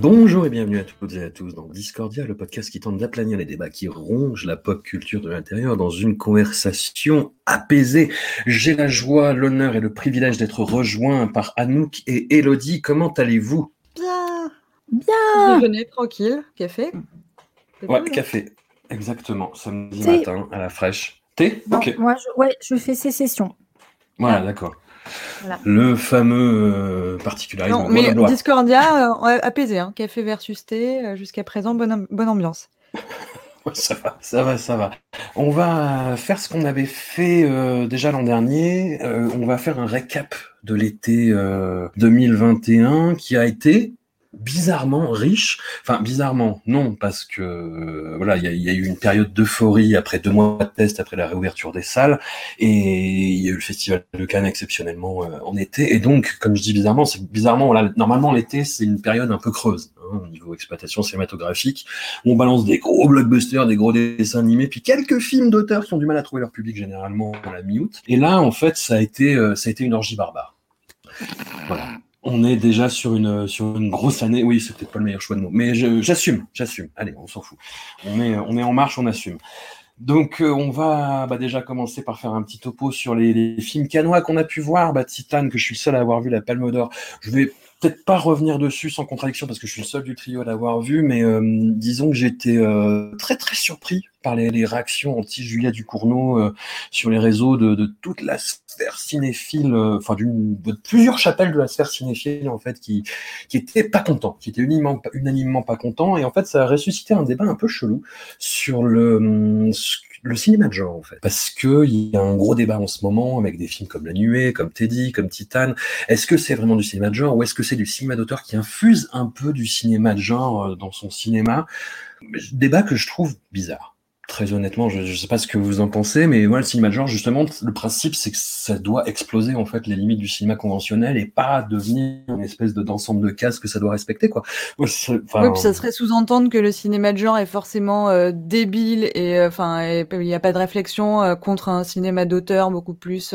Bonjour et bienvenue à toutes et à tous dans Discordia, le podcast qui tente d'aplanir les débats qui rongent la pop culture de l'intérieur dans une conversation apaisée. J'ai la joie, l'honneur et le privilège d'être rejoint par Anouk et Elodie. Comment allez-vous? Bien. Bien. Déjeuner tranquille, café? Ouais, cool. café. Exactement, samedi matin à la fraîche. Thé? Non, Ok. Moi, je, ouais, je fais sécession. Voilà, d'accord. Voilà. Le fameux euh, particularisme Non, mais. Discordia, euh, apaisé, hein. café versus thé, euh, jusqu'à présent, bonne, am- bonne ambiance. Ouais, ça va, ça va, ça va. On va faire ce qu'on avait fait déjà l'an dernier. On va faire un récap de l'été euh, 2021 qui a été bizarrement riche. Enfin, bizarrement, non, parce que euh, voilà, il y, y a eu une période d'euphorie après deux mois de test, après la réouverture des salles, et il y a eu le festival de Cannes exceptionnellement euh, en été. Et donc, comme je dis bizarrement, c'est bizarrement, voilà, normalement l'été c'est une période un peu creuse hein, au niveau exploitation cinématographique on balance des gros blockbusters, des gros dessins animés, puis quelques films d'auteurs qui ont du mal à trouver leur public généralement à la mi-août. Et là, en fait, ça a été, euh, ça a été une orgie barbare. Voilà. On est déjà sur une, sur une grosse année. Oui, c'est peut-être pas le meilleur choix de mots, mais j'assume, j'assume. Allez, on s'en fout. On est, on est en marche, on assume. Donc, euh, on va bah, déjà commencer par faire un petit topo sur les, les films canois qu'on a pu voir. Bah, Titan, que je suis le seul à avoir vu, la Palme d'Or. Je vais peut-être pas revenir dessus sans contradiction parce que je suis le seul du trio à l'avoir vu, mais euh, disons que été euh, très très surpris par les, réactions anti-Julia Ducournau euh, sur les réseaux de, de toute la sphère cinéphile, euh, enfin de plusieurs chapelles de la sphère cinéphile en fait qui qui étaient pas contents, qui étaient unanimement, unanimement pas contents, et en fait ça a ressuscité un débat un peu chelou sur le hum, le cinéma de genre en fait. Parce que il y a un gros débat en ce moment avec des films comme La Nuée, comme Teddy, comme Titan est-ce que c'est vraiment du cinéma de genre ou est-ce que c'est du cinéma d'auteur qui infuse un peu du cinéma de genre euh, dans son cinéma? Débat que je trouve bizarre. Très honnêtement, je ne sais pas ce que vous en pensez, mais moi, le cinéma de genre, justement, le principe, c'est que ça doit exploser en fait les limites du cinéma conventionnel et pas devenir une espèce de d'ensemble de cases que ça doit respecter, quoi. Oui, puis ça serait sous-entendre que le cinéma de genre est forcément euh, débile et euh, enfin il n'y a pas de réflexion euh, contre un cinéma d'auteur beaucoup plus.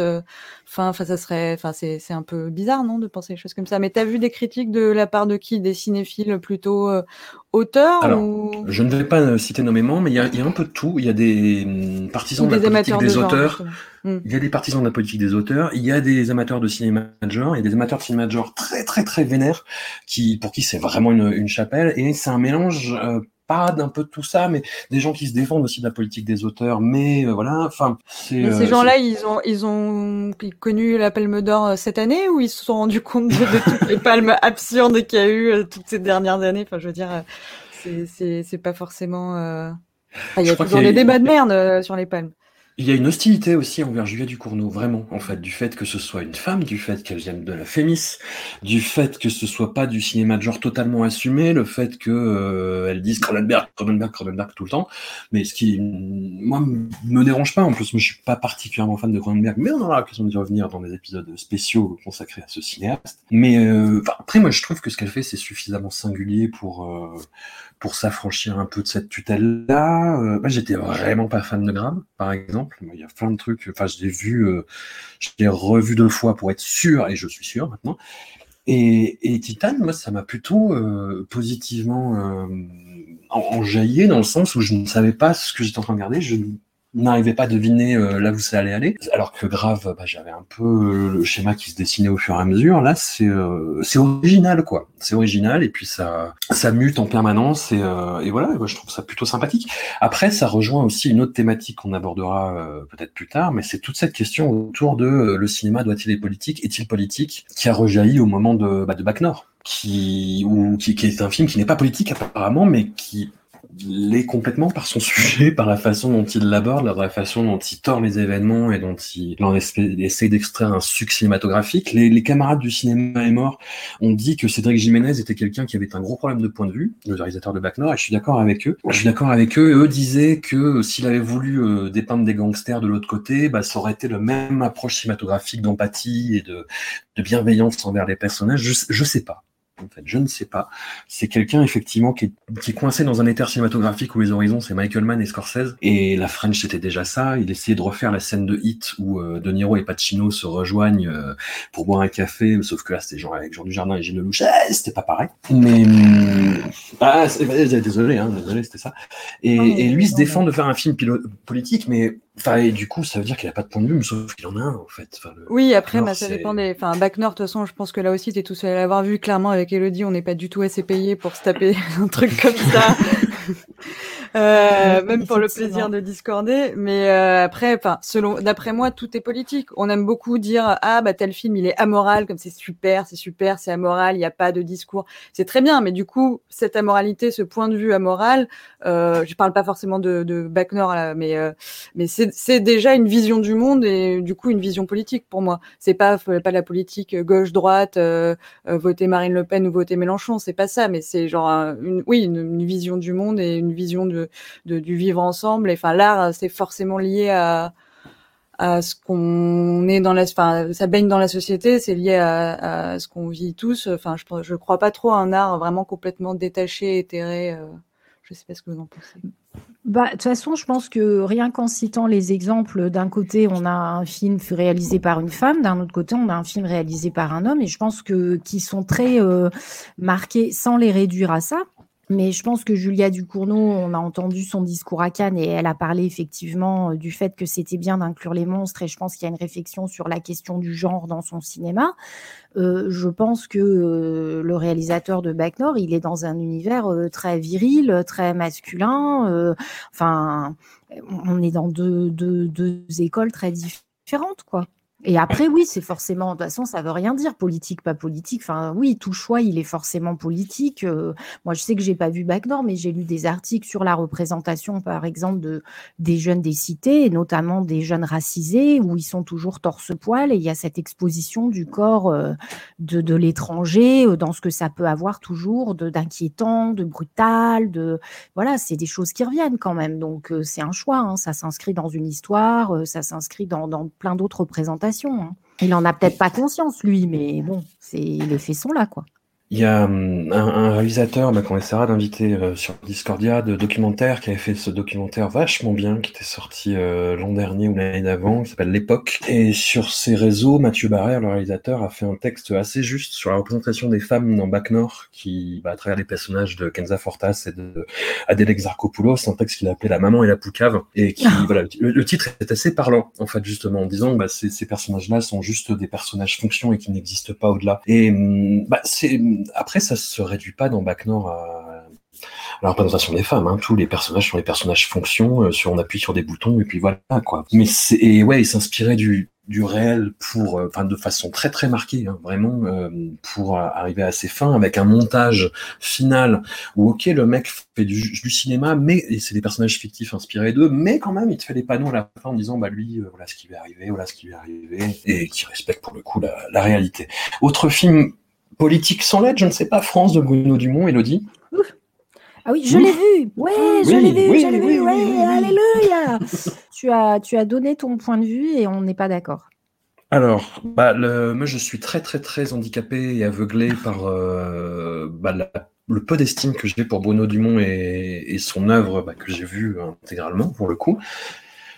Enfin, ça serait, enfin c'est c'est un peu bizarre, non, de penser des choses comme ça. Mais t'as vu des critiques de la part de qui? Des cinéphiles plutôt euh, auteurs Alors, ou? Je ne vais pas euh, citer nommément, mais il y y a un peu de tout. Il y a des hum, partisans de la politique des de auteurs. Hmm. Il y a des partisans de la politique des auteurs, il y a des amateurs de cinéma de genre, il y a des amateurs de cinéma de genre très très très vénères, qui pour qui c'est vraiment une, une chapelle, et c'est un mélange euh, pas d'un peu de tout ça, mais des gens qui se défendent aussi de la politique des auteurs, mais euh, voilà, enfin, c'est. Euh, ces gens-là, ils ont, ils ont connu la Palme d'Or euh, cette année ou ils se sont rendus compte de, de toutes les palmes absurdes qu'il y a eu toutes ces dernières années? Enfin, je veux dire, c'est- c'est c'est pas forcément. euh, enfin, il y a toujours les débats de merde sur les palmes. Il y a une hostilité aussi envers Julia Ducournau, vraiment, en fait, du fait que ce soit une femme, du fait qu'elle vienne de la fémis, du fait que ce soit pas du cinéma de genre totalement assumé, le fait que euh, elle dise Cronenberg, Cronenberg, Cronenberg tout le temps, mais ce qui, moi, me dérange pas. En plus, moi, je suis pas particulièrement fan de Cronenberg, mais on aura l'occasion d'y revenir dans des épisodes spéciaux consacrés à ce cinéaste. Mais euh, après, moi, je trouve que ce qu'elle fait, c'est suffisamment singulier pour euh, pour s'affranchir un peu de cette tutelle-là. Euh, moi, j'étais vraiment pas fan de Graham, par exemple. Il y a plein de trucs. Enfin, je l'ai vu, euh, je l'ai revu deux fois pour être sûr, et je suis sûr maintenant. Et, et Titan, moi, ça m'a plutôt euh, positivement euh, en- enjaillé dans le sens où je ne savais pas ce que j'étais en train de regarder. Je, n'arrivais pas à deviner euh, là où ça allait aller. Alors que grave, bah, j'avais un peu le schéma qui se dessinait au fur et à mesure. Là, c'est euh, c'est original, quoi. C'est original et puis ça ça mute en permanence et, euh, et voilà. moi, je trouve ça plutôt sympathique. Après, ça rejoint aussi une autre thématique qu'on abordera euh, peut-être plus tard, mais c'est toute cette question autour de euh, le cinéma doit-il être politique, est-il politique, qui a rejailli au moment de bah, de Bac Nord, qui ou qui, qui est un film qui n'est pas politique apparemment, mais qui l'est complètement par son sujet, par la façon dont il l'aborde, la façon dont il tord les événements et dont il en d'extraire un sucre cinématographique. Les, camarades du cinéma est mort ont dit que Cédric Jiménez était quelqu'un qui avait un gros problème de point de vue, le réalisateur de Bac Nord, et je suis d'accord avec eux. Je suis d'accord avec eux. Eux disaient que s'il avait voulu euh, dépeindre des gangsters de l'autre côté, bah, ça aurait été le même approche cinématographique d'empathie et de, de bienveillance envers les personnages. Je, je sais pas. En fait, je ne sais pas. C'est quelqu'un effectivement qui est, qui est coincé dans un éther cinématographique où les horizons c'est Michael Mann et Scorsese et la French c'était déjà ça. Il essayait de refaire la scène de Hit où euh, De Niro et Pacino se rejoignent euh, pour boire un café, sauf que là c'était genre avec Jean Dujardin et Gilles Lelouch, Eh, c'était pas pareil. Mais hum, ah, désolé, hein, désolé, c'était ça. Et, lui se défend de faire un film politique, mais enfin et du coup ça veut dire qu'il a pas de point de vue, mais sauf qu'il en a un en fait. Enfin, le- Oui, après, Nord, bah, ça dépend des. Enfin, Bac Nord, de toute façon, je pense que là aussi, t'es tout seul à l'avoir vu. Clairement, avec Elodie, on n'est pas du tout assez payé pour se taper un truc comme ça. Euh, même pour le plaisir de discorder, mais euh, après, enfin, selon, d'après moi, tout est politique. On aime beaucoup dire ah bah tel film il est amoral, comme c'est super, c'est super, c'est amoral, il n'y a pas de discours, c'est très bien, mais du coup cette amoralité, ce point de vue amoral, euh, je parle pas forcément de, de Bac Nord là, mais euh, mais c'est c'est déjà une vision du monde et du coup une vision politique pour moi. C'est pas pas la politique gauche droite, euh, euh, voter Marine Le Pen ou voter Mélenchon, c'est pas ça, mais c'est genre un- une oui une, une vision du monde et une vision de, de du vivre ensemble. Enfin l'art c'est forcément lié à ce qu'on est dans la, enfin, ça baigne dans la société, c'est lié à, ce qu'on vit tous. Enfin, je, je crois pas trop à un art vraiment complètement détaché, éthéré. euh, je sais pas ce que vous en pensez. Bah, de toute façon, je pense que rien qu'en citant les exemples, d'un côté, on a un film réalisé par une femme, d'un autre côté, on a un film réalisé par un homme, et je pense que qui sont très euh, marqués, sans les réduire à ça. Mais je pense que Julia Ducournau, on a entendu son discours à Cannes et elle a parlé effectivement euh, du fait que c'était bien d'inclure les monstres et je pense qu'il y a une réflexion sur la question du genre dans son cinéma. Euh, je pense que euh, le réalisateur de Bac Nord, il est dans un univers très viril, très masculin. enfin, on est dans deux, deux écoles très différentes, quoi. Et après, oui, c'est forcément, de toute façon, ça veut rien dire, politique, pas politique. Enfin, oui, tout choix, il est forcément politique. Euh, moi, je sais que j'ai pas vu Bac Nord, mais j'ai lu des articles sur la représentation, par exemple, de, des jeunes des cités, et notamment des jeunes racisés, où ils sont toujours torse-poil, et il y a cette exposition du corps euh, de, l'étranger, euh, dans ce que ça peut avoir toujours d'inquiétant, de, brutal, de voilà, c'est des choses qui reviennent quand même. Donc c'est un choix, hein, ça s'inscrit dans une histoire, ça s'inscrit dans plein d'autres représentations. Hein. Il en a peut-être pas conscience lui, mais bon, c'est les faits sont là quoi. Il y a hum, un, un réalisateur bah, qu'on essaiera d'inviter euh, sur Discordia de documentaire qui avait fait ce documentaire vachement bien qui était sorti euh, l'an dernier ou l'année d'avant qui s'appelle L'époque. Et sur ses réseaux Mathieu Barrère le réalisateur a fait un texte assez juste sur la représentation des femmes dans Bac Nord qui bah, à travers les personnages de Kenza Fortas et de Adèle Exarchopoulos un texte qu'il a appelé La maman et la poucave et qui voilà le, le titre est assez parlant en fait justement en disant bah, ces, ces personnages là sont juste des personnages fonctions et qui n'existent pas au-delà. Et hum, bah, c'est après, ça se réduit pas dans Bac Nord à la représentation des femmes. Hein. Tous les personnages sont les personnages fonctions. euh, sur, on appuie sur des boutons et puis voilà quoi. Mais c'est ouais, il s'inspirait du du réel pour, euh, enfin de façon très très marquée, hein, vraiment euh, pour arriver à ses fins avec un montage final où ok le mec fait du, cinéma, mais c'est des personnages fictifs inspirés d'eux, mais quand même il te fait des panneaux à la fin en disant bah lui voilà ce qui va arriver, voilà ce qui va arriver et qui respecte pour le coup la réalité. Autre film politique sans lettre, je ne sais pas, France de Bruno Dumont, Elodie. Ah oui, je l'ai vu. Ouais, je Oui, l'ai vu, oui, je l'ai oui, vu. oui, Ouais, alléluia. tu as tu as donné ton point de vue et on n'est pas d'accord. Alors, bah, le, moi je suis très très très handicapé et aveuglé par euh, bah, la- le peu d'estime que j'ai pour Bruno Dumont et, et son œuvre bah, que j'ai vue intégralement pour le coup.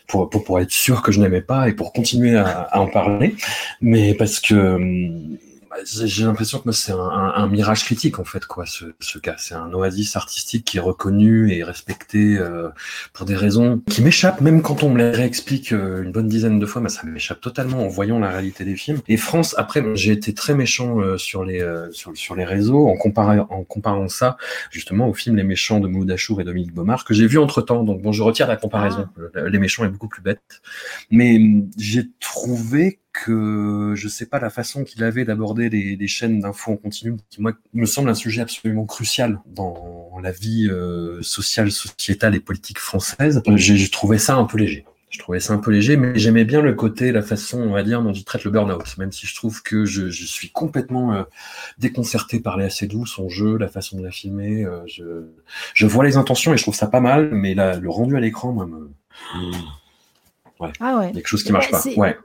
Pour, pour, pour être sûr que je n'aimais pas et pour continuer à, à en parler, mais parce que hum, j'ai l'impression que c'est un, un, mirage critique en fait quoi ce, ce cas. C'est un oasis artistique qui est reconnu et respecté euh, pour des raisons qui m'échappent. Même quand on me les réexplique euh, une bonne dizaine de fois mais ça m'échappe totalement en voyant la réalité des films. Et France après j'ai été très méchant euh, sur les sur, sur, les réseaux en comparant en comparant ça justement au film Les méchants de Mouloud Achour et Dominique Baumard que j'ai vu entre temps donc bon je retire la comparaison. Ah. Les méchants est beaucoup plus bête. Mais j'ai trouvé que je sais pas la façon qu'il avait d'aborder les, chaînes d'infos en continu, qui moi me semble un sujet absolument crucial dans la vie euh, sociale, sociétale et politique française. J'ai trouvé ça un peu léger. Je trouvais ça un peu léger, mais j'aimais bien le côté, la façon, on va dire, dont il traite le burn-out, même si je trouve que je, suis complètement euh, déconcerté par les assez doux, son jeu, la façon de la filmer. Euh, je, je vois les intentions et je trouve ça pas mal, mais là, le rendu à l'écran, moi, me, Ouais. Ah ouais. Quelque chose qui marche pas. Ouais.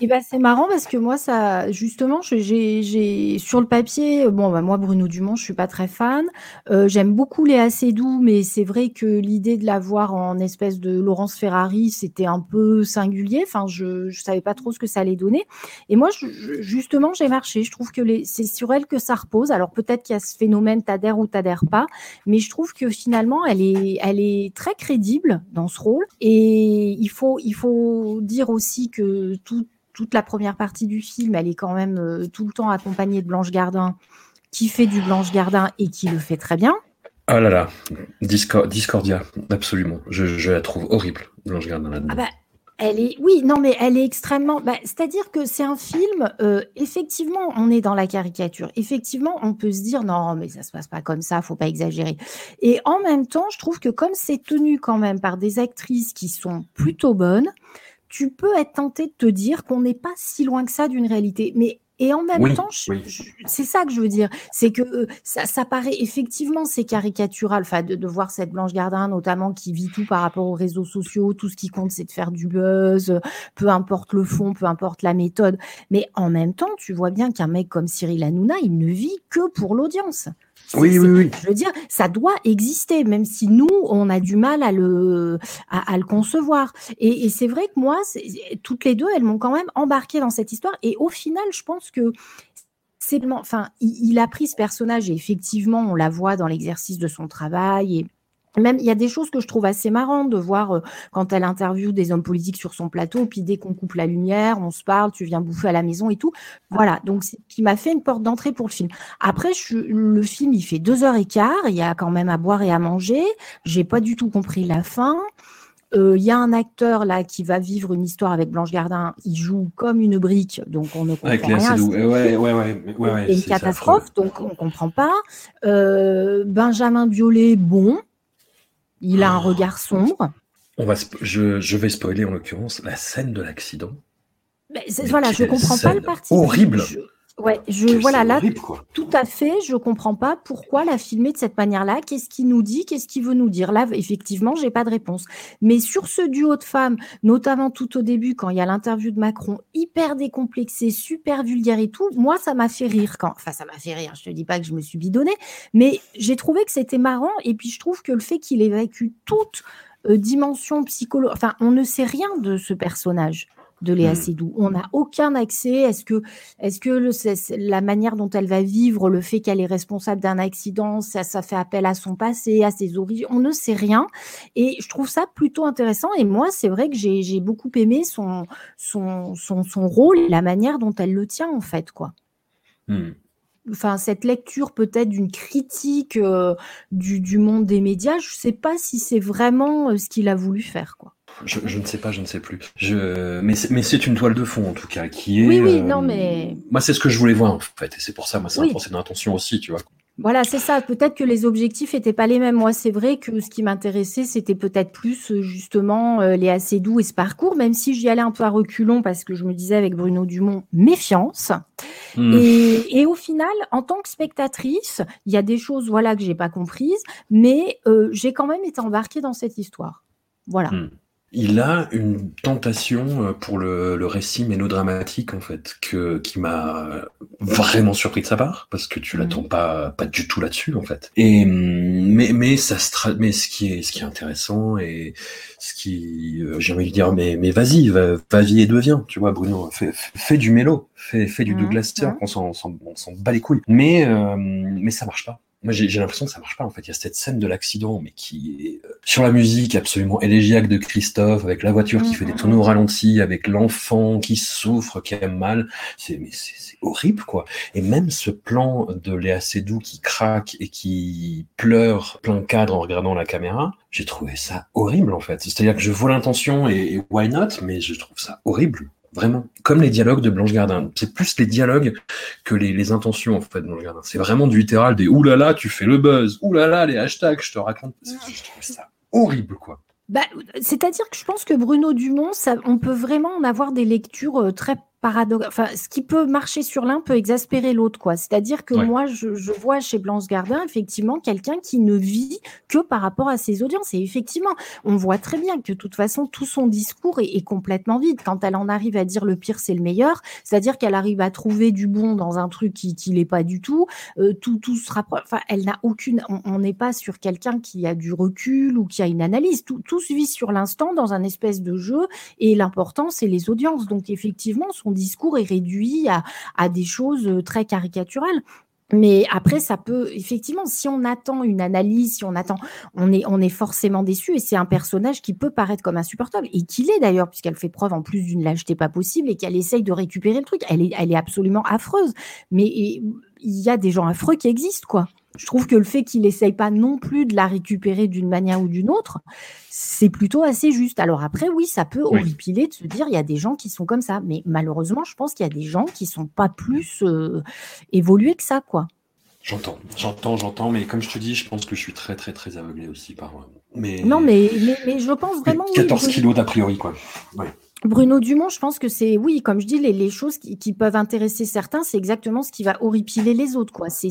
Et bah, c'est marrant parce que moi, ça, justement, j'ai, sur le papier, bon, bah, moi, Bruno Dumont, je suis pas très fan. Euh, j'aime beaucoup Léa Seydoux, mais c'est vrai que l'idée de la voir en espèce de Laurence Ferrari, c'était un peu singulier. Enfin, je, je savais pas trop ce que ça allait donner. Et moi, justement, j'ai marché. Je trouve que c'est sur elle que ça repose. Alors, peut-être qu'il y a ce phénomène, t'adhères ou t'adhères pas, mais je trouve que finalement, elle est, elle est très crédible dans ce rôle. Et il faut, il faut dire aussi que tout, toute la première partie du film, elle est quand même euh, tout le temps accompagnée de Blanche Gardin, qui fait du Blanche Gardin et qui le fait très bien. Ah là là, Discordia, absolument. Je, la trouve horrible, Blanche Gardin là-dedans. Ah bah, elle est, oui, non, mais elle est extrêmement. Bah, c'est-à-dire que c'est un film. Euh, effectivement, on est dans la caricature. Effectivement, on peut se dire non, mais ça se passe pas comme ça, faut pas exagérer. Et en même temps, je trouve que comme c'est tenu quand même par des actrices qui sont plutôt bonnes, tu peux être tenté de te dire qu'on n'est pas si loin que ça d'une réalité. Mais et en même temps, c'est ça que je veux dire, c'est que euh, ça, ça, paraît effectivement c'est caricatural, enfin de, de, voir cette Blanche Gardin notamment qui vit tout par rapport aux réseaux sociaux, tout ce qui compte c'est de faire du buzz, peu importe le fond, peu importe la méthode, mais en même temps tu vois bien qu'un mec comme Cyril Hanouna, il ne vit que pour l'audience. Oui, oui, oui. Je veux dire, ça doit exister, même si nous, on a du mal à le, à, le concevoir. Et, et c'est vrai que moi, toutes les deux, elles m'ont quand même embarqué dans cette histoire. Et au final, je pense que c'est, enfin, il, il, a pris ce personnage et effectivement, on la voit dans l'exercice de son travail et même, il y a des choses que je trouve assez marrantes de voir euh, quand elle interviewe des hommes politiques sur son plateau, puis dès qu'on coupe la lumière, on se parle, tu viens bouffer à la maison et tout. Voilà, donc c'est qui m'a fait une porte d'entrée pour le film. Après, le film, il fait deux heures et quart, il y a quand même à boire et à manger. J'ai pas du tout compris la fin. Euh, il y a un acteur là qui va vivre une histoire avec Blanche Gardin. Il joue comme une brique, donc on ne comprend avec rien. Ouais, ouais, ouais, ouais, une catastrophe, donc on comprend pas. Euh, Benjamin Biolay, bon, il a un regard sombre. On va, je, je vais spoiler en l'occurrence la scène de l'accident. voilà, je comprends pas le parti. Horrible. Ouais, je voilà là tout à fait, je comprends pas pourquoi la filmer de cette manière-là, qu'est-ce qu'il nous dit, qu'est-ce qu'il veut nous dire? Là effectivement, j'ai pas de réponse. Mais sur ce duo de femmes, notamment tout au début quand il y a l'interview de Macron hyper décomplexé, super vulgaire et tout, moi ça m'a fait rire quand enfin ça m'a fait rire, je te dis pas que je me suis bidonnée, mais j'ai trouvé que c'était marrant et puis je trouve que le fait qu'il évacue toute euh, dimension psychologique, enfin on ne sait rien de ce personnage de Léa mmh. Seydoux. On n'a aucun accès. Est-ce que, est-ce que le, la manière dont elle va vivre, le fait qu'elle est responsable d'un accident, ça, ça fait appel à son passé, à ses origines On ne sait rien. Et je trouve ça plutôt intéressant. Et moi, c'est vrai que j'ai beaucoup aimé son, son, son, son, rôle et la manière dont elle le tient, en fait, quoi. Mmh. Enfin, cette lecture peut-être d'une critique euh, du, du, monde des médias, je ne sais pas si c'est vraiment euh, ce qu'il a voulu faire, quoi. Je, ne sais pas, je ne sais plus. Je... Mais c'est une toile de fond en tout cas qui est. Oui, oui, non, euh, mais. Moi, c'est ce que je voulais voir en fait, et c'est pour ça, moi, c'est un procès d'intention aussi, tu vois. Voilà, c'est ça. Peut-être que les objectifs n'étaient pas les mêmes. Moi, c'est vrai que ce qui m'intéressait, c'était peut-être plus euh, justement euh, les assez doux et ce parcours, même si j'y allais un peu à reculons parce que je me disais avec Bruno Dumont, méfiance. Hmm. Et, au final, en tant que spectatrice, il y a des choses voilà que j'ai pas comprises, mais j'ai quand même été embarquée dans cette histoire. Voilà. Hmm. Il a une tentation euh, pour le, le récit mélodramatique en fait que qui m'a vraiment surpris de sa part parce que tu l'attends pas pas du tout là-dessus en fait. Et mais mais ça se mais ce qui est ce qui est intéressant et ce qui euh, j'ai envie de dire mais mais vas-y va, vas-y et deviens tu vois Bruno fais, fais du mélo fais fais du Mhm, Douglas Sirk mhm. on s'en on s'en on s'en bat les couilles mais euh, mais ça marche pas moi, j'ai j'ai l'impression que ça marche pas. En fait, il y a cette scène de l'accident, mais qui est euh, sur la musique absolument élégiaque de Christophe, avec la voiture qui fait des tonneaux ralentis, avec l'enfant qui souffre, qui a mal. C'est mais c'est c'est horrible, quoi. Et même ce plan de Léa Seydoux qui craque et qui pleure plein cadre en regardant la caméra, j'ai trouvé ça horrible, en fait. C'est-à-dire que je vois l'intention et, et why not, mais je trouve ça horrible. Vraiment. Comme les dialogues de Blanche Gardin. C'est plus les dialogues que les, les intentions, en fait, de Blanche Gardin. C'est vraiment du littéral des oulala, tu fais le buzz, oulala, les hashtags, je te raconte. Je trouve ça horrible, quoi. Bah, C'est-à-dire que je pense que Bruno Dumont, ça, on peut vraiment en avoir des lectures euh, très paradoxales. Enfin, ce qui peut marcher sur l'un peut exaspérer l'autre, quoi. C'est-à-dire que Ouais. moi, je, je vois chez Blanche Gardin, effectivement, quelqu'un qui ne vit que par rapport à ses audiences. Et effectivement, on voit très bien que de toute façon, tout son discours est, est complètement vide. Quand elle en arrive à dire le pire, c'est le meilleur, c'est-à-dire qu'elle arrive à trouver du bon dans un truc qui qui l'est pas du tout. Euh, tout, tout se rapproche. Enfin, elle n'a aucune. On on n'est pas sur quelqu'un qui a du recul ou qui a une analyse. Tout, tout se vit sur l'instant dans un espèce de jeu. Et l'important, c'est les audiences. Donc, effectivement, son discours est réduit à, à des choses euh, très caricaturales. Mais après, ça peut effectivement, si on attend une analyse, si on attend, on est, on est forcément déçu. Et c'est un personnage qui peut paraître comme insupportable et qu'il est d'ailleurs, puisqu'elle fait preuve en plus d'une lâcheté pas possible et qu'elle essaye de récupérer le truc. Elle est, elle est absolument affreuse. Mais il y a des gens affreux qui existent, quoi. Je trouve que le fait qu'il essaye pas non plus de la récupérer d'une manière ou d'une autre, c'est plutôt assez juste. Alors après, oui, ça peut Oui. horripiler de se dire il y a des gens qui sont comme ça, mais malheureusement, je pense qu'il y a des gens qui sont pas plus euh, évolués que ça, quoi. J'entends, j'entends, j'entends, mais comme je te dis, je pense que je suis très, très, très aveuglé aussi par. euh, Mais... Non, mais, mais, mais je pense vraiment. oui, 14 Bruno- kilos d'a priori, quoi. Ouais. Bruno Dumont, je pense que c'est, oui, comme je dis, les, choses qui, peuvent intéresser certains, c'est exactement ce qui va horripiler les autres, quoi. C'est,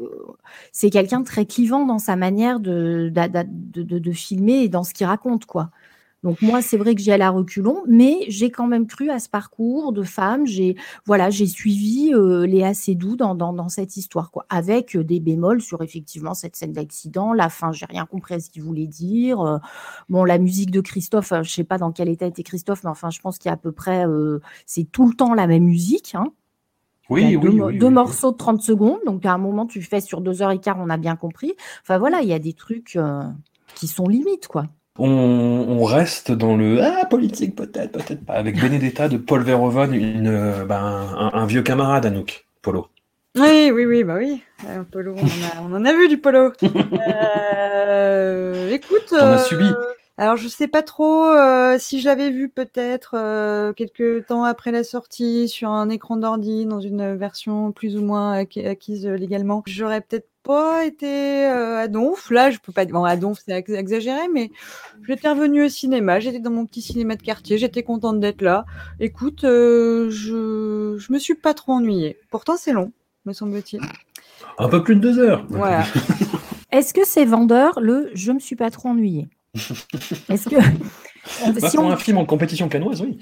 euh, quelqu'un de très clivant dans sa manière de, de, de, de filmer et dans ce qu'il raconte, quoi. Donc moi, c'est vrai que j'y allais à reculons, mais j'ai quand même cru à ce parcours de femme. J'ai voilà, j'ai suivi euh, Léa Seydoux dans, dans, dans cette histoire, quoi, avec euh, des bémols sur effectivement cette scène d'accident. La fin, j'ai rien compris à ce qu'il voulait dire. Euh, bon, la musique de Christophe, euh, je sais pas dans quel état était Christophe, mais enfin, je pense qu'il y a à peu près, euh, c'est tout le temps la même musique. Hein. Oui, oui, deux, oui, morceaux de 30 secondes, donc à un moment tu fais sur deux heures et quart, on a bien compris. Enfin voilà, il y a des trucs qui sont limites, quoi. On, on reste dans le ah politique peut-être peut-être pas avec Benedetta de Paul Verhoeven une euh, ben, un, un vieux camarade Anouk Polo Oui, oui, oui, bah oui. Un polo, on en a, on en a vu du polo. Euh, écoute. As euh, subi. Alors, je sais pas trop euh, si je l'avais vu peut-être euh, quelques temps après la sortie sur un écran d'ordi dans une version plus ou moins acqui- acquise légalement. J'aurais peut-être pas été euh, à Donf. Là, je peux pas dire. Bon, à Donf, c'est ex- exagéré, mais j'étais revenue au cinéma. J'étais dans mon petit cinéma de quartier. J'étais contente d'être là. Écoute, euh, je je me suis pas trop ennuyée. Pourtant, c'est long, me semble-t-il. un peu plus de deux heures Voilà. Est-ce que c'est vendeur le je me suis pas trop ennuyé Est-ce que Bah, si pour on- un film en compétition canoise oui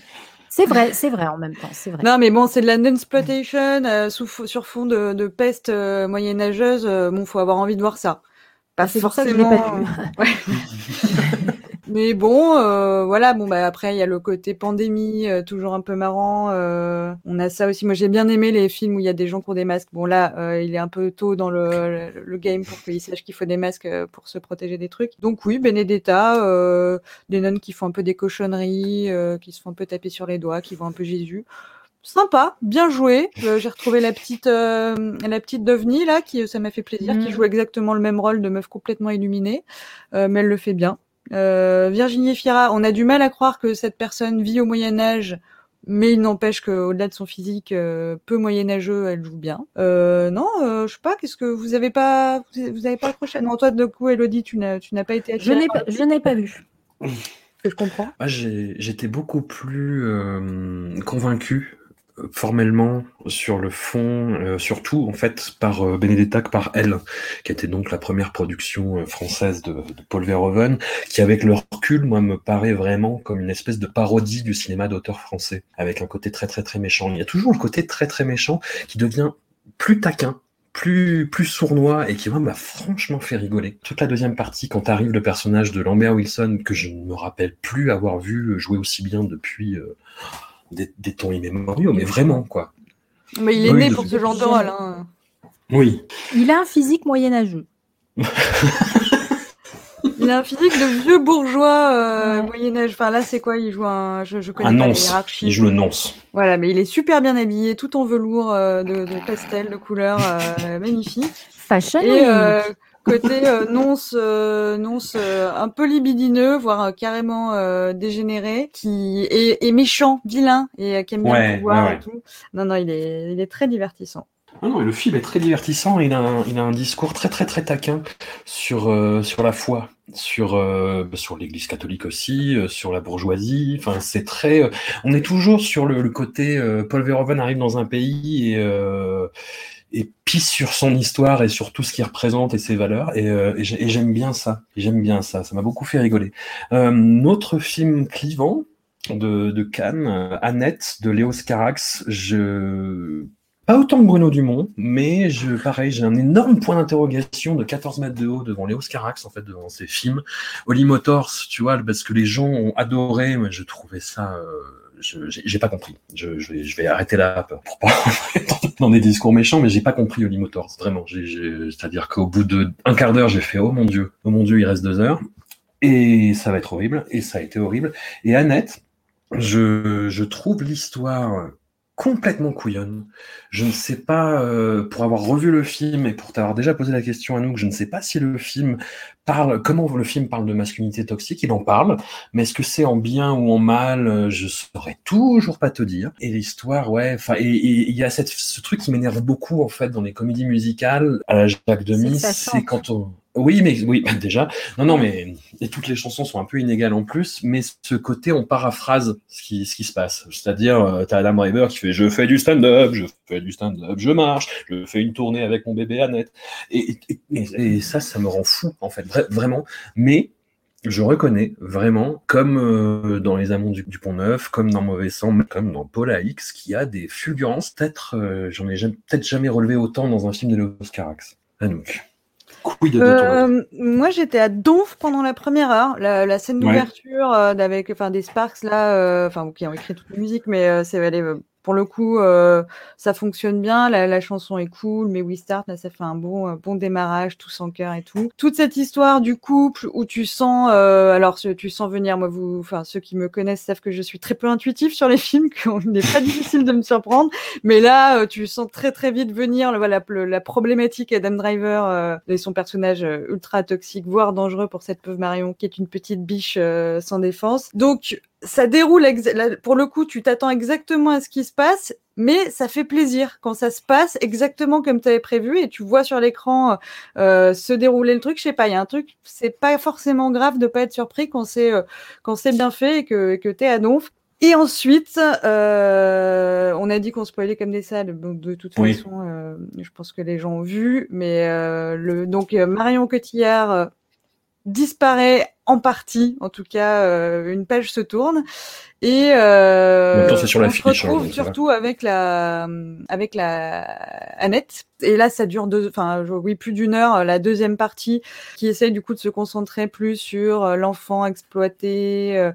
c'est vrai, c'est vrai en même temps, c'est vrai. Non, mais bon, c'est de la non-exploitation euh, sur fond de, de peste euh, moyenâgeuse. Euh, bon, faut avoir envie de voir ça. Pas Ah, c'est pour ça que je l'ai forcément. pas vu. Ouais. mais bon, euh, voilà. Bon, bah après, il y a le côté pandémie, euh, toujours un peu marrant. euh, on a ça aussi. Moi, j'ai bien aimé les films où il y a des gens qui ont des masques. Bon, là, euh, il est un peu tôt dans le, le, le game pour qu'ils sachent qu'il faut des masques euh, pour se protéger des trucs. Donc oui, Benedetta, euh, des nonnes qui font un peu des cochonneries, euh, qui se font un peu taper sur les doigts, qui voient un peu Jésus sympa, bien joué. Euh, J'ai retrouvé la petite, euh, la petite là, qui ça m'a fait plaisir, qui joue exactement le même rôle de meuf complètement illuminée, euh, mais elle le fait bien. Euh, Virginie Fira, on a du mal à croire que cette personne vit au Moyen Âge, mais il n'empêche qu'au-delà de son physique euh, peu moyenâgeux, elle joue bien. Euh, non, euh, je sais pas, qu'est-ce que vous avez pas, vous avez pas accroché Non, toi de coup, Elodie, tu n'as, tu n'as pas été. Je attirée n'ai par pas, je n'ai pas vu. que je comprends. Moi, j'ai- j'étais beaucoup plus euh, convaincu formellement sur le fond, euh, surtout en fait par euh, Benedetta que par Elle, qui était donc la première production euh, française de, de, Paul Verhoeven, qui avec le recul, moi, me paraît vraiment comme une espèce de parodie du cinéma d'auteur français, avec un côté très très très méchant. Il y a toujours le côté très très méchant qui devient plus taquin, plus, plus sournois et qui m'a franchement fait rigoler. Toute la deuxième partie, quand arrive le personnage de Lambert Wilson, que je ne me rappelle plus avoir vu jouer aussi bien depuis euh, des, des, temps immémoriaux, mais vraiment, quoi. Mais il est oui, né pour ce genre de rôle. Hein. Oui. Il a un physique moyenâgeux. il a un physique de vieux bourgeois euh, moyen âge. Enfin là, c'est quoi? Il joue un, je, je connais un pas nonce. Il joue le nonce. Voilà, mais il est super bien habillé, tout en velours euh, de, de, pastel, de couleur euh, magnifique. Fashion. Et euh, côté nonce, nonce un peu libidineux, voire carrément dégénéré, qui est, est, méchant, vilain et qui aime bien ouais, le pouvoir ouais, ouais. et tout. Non, non, il est, il est très divertissant. Ah non, le film est très divertissant. Il a un, il a un discours très très très taquin sur euh, sur la foi, sur euh, sur l'Église catholique aussi, euh, sur la bourgeoisie. Enfin, c'est très. on est toujours sur le, le côté. Paul Verhoeven arrive dans un pays et et pisse sur son histoire et sur tout ce qu'il représente et ses valeurs. Et, et j'aime bien ça. J'aime bien ça. Ça m'a beaucoup fait rigoler. notre film clivant de, de Cannes, Annette de Léo Scarax, je pas autant que Bruno Dumont, mais je, pareil, j'ai un énorme point d'interrogation de 14 mètres de haut devant Léo Scarax, en fait, devant ses films. Holly Motors, tu vois, parce que les gens ont adoré, mais je trouvais ça, euh, j'ai pas compris. Je, je, vais, je vais arrêter là pour pas dans des discours méchants, mais j'ai pas compris Holly Motors, vraiment. C'est-à-dire qu'au bout de un quart d'heure, j'ai fait, oh mon dieu, oh mon dieu, il reste deux heures. Et ça va être horrible, et ça a été horrible. Et Annette, je, je trouve l'histoire complètement couillonne. Je ne sais pas, euh, pour avoir revu le film et pour t'avoir déjà posé la question à nous, je ne sais pas si le film parle, comment le film parle de masculinité toxique, il en parle, mais est-ce que c'est en bien ou en mal, je saurais toujours pas te dire. Et l'histoire, ouais, enfin, et il y a cette, ce truc qui m'énerve beaucoup, en fait, dans les comédies musicales, à la Jacques Demy, c'est quand on, oui, mais oui, déjà. Non, non, mais toutes les chansons sont un peu inégales en plus, mais ce côté, on paraphrase ce qui, se passe. C'est-à-dire, euh, t'as Adam Driver qui fait Je fais du stand-up, je fais du stand-up, je marche, je fais une tournée avec mon bébé Annette. Et, ça, ça me rend fou, en fait, Vra vraiment. Mais je reconnais vraiment, comme euh, dans Les Amants du, du Pont Neuf, comme dans Mauvais Sang, comme dans Paul AX, qui a des fulgurances. Peut-être, euh, j'en ai peut-être jamais relevé autant dans un film de Léo Carax. Anouk. De euh, moi, j'étais à Donf pendant la première heure, la, la scène d'ouverture ouais. euh, avec, enfin, des Sparks là, enfin, qui ont écrit toute la musique, mais euh, c'est allé pour le coup, euh, ça fonctionne bien. La, chanson est cool, mais We Start, là, ça fait un bon, bon démarrage, tout sans cœur et tout. Toute cette histoire du couple où tu sens, euh, alors tu sens venir, moi, vous, enfin, ceux qui me connaissent savent que je suis très peu intuitif sur les films, qu'il n'est pas difficile de me surprendre. Mais là, euh, tu sens très très vite venir, voilà, la, problématique Adam Driver euh, et son personnage ultra toxique, voire dangereux pour cette pauvre Marion, qui est une petite biche sans défense. Donc ça déroule pour le coup, tu t'attends exactement à ce qui se passe, mais ça fait plaisir quand ça se passe exactement comme tu avais prévu et tu vois sur l'écran euh, se dérouler le truc. Je sais pas, il y a un truc, c'est pas forcément grave de pas être surpris quand c'est euh, quand c'est bien fait et que que t'es à donf. Et ensuite, euh, on a dit qu'on spoilait comme des salles. Donc de toute oui. façon, euh, je pense que les gens ont vu. Mais euh, le donc Marion Cotillard disparaît en partie, en tout cas, euh, une page se tourne et euh, temps, sur la on fiche, se retrouve hein, surtout avec la avec la Annette. Et là, ça dure deux, enfin oui, plus d'une heure. La deuxième partie qui essaye du coup de se concentrer plus sur euh, l'enfant exploité. Euh,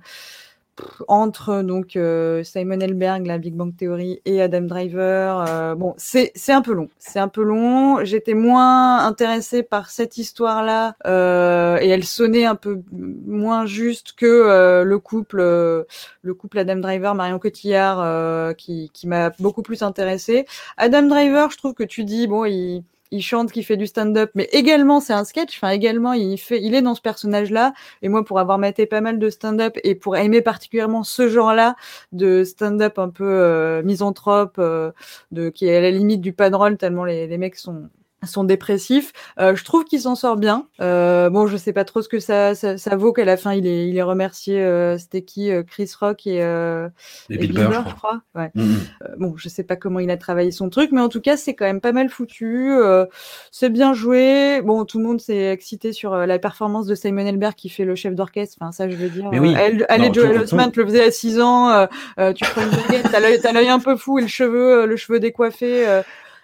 entre donc euh, Simon Elberg, la Big Bang Theory, et Adam Driver. Euh, bon, c'est un peu long. C'est un peu long. J'étais moins intéressée par cette histoire-là euh, et elle sonnait un peu moins juste que le couple, le couple Adam Driver, Marion Cotillard, qui qui m'a beaucoup plus intéressée. Adam Driver, je trouve que tu dis bon, il il chante, qui fait du stand-up, mais également c'est un sketch. Enfin, également il fait, il est dans ce personnage-là. Et moi, pour avoir maté pas mal de stand-up et pour aimer particulièrement ce genre-là de stand-up un peu euh, misanthrope, euh, de qui est à la limite du padrol tellement les, les mecs sont sont dépressifs. Euh, je trouve qu'il s'en sort bien. Euh, bon, je sais pas trop ce que ça, ça, ça vaut qu'à la fin il est, il est remercié. Euh, C'était qui euh, Chris Rock et, euh, Et Bill Burr, je crois. Ouais. Mhm. Euh, bon, je sais pas comment il a travaillé son truc, mais en tout cas, c'est quand même pas mal foutu. Euh, c'est bien joué. Bon, tout le monde s'est excité sur la performance de Simon Elbert qui fait le chef d'orchestre. Enfin, ça, je veux dire. Mais oui. elle, elle Non, et Joel tout- Osment le faisaient à 6 ans. tu prends une baguette, t'as l'œil, un peu fou et le cheveu, le cheveu décoiffé.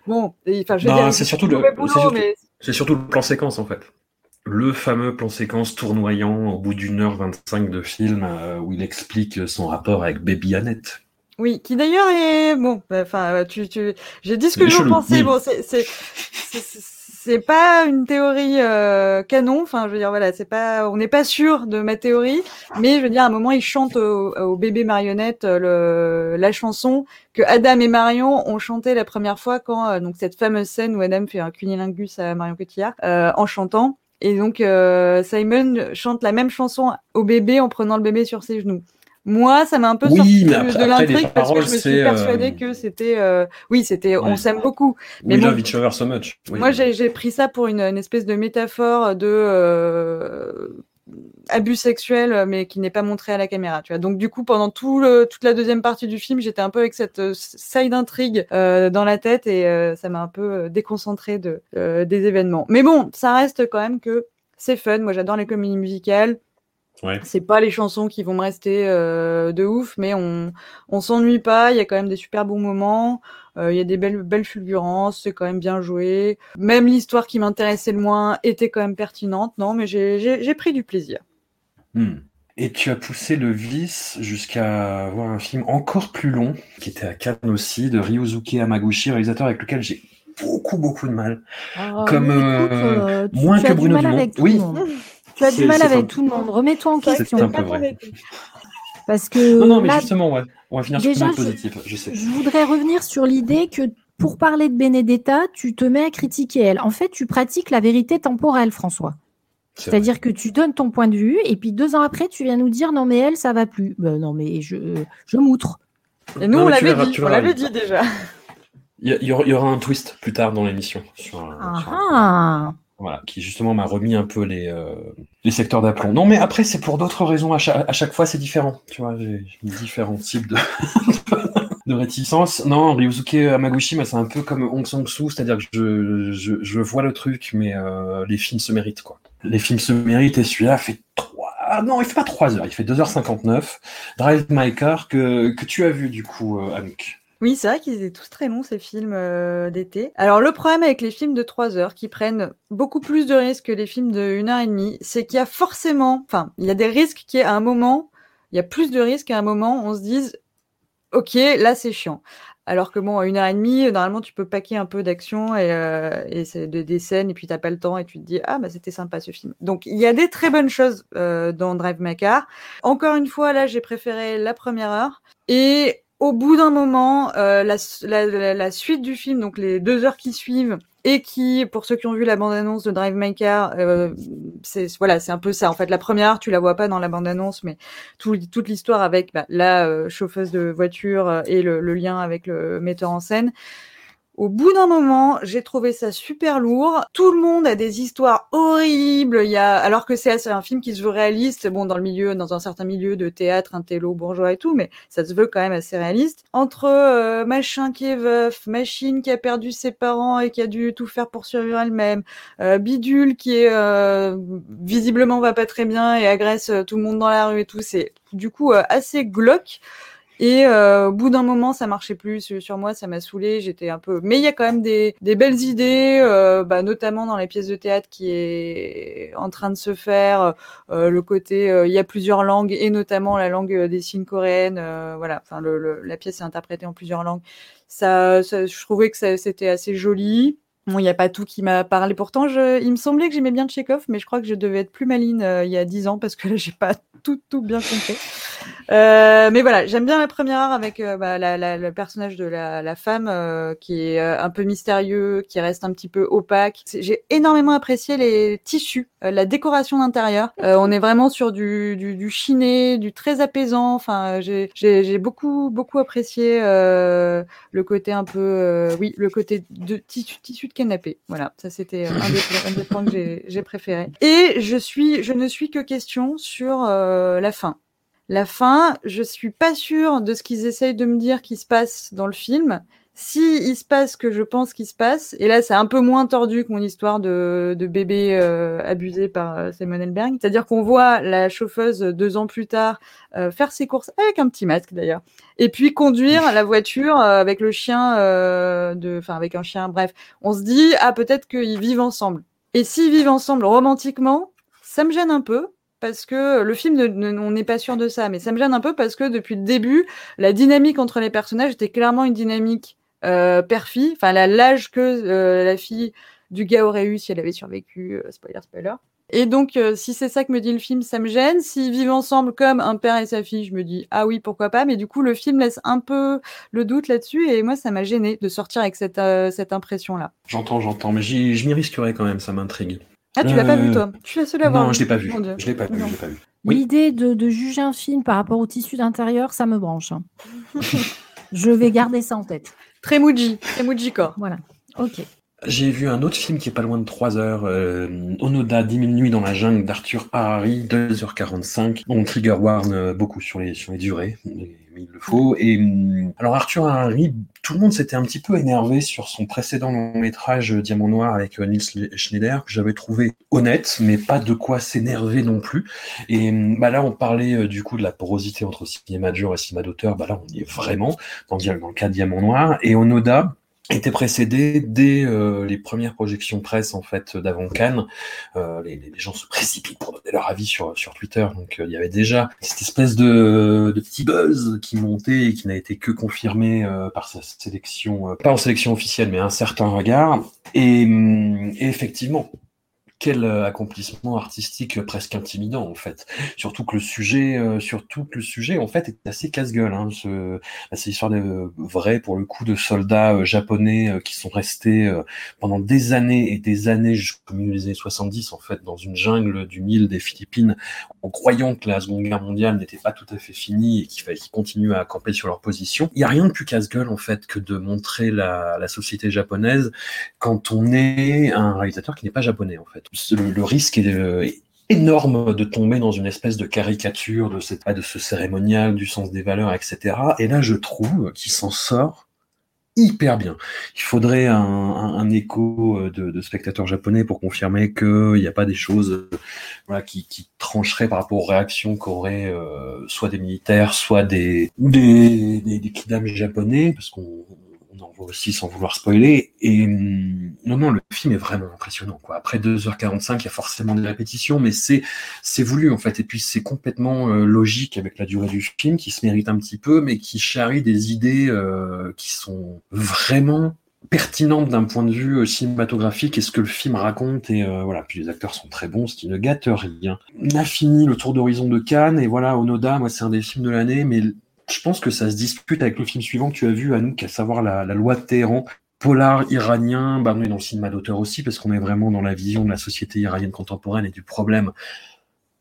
Bon, enfin, dire, c'est surtout surtout- mais C'est surtout le plan séquence en fait. Le fameux plan séquence tournoyant au bout d'une heure 25 de film euh, où il explique son rapport avec Baby Annette. Oui, qui d'ailleurs est bon. bah, Enfin, tu, tu, j'ai dit ce que j'en pensais. oui. Bon, c'est, c'est, pas une théorie euh, canon. Enfin, je veux dire, voilà, c'est pas, on n'est pas sûr de ma théorie, mais je veux dire, à un moment, il chante au, au bébé marionnette euh, le, la chanson que Adam et Marion ont chanté la première fois quand euh, donc cette fameuse scène où Adam fait un cunilingus à Marion Cotillard euh, en chantant. Et donc euh, Simon chante la même chanson au bébé en prenant le bébé sur ses genoux. Moi, ça m'a un peu Oui, sorti mais après- de l'intrigue parce que je me suis c'est, euh, persuadée que c'était, euh, oui, c'était, on s'aime beaucoup. Mais We bon, love each other so much. Oui. moi, j'ai pris ça pour une, une espèce de métaphore de euh, abus sexuel, mais qui n'est pas montré à la caméra. Tu vois. Donc, du coup, pendant tout le, toute la deuxième partie du film, j'étais un peu avec cette side intrigue euh, dans la tête et ça m'a un peu déconcentré de, des événements. Mais bon, ça reste quand même que c'est fun. Moi, j'adore les comédies musicales. Ouais. C'est pas les chansons qui vont me rester euh, de ouf, mais on on s'ennuie pas. Il y a quand même des super bons moments. Euh, Il y a des belles belles fulgurances. C'est quand même bien joué. Même l'histoire qui m'intéressait le moins était quand même pertinente. Non, mais j'ai j'ai j'ai pris du plaisir. Hmm. Et tu as poussé le vice jusqu'à voir un film encore plus long, qui était à Cannes aussi, de Ryuzuki Hamaguchi, réalisateur avec lequel j'ai beaucoup beaucoup de mal. Ah, Comme, écoute, euh, tu, moins tu que Bruno Dumont. Oui. Tu as du mal avec un- tout le monde. Remets-toi en C'est question. un peu vrai. Parce que Non, non, mais là, justement, ouais. On va finir sur déjà, je- positive, je sais. je voudrais revenir sur l'idée que pour parler de Benedetta, tu te mets à critiquer elle. En fait, tu pratiques la vérité temporelle, François. C'est-à-dire que tu donnes ton point de vue et puis deux ans après, tu viens nous dire non mais elle, ça va plus. Ben non mais je, je m'outre. Et nous, Non, on l'avait dit. On l'avait dit déjà. Il y, aura, un twist plus tard dans l'émission sur, Ah sur ah. Voilà, qui justement m'a remis un peu les, euh, les secteurs d'aplomb. Non, mais après, c'est pour d'autres raisons. À chaque, à chaque fois, c'est différent. Tu vois, j'ai différents types de, de réticence. Non, Ryusuke Hamaguchi, moi, c'est un peu comme Hong Sang-soo, c'est-à-dire que je, je, je vois le truc, mais euh, les films se méritent, quoi. Les films se méritent, et celui-là fait 3... Ah non, il fait pas 3 heures, il fait 2h59. Drive My Car, que, que tu as vu, du coup, euh. Oui, c'est vrai qu'ils étaient tous très longs, ces films euh, d'été. Alors, le problème avec les films de 3 heures, qui prennent beaucoup plus de risques que les films de 1 heure et demie, c'est qu'il y a forcément, enfin, il y a des risques qui, à un moment, il y a plus de risques qu'à un moment, on se dise, ok, là, c'est chiant. Alors que bon, à une heure et demie, normalement, tu peux paquer un peu d'action et, euh, et c'est de- des scènes, et puis t'as pas le temps, et tu te dis, ah, bah, c'était sympa ce film. Donc, il y a des très bonnes choses euh, dans Drive My Car. Encore une fois, là, j'ai préféré la première heure. Et au bout d'un moment, euh, la, suite du film, donc les deux heures qui suivent, et qui, pour ceux qui ont vu la bande-annonce de Drive My Car, euh, c'est voilà, c'est un peu ça. En fait, la première tu la vois pas dans la bande-annonce, mais tout, toute l'histoire avec bah, la euh, chauffeuse de voiture euh, et le lien avec le metteur en scène. Au bout d'un moment, j'ai trouvé ça super lourd. Tout le monde a des histoires horribles. Il y a, alors que c'est un film qui se veut réaliste, bon, dans le milieu, dans un certain milieu de théâtre, un télo bourgeois et tout, mais ça se veut quand même assez réaliste. Entre euh, machin qui est veuf, machine qui a perdu ses parents et qui a dû tout faire pour survivre elle-même, euh, bidule qui est euh, visiblement va pas très bien et agresse euh, tout le monde dans la rue et tout, c'est du coup euh, assez glauque. Et euh, au bout d'un moment, ça marchait plus sur, moi, ça m'a saoulé. J'étais un peu. Mais il y a quand même des, des belles idées, euh, bah, notamment dans les pièces de théâtre qui est en train de se faire. Euh, le côté, euh, il y a plusieurs langues et notamment la langue euh, des signes coréennes. euh, voilà, enfin le, le- la pièce est interprétée en plusieurs langues. Ça, ça je trouvais que c'était assez joli. Bon, il n'y a pas tout qui m'a parlé. Pourtant, je, il me semblait que j'aimais bien Tchekhov, mais je crois que je devais être plus maline euh, il y a dix ans parce que là, j'ai pas tout, tout bien compris. Euh, mais voilà, j'aime bien la première heure avec euh, bah, la, la- le personnage de la, la femme euh, qui est un peu mystérieux, qui reste un petit peu opaque. J'ai énormément apprécié les tissus, la décoration d'intérieur. On est vraiment sur du, du, du chiné, du très apaisant. Enfin, j'ai beaucoup beaucoup apprécié le côté un peu, oui, le côté de tissu, tissu de canapé. Voilà, ça c'était un, des, un des points que j'ai préféré. Et je suis, je ne suis que question sur la fin. La fin, je suis pas sûre de ce qu'ils essayent de me dire qui se passe dans le film. Si il se passe ce que je pense qu'il se passe, et là c'est un peu moins tordu que mon histoire de, de bébé euh, abusé par euh, Simon Elberg, c'est-à-dire qu'on voit la chauffeuse deux ans plus tard euh, faire ses courses avec un petit masque d'ailleurs, et puis conduire la voiture avec le chien, de, enfin avec un chien, bref, on se dit ah peut-être qu'ils vivent ensemble. Et s'ils vivent ensemble romantiquement, ça me gêne un peu parce que le film, on n'est pas sûr de ça, mais ça me gêne un peu parce que depuis le début, la dynamique entre les personnages était clairement une dynamique euh, père-fille, enfin l'âge que euh, la fille du gars aurait eu si elle avait survécu, euh, spoiler, spoiler. Et donc, euh, si c'est ça que me dit le film, ça me gêne. S'ils vivent ensemble comme un père et sa fille, je me dis ah oui, pourquoi pas. Mais du coup, le film laisse un peu le doute là-dessus, et moi, ça m'a gêné de sortir avec cette, cette impression-là. J'entends, j'entends, mais je m'y risquerais quand même, ça m'intrigue. Ah, tu l'as pas vu, toi? Tu es la seule à voir. Non, je l'ai pas vu. Je l'ai pas vu. l'ai pas vu. L'idée de, juger un film par rapport au tissu d'intérieur, ça me branche. Hein. je vais garder ça en tête. Très Muji, très Muji corps. Voilà. Ok. J'ai vu un autre film qui est pas loin de 3 heures, euh, Onoda, 10 000 nuits dans la jungle d'Arthur Harari, 2h45. On trigger warn euh, beaucoup sur les, sur les durées, mais, il le faut. Et hum, alors Arthur Harari, tout le monde s'était un petit peu énervé sur son précédent long métrage euh, Diamant Noir avec Nils Schneider, que j'avais trouvé honnête, mais pas de quoi s'énerver non plus. Et hum, bah là, on parlait du coup de la porosité entre cinéma de et cinéma d'auteur. Bah là, on y est vraiment dans, dans le cas de Diamant Noir. Et Onoda, était précédé dès euh, les premières projections presse en fait d'avant Cannes. Euh, les, les, gens se précipitent pour donner leur avis sur sur Twitter. Donc euh, il y avait déjà cette espèce de, de petit buzz qui montait et qui n'a été que confirmé euh, par sa sélection, pas en sélection officielle, mais un certain regard. Et, hum, et effectivement, quel euh, accomplissement artistique presque intimidant en fait. Surtout que le sujet, euh, surtout que le sujet en fait est assez casse-gueule. Hein, ce, bah, c'est l'histoire de vrai pour le coup de soldats euh, japonais qui sont restés pendant des années et des années jusqu'au milieu des années 70 en fait dans une jungle du Nil des Philippines en croyant que la Seconde Guerre mondiale n'était pas tout à fait finie et qu'il fallait qu'ils continuent à camper sur leur position. Il y a rien de plus casse-gueule en fait que de montrer la société japonaise quand on est un réalisateur qui n'est pas japonais en fait le, risque est, énorme de tomber dans une espèce de caricature de, cette, de ce cérémonial, du sens des valeurs, etc. Et là, je trouve qu'il s'en sort hyper bien. Il faudrait un, écho de, spectateurs japonais pour confirmer qu'il n'y a pas des choses qui, trancheraient par rapport aux réactions qu'auraient euh, soit des militaires, soit des, des, des, des japonais, parce qu'on aussi sans vouloir spoiler. Et hum, non, non, le film est vraiment impressionnant. Quoi. Après 2h45, il y a forcément des répétitions, mais c'est c'est voulu en fait. Et puis c'est complètement euh, logique avec la durée du film, qui se mérite un petit peu, mais qui charrie des idées euh, qui sont vraiment pertinentes d'un point de vue euh, cinématographique et ce que le film raconte et voilà puis les acteurs sont très bons ce qui ne gâte rien on a fini le tour d'horizon de Cannes et voilà Onoda moi c'est un des films de l'année mais je pense que ça se dispute avec le film suivant que tu as vu, Anouk, à savoir la, loi de Téhéran. Polar iranien, bah, on est dans le cinéma d'auteur aussi, parce qu'on est vraiment dans la vision de la société iranienne contemporaine et du problème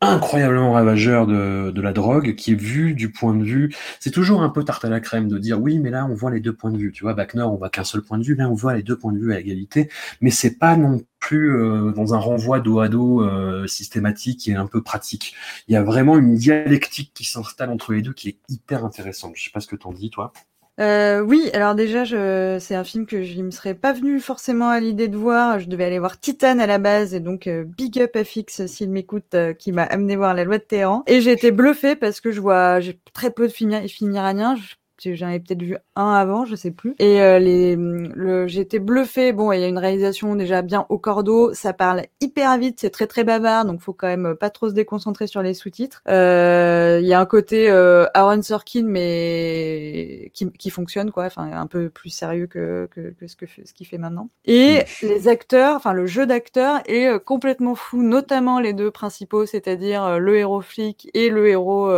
incroyablement ravageur de, de, la drogue qui est vu du point de vue c'est toujours un peu tarte à la crème de dire oui mais là on voit les deux points de vue. Tu vois Wagner on voit qu'un seul point de vue là on voit les deux points de vue à égalité mais c'est pas non plus euh, dans un renvoi dos à dos euh, systématique et un peu pratique. Il y a vraiment une dialectique qui s'installe entre les deux qui est hyper intéressante. Je sais pas ce que t'en dis toi euh, oui, alors déjà, je... c'est un film que je ne me serais pas venu forcément à l'idée de voir. Je devais aller voir Titan à la base, et donc euh, big up à Fix s'il m'écoute, euh, qui m'a amené voir La Loi de Téhéran. Et j'ai été bluffée parce que je vois, j'ai très peu de films, films iraniens j'en ai peut-être vu un avant, je sais plus. Et euh, les, le, été bluffée. Bon, il y a une réalisation déjà bien au cordeau, ça parle hyper vite, c'est très très bavard, donc faut quand même pas trop se déconcentrer sur les sous-titres. Euh, il y a un côté euh, Aaron Sorkin, mais qui, qui fonctionne quoi, enfin un peu plus sérieux que, que, que ce que ce qu'il fait maintenant. Et les acteurs, enfin le jeu d'acteurs est euh, complètement fou, notamment les deux principaux, c'est-à-dire le héros flic et le héros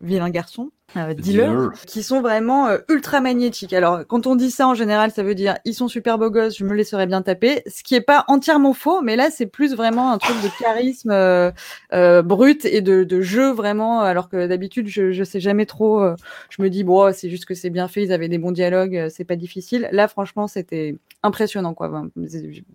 vilain garçon. Euh, dealers, qui sont vraiment euh, ultra magnétiques. Alors, quand on dit ça en général, ça veut dire ils sont super beaux gosses, je me laisserais bien taper. Ce qui est pas entièrement faux, mais là, c'est plus vraiment un truc de charisme euh, euh brut et de, de, jeu vraiment. Alors que d'habitude, je, je sais jamais trop. je me dis bon, c'est juste que c'est bien fait, ils avaient des bons dialogues, c'est pas difficile. Là, franchement, c'était impressionnant, quoi.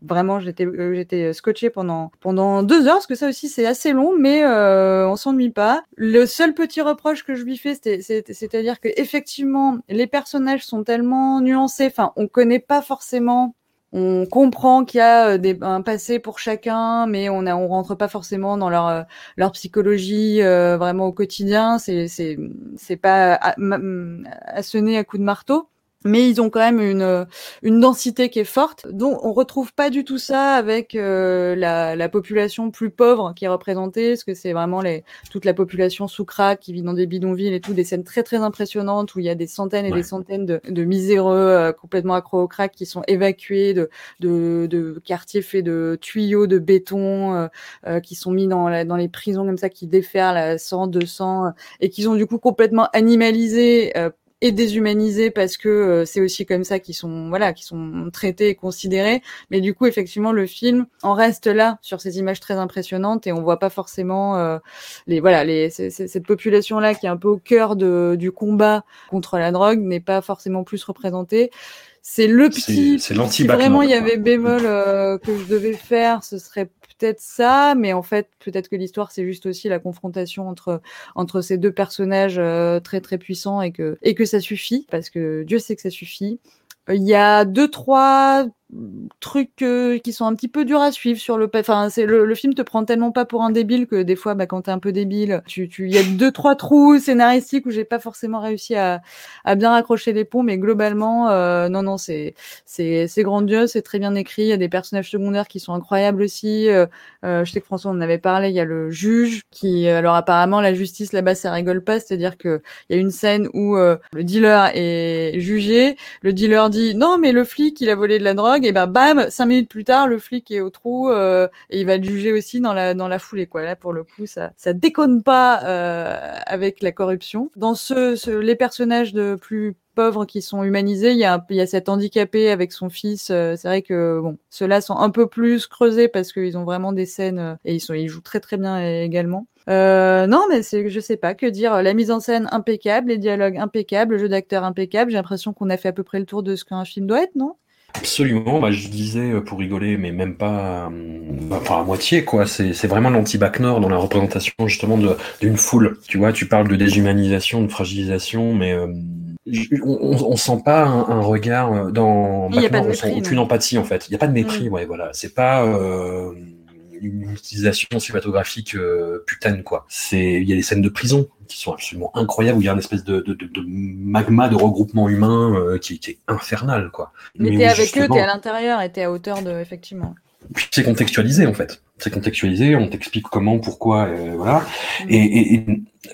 Vraiment, j'étais j'étais scotché pendant pendant deux heures, parce que ça aussi, c'est assez long, mais on s'ennuie pas. Le seul petit reproche que je lui fais, c'était c'est-à-dire que effectivement, les personnages sont tellement nuancés. Enfin, on connaît pas forcément. On comprend qu'il y a euh, des, un passé pour chacun, mais on ne on rentre pas forcément dans leur euh, leur psychologie euh, vraiment au quotidien. C'est c'est c'est pas à, sonner à coup de marteau mais ils ont quand même une, euh, une densité qui est forte. Donc on retrouve pas du tout ça avec euh, la, la, population plus pauvre qui est représentée, parce que c'est vraiment les, toute la population sous crack qui vit dans des bidonvilles et tout, des scènes très très impressionnantes où il y a des centaines et des centaines de, de miséreux euh, complètement accro au crack qui sont évacués de, de, de quartiers faits de tuyaux de béton qui sont mis dans, la, dans les prisons comme ça qui déferlent à 100, 200 et qui sont du coup complètement animalisés et déshumanisés parce que euh, c'est aussi comme ça qu'ils sont voilà qu'ils sont traités et considérés. Mais du coup effectivement le film en reste là sur ces images très impressionnantes et on voit pas forcément euh, les voilà les cette population là qui est un peu au cœur de, du combat contre la drogue n'est pas forcément plus représentée c'est le petit c'est si vraiment il y avait bémol euh, que je devais faire ce serait peut-être ça, mais en fait, peut-être que l'histoire, c'est juste aussi la confrontation entre, entre ces deux personnages euh, très très puissants et que, et que ça suffit, parce que Dieu sait que ça suffit. Il y a deux, trois trucs euh, qui sont un petit peu durs à suivre sur le enfin c'est le, le, film te prend tellement pas pour un débile que des fois bah quand t'es un peu débile tu il y a deux trois trous scénaristiques où j'ai pas forcément réussi à, à bien raccrocher les ponts mais globalement euh, non non c'est c'est c'est grandiose c'est très bien écrit. Il y a des personnages secondaires qui sont incroyables aussi euh, euh je sais que François en avait parlé il y a le juge qui alors apparemment la justice là-bas ça rigole pas c'est-à-dire que il y a une scène où le dealer est jugé. Le dealer dit non mais le flic il a volé de la drogue et ben bam, cinq minutes plus tard, le flic est au trou euh, et il va le juger aussi dans la dans la foulée quoi. Là pour le coup, ça ça déconne pas euh, avec la corruption. Dans ce, les personnages de plus pauvres qui sont humanisés, il y a il y a cet handicapé avec son fils. Euh, c'est vrai que bon, ceux-là sont un peu plus creusés parce qu'ils ont vraiment des scènes et ils sont ils jouent très très bien également. Euh, non, mais c'est, je sais pas que dire. La mise en scène impeccable, les dialogues impeccables, le jeu d'acteur impeccable. J'ai l'impression qu'on a fait à peu près le tour de ce qu'un film doit être, non? Absolument, bah, je disais euh, pour rigoler, mais même pas, euh, bah, pas à moitié, quoi. C'est, c'est vraiment l'anti-bac nord dans la représentation justement d'une foule. Tu vois, tu parles de déshumanisation, de fragilisation, mais euh, on, on, sent pas un, regard dans. Il y a pas de mépris, on sent aucune empathie en fait. Il y a pas de mépris, mm. ouais, voilà. C'est pas. Euh, une utilisation cinématographique euh, putaine quoi. C'est il y a des scènes de prison qui sont absolument incroyables où il y a une espèce de, de, de, magma de regroupement humain euh, qui, est infernal quoi. Mais, t'es avec eux, t'es à l'intérieur et t'es à hauteur de effectivement. Puis c'est contextualisé en fait. C'est contextualisé, on t'explique comment, pourquoi, euh, voilà. Mm. Et, et,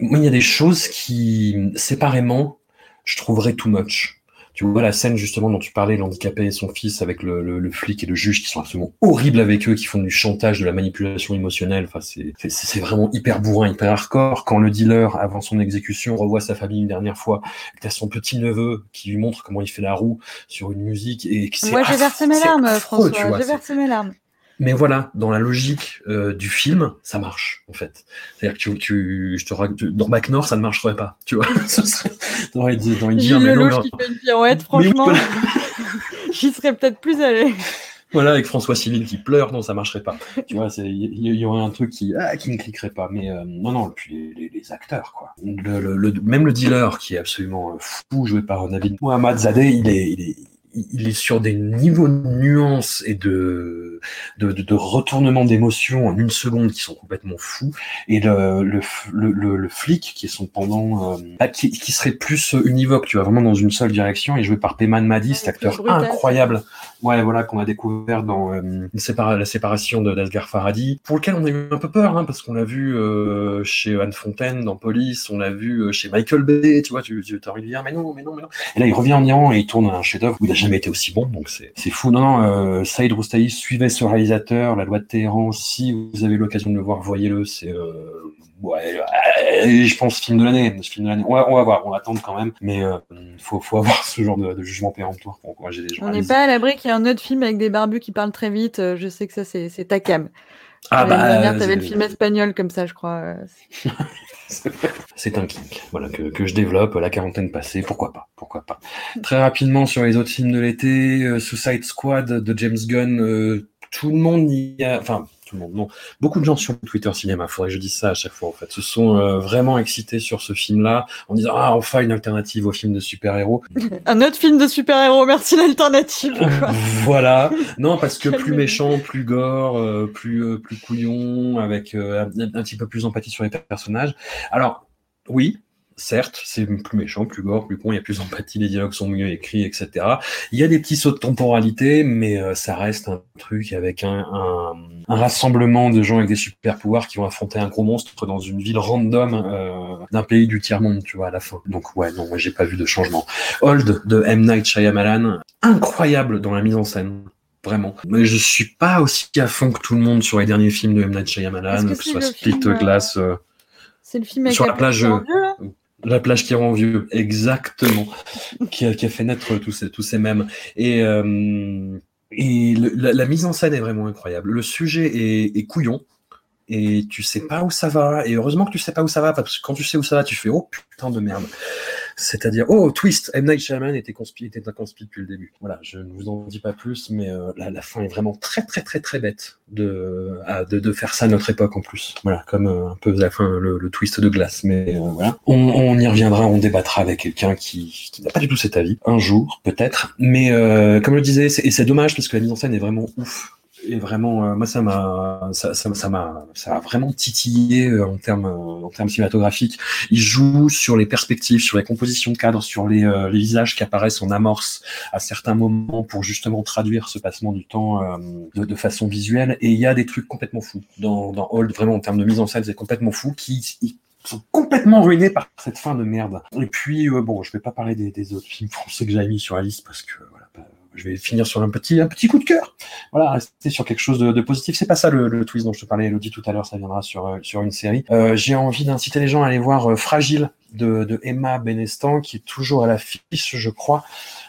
moi, il y a des choses qui séparément, je trouverais too much tu vois la scène justement dont tu parlais, l'handicapé et son fils avec le, le, le, flic et le juge qui sont absolument horribles avec eux, qui font du chantage, de la manipulation émotionnelle. Enfin, c'est vraiment hyper bourrin, hyper hardcore. Quand le dealer, avant son exécution, revoit sa famille une dernière fois, que son petit neveu qui lui montre comment il fait la roue sur une musique et que Moi, j'ai versé mes larmes, François. J'ai versé mes larmes. Mais voilà, dans la logique euh, du film, ça marche en fait. C'est-à-dire que tu, tu, je te dans Bac Nord, ça ne marcherait pas, tu vois. Ce serait, envie de dire, mais non, qui fait une pirouette, franchement, j'y serais peut-être plus allé. Voilà, avec François Civil qui pleure, non, ça marcherait pas. Tu vois, il y, aurait un truc qui, ah, qui ne cliquerait pas. Mais euh, non, non, puis les, les, acteurs, quoi. Le, le, même le dealer qui est absolument euh, fou, joué par Nabil Mohamed Zadeh, il est, il est, il est sur des niveaux de nuances et de, de, de, retournement d'émotions en une seconde qui sont complètement fous. Et le, le, le, le flic, qui est son pendant, euh, ah, qui, qui, serait plus univoque, tu vois, vraiment dans une seule direction, est joué par Peyman Madi, cet acteur incroyable. Ouais, voilà, qu'on a découvert dans euh, la séparation de d'Asghar Faradi, pour lequel on a eu un peu peur, hein, parce qu'on l'a vu euh, chez Anne Fontaine dans Police, on l'a vu chez Michael Bay, tu vois, tu, tu as envie de dire, mais non, mais non, mais non. Et là, il revient en Iran et il tourne un chef-d'œuvre où il jamais été aussi bon, donc c'est fou. Non, non euh, Saïd Roustaï suivait ce réalisateur, La Loi de Téhéran. Si vous avez l'occasion de le voir, voyez-le. C'est euh, ouais, euh, je pense film de l'année. Film de l'année. On va, on va voir, on va attendre quand même, mais euh, faut faut avoir ce genre de, de jugement péremptoire pour encourager les gens. On n'est pas à l'abri qu'il y ait un autre film avec des barbus qui parlent très vite. Je sais que ça, c'est c'est ta cam. Ah bah, dernière, t'avais le c'est- film espagnol comme ça, je crois. euh, C'est un kink, voilà, que, que je développe, la quarantaine passée, pourquoi pas, pourquoi pas. Très rapidement sur les autres films de l'été, euh, Suicide Squad de James Gunn, euh, tout le monde y a, enfin, tout le monde, non, beaucoup de gens sur Twitter Cinéma, faudrait que je dise ça à chaque fois en fait, se sont euh, vraiment excités sur ce film-là, en disant, ah, enfin une alternative au film de super-héros. Un autre film de super-héros, merci l'alternative. voilà. Non, parce que plus méchant, plus gore, euh, plus euh, plus couillon, avec euh, un, un petit peu plus d'empathie sur les personnages. Alors, oui, certes, c'est plus méchant, plus gore, plus con, il y a plus d'empathie, les dialogues sont mieux écrits, etc. Il y a des petits sauts de temporalité, mais euh, ça reste un truc avec un, un, un rassemblement de gens avec des super pouvoirs qui vont affronter un gros monstre dans une ville random euh, d'un pays du tiers-monde, tu vois, à la fin. Donc ouais, non, moi j'ai pas vu de changement. Old de M. Night Shyamalan, incroyable dans la mise en scène. Vraiment. Mais je suis pas aussi à fond que tout le monde sur les derniers films de M. Night Shyamalan, que que ce soit Split film, euh, Glass, euh, C'est le film avec Sur la plage, petite La plage qui rend vieux, exactement, qui, a, qui a fait naître tous ces, tous ces mèmes. Et, euh, et la mise en scène est vraiment incroyable. Le sujet est, est couillon. Et tu sais pas où ça va. Et heureusement que tu sais pas où ça va, parce que quand tu sais où ça va, tu fais oh putain de merde. C'est-à-dire, oh, twist, M. Night Shyamalan était conspi, était un depuis le début. Voilà, je ne vous en dis pas plus, mais euh, la, la fin est vraiment très, très, très, très bête de, de, de faire ça à notre époque en plus. Voilà, comme euh, un peu la fin, le, le twist de glace. Mais euh, voilà, on, on y reviendra, on débattra avec quelqu'un qui, qui n'a pas du tout cet avis, un jour, peut-être. Mais euh, comme je le disais, et c'est dommage parce que la mise en scène est vraiment ouf. Et vraiment, euh, moi, ça m'a, ça, ça, ça m'a, ça a vraiment titillé euh, en termes, euh, en termes cinématographiques. Il joue sur les perspectives, sur les compositions de cadres, sur les, euh, les visages qui apparaissent en amorce à certains moments pour justement traduire ce passement du temps euh, de, de façon visuelle. Et il y a des trucs complètement fous dans, dans Old, vraiment en termes de mise en scène, c'est complètement fou, qui sont complètement ruinés par cette fin de merde. Et puis, euh, bon, je vais pas parler des, des autres films français que j'avais mis sur la liste parce que je vais finir sur un petit, un petit coup de cœur. Voilà, rester sur quelque chose de, de positif. C'est pas ça le, le twist dont je te parlais, Elodie, tout à l'heure. Ça viendra sur, euh, sur une série. Euh, J'ai envie d'inciter les gens à aller voir euh, Fragile de, Emma Benestan, qui est toujours à l'affiche, je crois,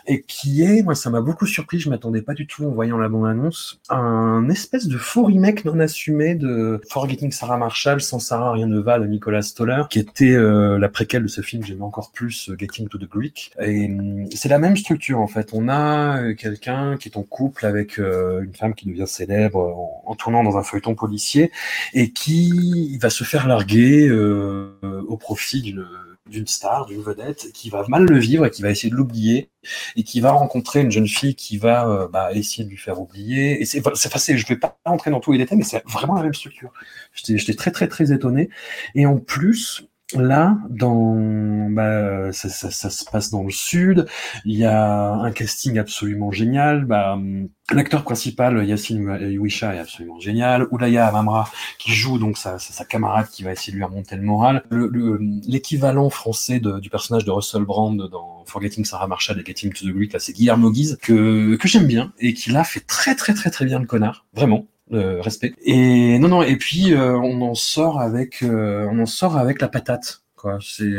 et qui est, moi, ça m'a beaucoup surpris. Je m'attendais pas du tout en voyant la bande-annonce, un espèce de faux remake non assumé de Forgetting Sarah Marshall, sans Sarah rien ne va de Nicolas Stoller, qui était euh, la préquelle de ce film j'aimais encore plus, euh, Getting to the Greek. Et hum, c'est la même structure en fait. On a euh, quelqu'un qui est en couple avec une femme qui devient célèbre en, tournant dans un feuilleton policier et qui va se faire larguer au profit d'une d'une star, d'une vedette, qui va mal le vivre et qui va essayer de l'oublier, et qui va rencontrer une jeune fille qui va euh, bah, essayer de lui faire oublier. Et c'est, c'est- je vais pas rentrer dans tous les détails, mais c'est vraiment la même structure. J'étais, j'étais très très très étonné. Et en plus, là, dans, bah, ça, ça, ça se passe dans le sud. Il y a un casting absolument génial. Bah, L'acteur principal, Yassine Ouisha, est absolument génial. Oulaya Amamra, qui joue donc sa, sa, sa camarade qui va essayer de lui remonter le moral. Le- le- L'équivalent français de- du personnage de Russell Brand dans Forgetting Sarah Marshall et Getting to the Greek, là, c'est Guillermo Guise, que, que j'aime bien, et qui là fait très très très très bien le connard. Vraiment. Euh, respect. Et non non et puis euh, on en sort avec euh, on en sort avec la patate quoi. C'est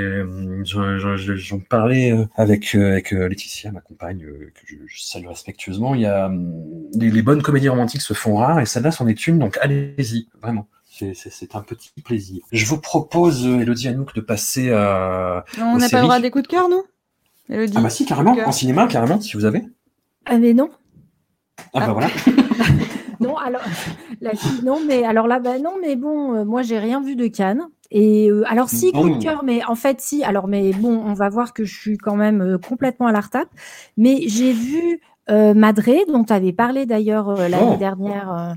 j'en- parlais avec avec Laetitia, ma compagne, que je, je salue respectueusement. Il y a les, les bonnes comédies romantiques se font rares et celle-là c'en est une, donc allez-y, vraiment. C'est- un petit plaisir. Je vous propose, Elodie Anouk, de passer à. Non, on n'a pas le droit des coups de cœur, nous Elodie? Ah bah si, carrément, en cinéma, carrément, si vous avez. Ah mais non. Ah, bah Ah. voilà. Non, alors, la fille, non, mais alors là, bah non, mais bon, euh, moi, j'ai rien vu de Cannes. Et euh, alors, si, coup de cœur, mais en fait, si, alors, mais bon, on va voir que je suis quand même euh, complètement à la retape. Mais j'ai vu euh, Madré, dont tu avais parlé d'ailleurs euh, l'année Oh. dernière. euh,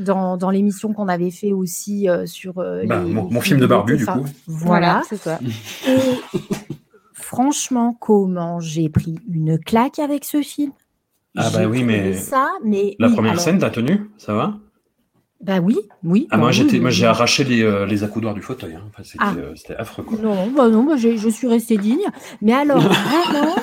dans, dans l'émission qu'on avait fait aussi euh, sur euh, Bah, les, mon- film de barbu, du coup. Voilà. c'est ça. Et franchement, comment j'ai pris une claque avec ce film? Ah bah oui, mais ça, mais La oui, première alors- scène, t'as tenu Ça va? Bah oui, oui. Ah, bah moi, oui, j'étais, oui, moi, j'ai arraché les, euh, les accoudoirs du fauteuil. Hein. Enfin, c'était, Ah. euh, c'était affreux, quoi. Non, bah non, bah je suis restée digne. Mais alors, vraiment,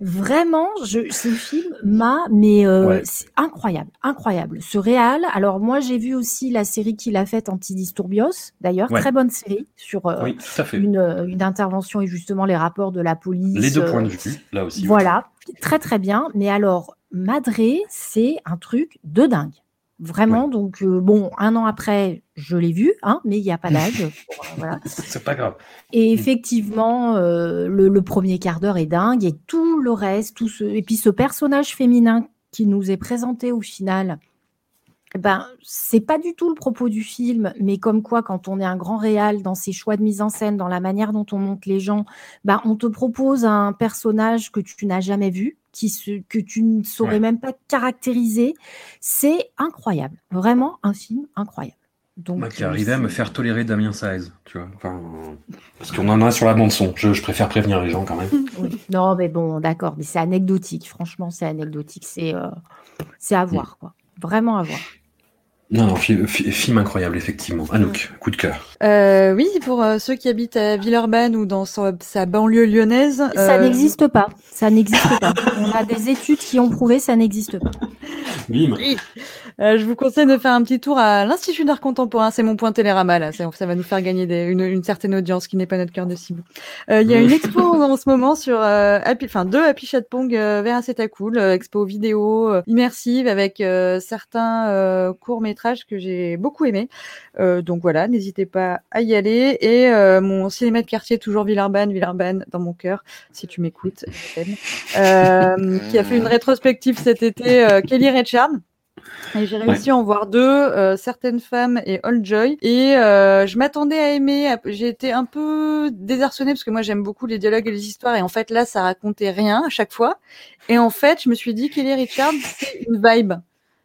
Vraiment, je, ce film m'a, mais euh, c'est incroyable, incroyable. Ce réal. Alors moi, j'ai vu aussi la série qu'il a faite Antidisturbios, d'ailleurs, Ouais. très bonne série sur euh, Oui, une, euh, une intervention et justement les rapports de la police. Les deux euh, points de vue, là aussi. oui. Voilà, très très bien. Mais alors, Madré, c'est un truc de dingue. Vraiment, donc euh, bon, un an après, je l'ai vu, hein, mais il n'y a pas d'âge. euh, voilà. C'est pas grave. Et effectivement, euh, le, le premier quart d'heure est dingue et tout le reste, tout ce... et puis ce personnage féminin qui nous est présenté au final, eh ben c'est pas du tout le propos du film, mais comme quoi quand on est un grand réal dans ses choix de mise en scène, dans la manière dont on monte les gens, ben on te propose un personnage que tu n'as jamais vu, qui se, que tu ne saurais Ouais. même pas caractériser. C'est incroyable, vraiment un film incroyable. Donc, Moi qui arrivais à me faire tolérer Damien Saez, tu vois. Enfin, parce qu'on en a sur la bande son. Je, je préfère prévenir les gens quand même. Oui. Non, mais bon, d'accord, mais c'est anecdotique. Franchement, c'est anecdotique. C'est euh, c'est à voir, quoi. Vraiment à voir. Non, non, fi- fi- film incroyable, effectivement. Anouk, coup de cœur. Euh, oui, pour euh, ceux qui habitent à Villeurbanne ou dans sa, sa banlieue lyonnaise. Ça euh, n'existe pas. Ça n'existe pas. On a des études qui ont prouvé ça n'existe pas. Euh, je vous conseille de faire un petit tour à l'Institut d'art contemporain. C'est mon point Télérama, là. Ça, ça va nous faire gagner des- une, une certaine audience qui n'est pas notre cœur de cible. Euh, Il y a une expo en ce moment sur, euh, Happy- enfin, deux Happy Chat Pong vers C'est cool, expo vidéo immersive avec certains courts-métrages que j'ai beaucoup aimés. Donc voilà, n'hésitez pas à y aller. Et mon cinéma de quartier, toujours Villeurbanne, Villeurbanne dans mon cœur, si tu m'écoutes, qui a fait une rétrospective cet été, Kelly Richard. Et j'ai réussi à en voir deux, euh, certaines femmes et Old Joy. Et euh, je m'attendais à aimer. J'ai été un peu désarçonnée parce que moi j'aime beaucoup les dialogues et les histoires. Et en fait là, ça racontait rien à chaque fois. Et en fait, je me suis dit Kelly Richard, c'est une vibe,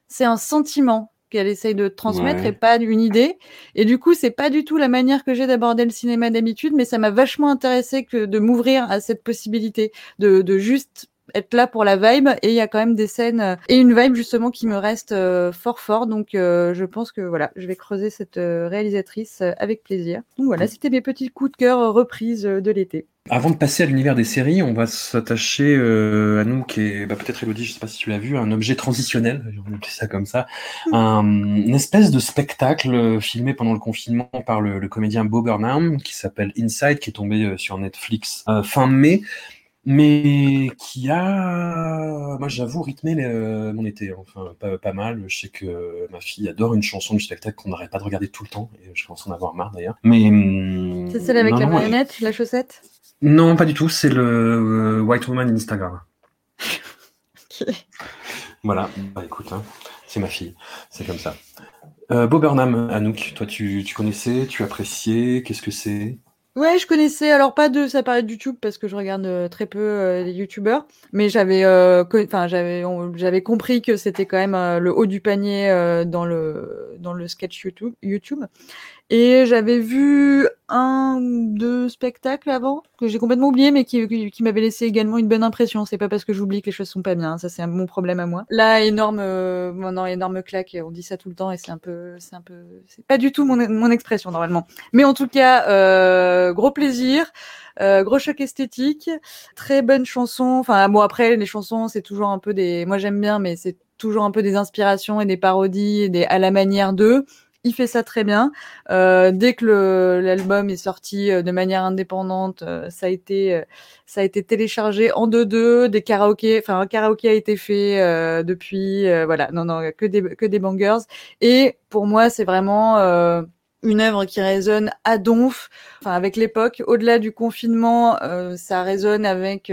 c'est un sentiment qu'elle essaye de transmettre Ouais. et pas une idée. Et du coup, c'est pas du tout la manière que j'ai d'aborder le cinéma d'habitude, mais ça m'a vachement intéressé que de m'ouvrir à cette possibilité de, de juste être là pour la vibe et il y a quand même des scènes euh, et une vibe justement qui me reste euh, fort fort. Donc euh, je pense que voilà je vais creuser cette réalisatrice avec plaisir. Donc voilà c'était mes petits coups de cœur reprises de l'été. Avant de passer à l'univers des séries, on va s'attacher euh, à nous, qui est bah, peut-être Elodie, je sais pas si tu l'as vu, un objet transitionnel, on va appeler ça comme ça, un, une espèce de spectacle filmé pendant le confinement par le, le comédien Bo Burnham, qui s'appelle Inside, qui est tombé sur Netflix euh, fin mai, mais qui a, moi j'avoue, rythmé les- euh, mon été, enfin pas, pas mal. Je sais que ma fille adore une chanson du spectacle qu'on n'arrête pas de regarder tout le temps, et je commence à en avoir marre d'ailleurs. Mais hum, c'est celle avec non, la marionnette la chaussette? Non, pas du tout. C'est le euh, White Woman Instagram. Voilà. Bah écoute, hein, c'est ma fille. C'est comme ça. Euh, Bo Burnham, Anouk, toi tu, tu connaissais, tu appréciais, qu'est-ce que c'est? Ouais, je connaissais alors pas de ça paraît de YouTube parce que je regarde euh, très peu euh, les youtubeurs, mais j'avais euh, enfin j'avais on- j'avais compris que c'était quand même euh, le haut du panier euh, dans le dans le sketch YouTube YouTube. Et j'avais vu un deux spectacles avant que j'ai complètement oublié mais qui m'avaient laissé également une bonne impression, c'est pas parce que j'oublie que les choses sont pas bien, ça c'est mon problème à moi. Là, énorme euh, non, énorme claque, on dit ça tout le temps et c'est un peu c'est un peu c'est pas du tout mon mon expression normalement. Mais en tout cas, euh, gros plaisir, euh, gros choc esthétique, très bonne chanson. Enfin, bon après les chansons, c'est toujours un peu des, moi j'aime bien, mais c'est toujours un peu des inspirations et des parodies et des à la manière d'eux. Il fait ça très bien. Euh, dès que l'album est sorti euh, de manière indépendante, euh, ça a été ça a été téléchargé en 2-2, des karaokés, enfin un karaoké a été fait depuis, voilà, non non que des que des bangers. Et pour moi, c'est vraiment une œuvre qui résonne à donf, enfin avec l'époque. Au-delà du confinement, ça résonne avec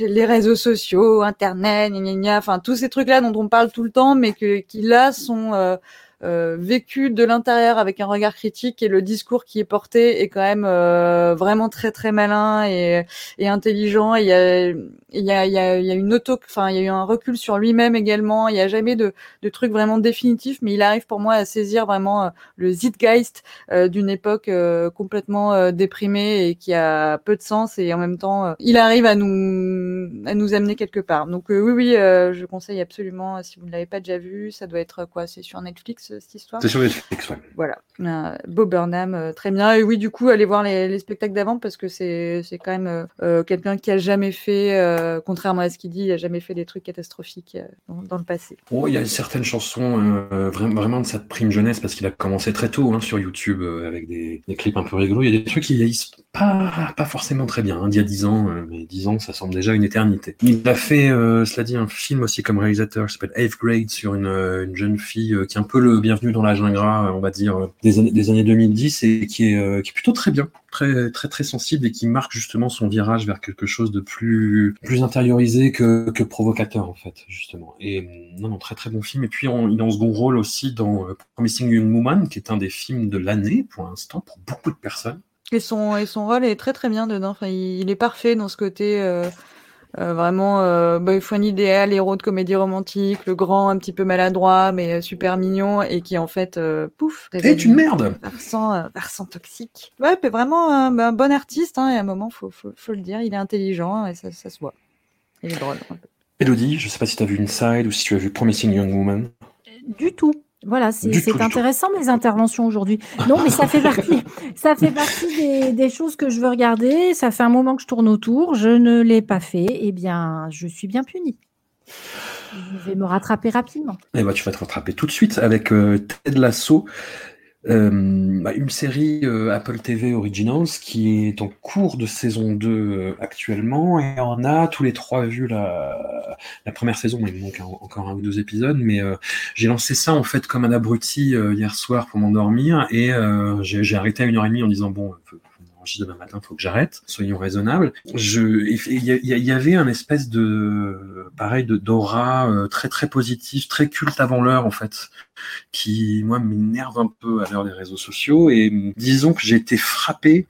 les réseaux sociaux, Internet, gna gna gna, enfin tous ces trucs-là dont on parle tout le temps, mais que, qui là sont euh, vécus de l'intérieur avec un regard critique et le discours qui est porté est quand même euh, vraiment très très malin et, et intelligent. Il y a, il y a, y a, une auto, enfin il y a eu un recul sur lui-même également. Il n'y a jamais de, de trucs vraiment définitifs, mais il arrive pour moi à saisir vraiment euh, le zeitgeist euh, d'une époque complètement déprimée et qui a peu de sens et en même temps il arrive à nous à nous amener quelque part. Donc oui, oui, je conseille absolument, si vous ne l'avez pas déjà vu, ça doit être quoi C'est sur Netflix cette histoire C'est sur Netflix, ouais. Voilà, Bob Burnham, très bien. Et oui, du coup, allez voir les, les spectacles d'avant parce que c'est quand même quelqu'un qui a jamais fait, contrairement à ce qu'il dit, il a jamais fait des trucs catastrophiques dans, le passé. Oh, il y a certaines chansons vraiment de cette prime jeunesse parce qu'il a commencé très tôt hein, sur YouTube avec des, des, clips un peu rigolos. Il y a des trucs qui vieillissent pas, pas forcément très bien. Hein, d'il y a 10 ans, euh, mais 10 ans, ça semble déjà une éternité. Il a fait, euh, cela dit, un film aussi comme réalisateur qui s'appelle Eighth Grade sur une, euh, une, jeune fille qui est un peu le bienvenu dans la jungle, on va dire, des années, des années 2010 et qui est, qui est plutôt très bien, très, très, très sensible et qui marque justement son virage vers quelque chose de plus, plus intériorisé que, provocateur, en fait, justement. Et non, non, très, très bon film. Et puis, il est en second rôle aussi dans Promising Young Woman, qui est un des films de l'année pour l'instant pour beaucoup de personnes. Et son, et son rôle est très très bien dedans. Enfin, il, est parfait dans ce côté euh, euh, vraiment euh, bah, il faut un idéal, héros de comédie romantique, le grand, un petit peu maladroit, mais super mignon, et qui en fait, pouf, est une merde Versant, versant toxique. Ouais, mais vraiment un, bon artiste, hein, et à un moment, faut, faut, faut, le dire, il est intelligent, et ça, ça se voit. Il est drôle. Elodie, je sais pas si tu as vu Inside ou si tu as vu Promising Young Woman. Du tout. Voilà, c'est intéressant mes interventions aujourd'hui. Non, mais ça fait partie, ça fait partie des, choses que je veux regarder. Ça fait un moment que je tourne autour, je ne l'ai pas fait. Eh bien, je suis bien punie. Je vais me rattraper rapidement. Eh ben, tu vas te rattraper tout de suite avec euh, Ted Lasso. Euh, bah, une série euh, Apple TV Originals qui est en cours de saison 2 euh, actuellement. Et on a tous les trois vu la, la première saison, il manque encore un ou deux épisodes, mais j'ai lancé ça en fait comme un abruti hier soir pour m'endormir. Et j'ai arrêté à une heure et demie en disant bon, demain matin, faut que j'arrête, soyons raisonnables. Il y, avait un espèce de, pareil, de d'aura euh, très très positif, très culte avant l'heure en fait, qui moi m'énerve un peu à l'heure des réseaux sociaux. Et disons que j'ai été frappé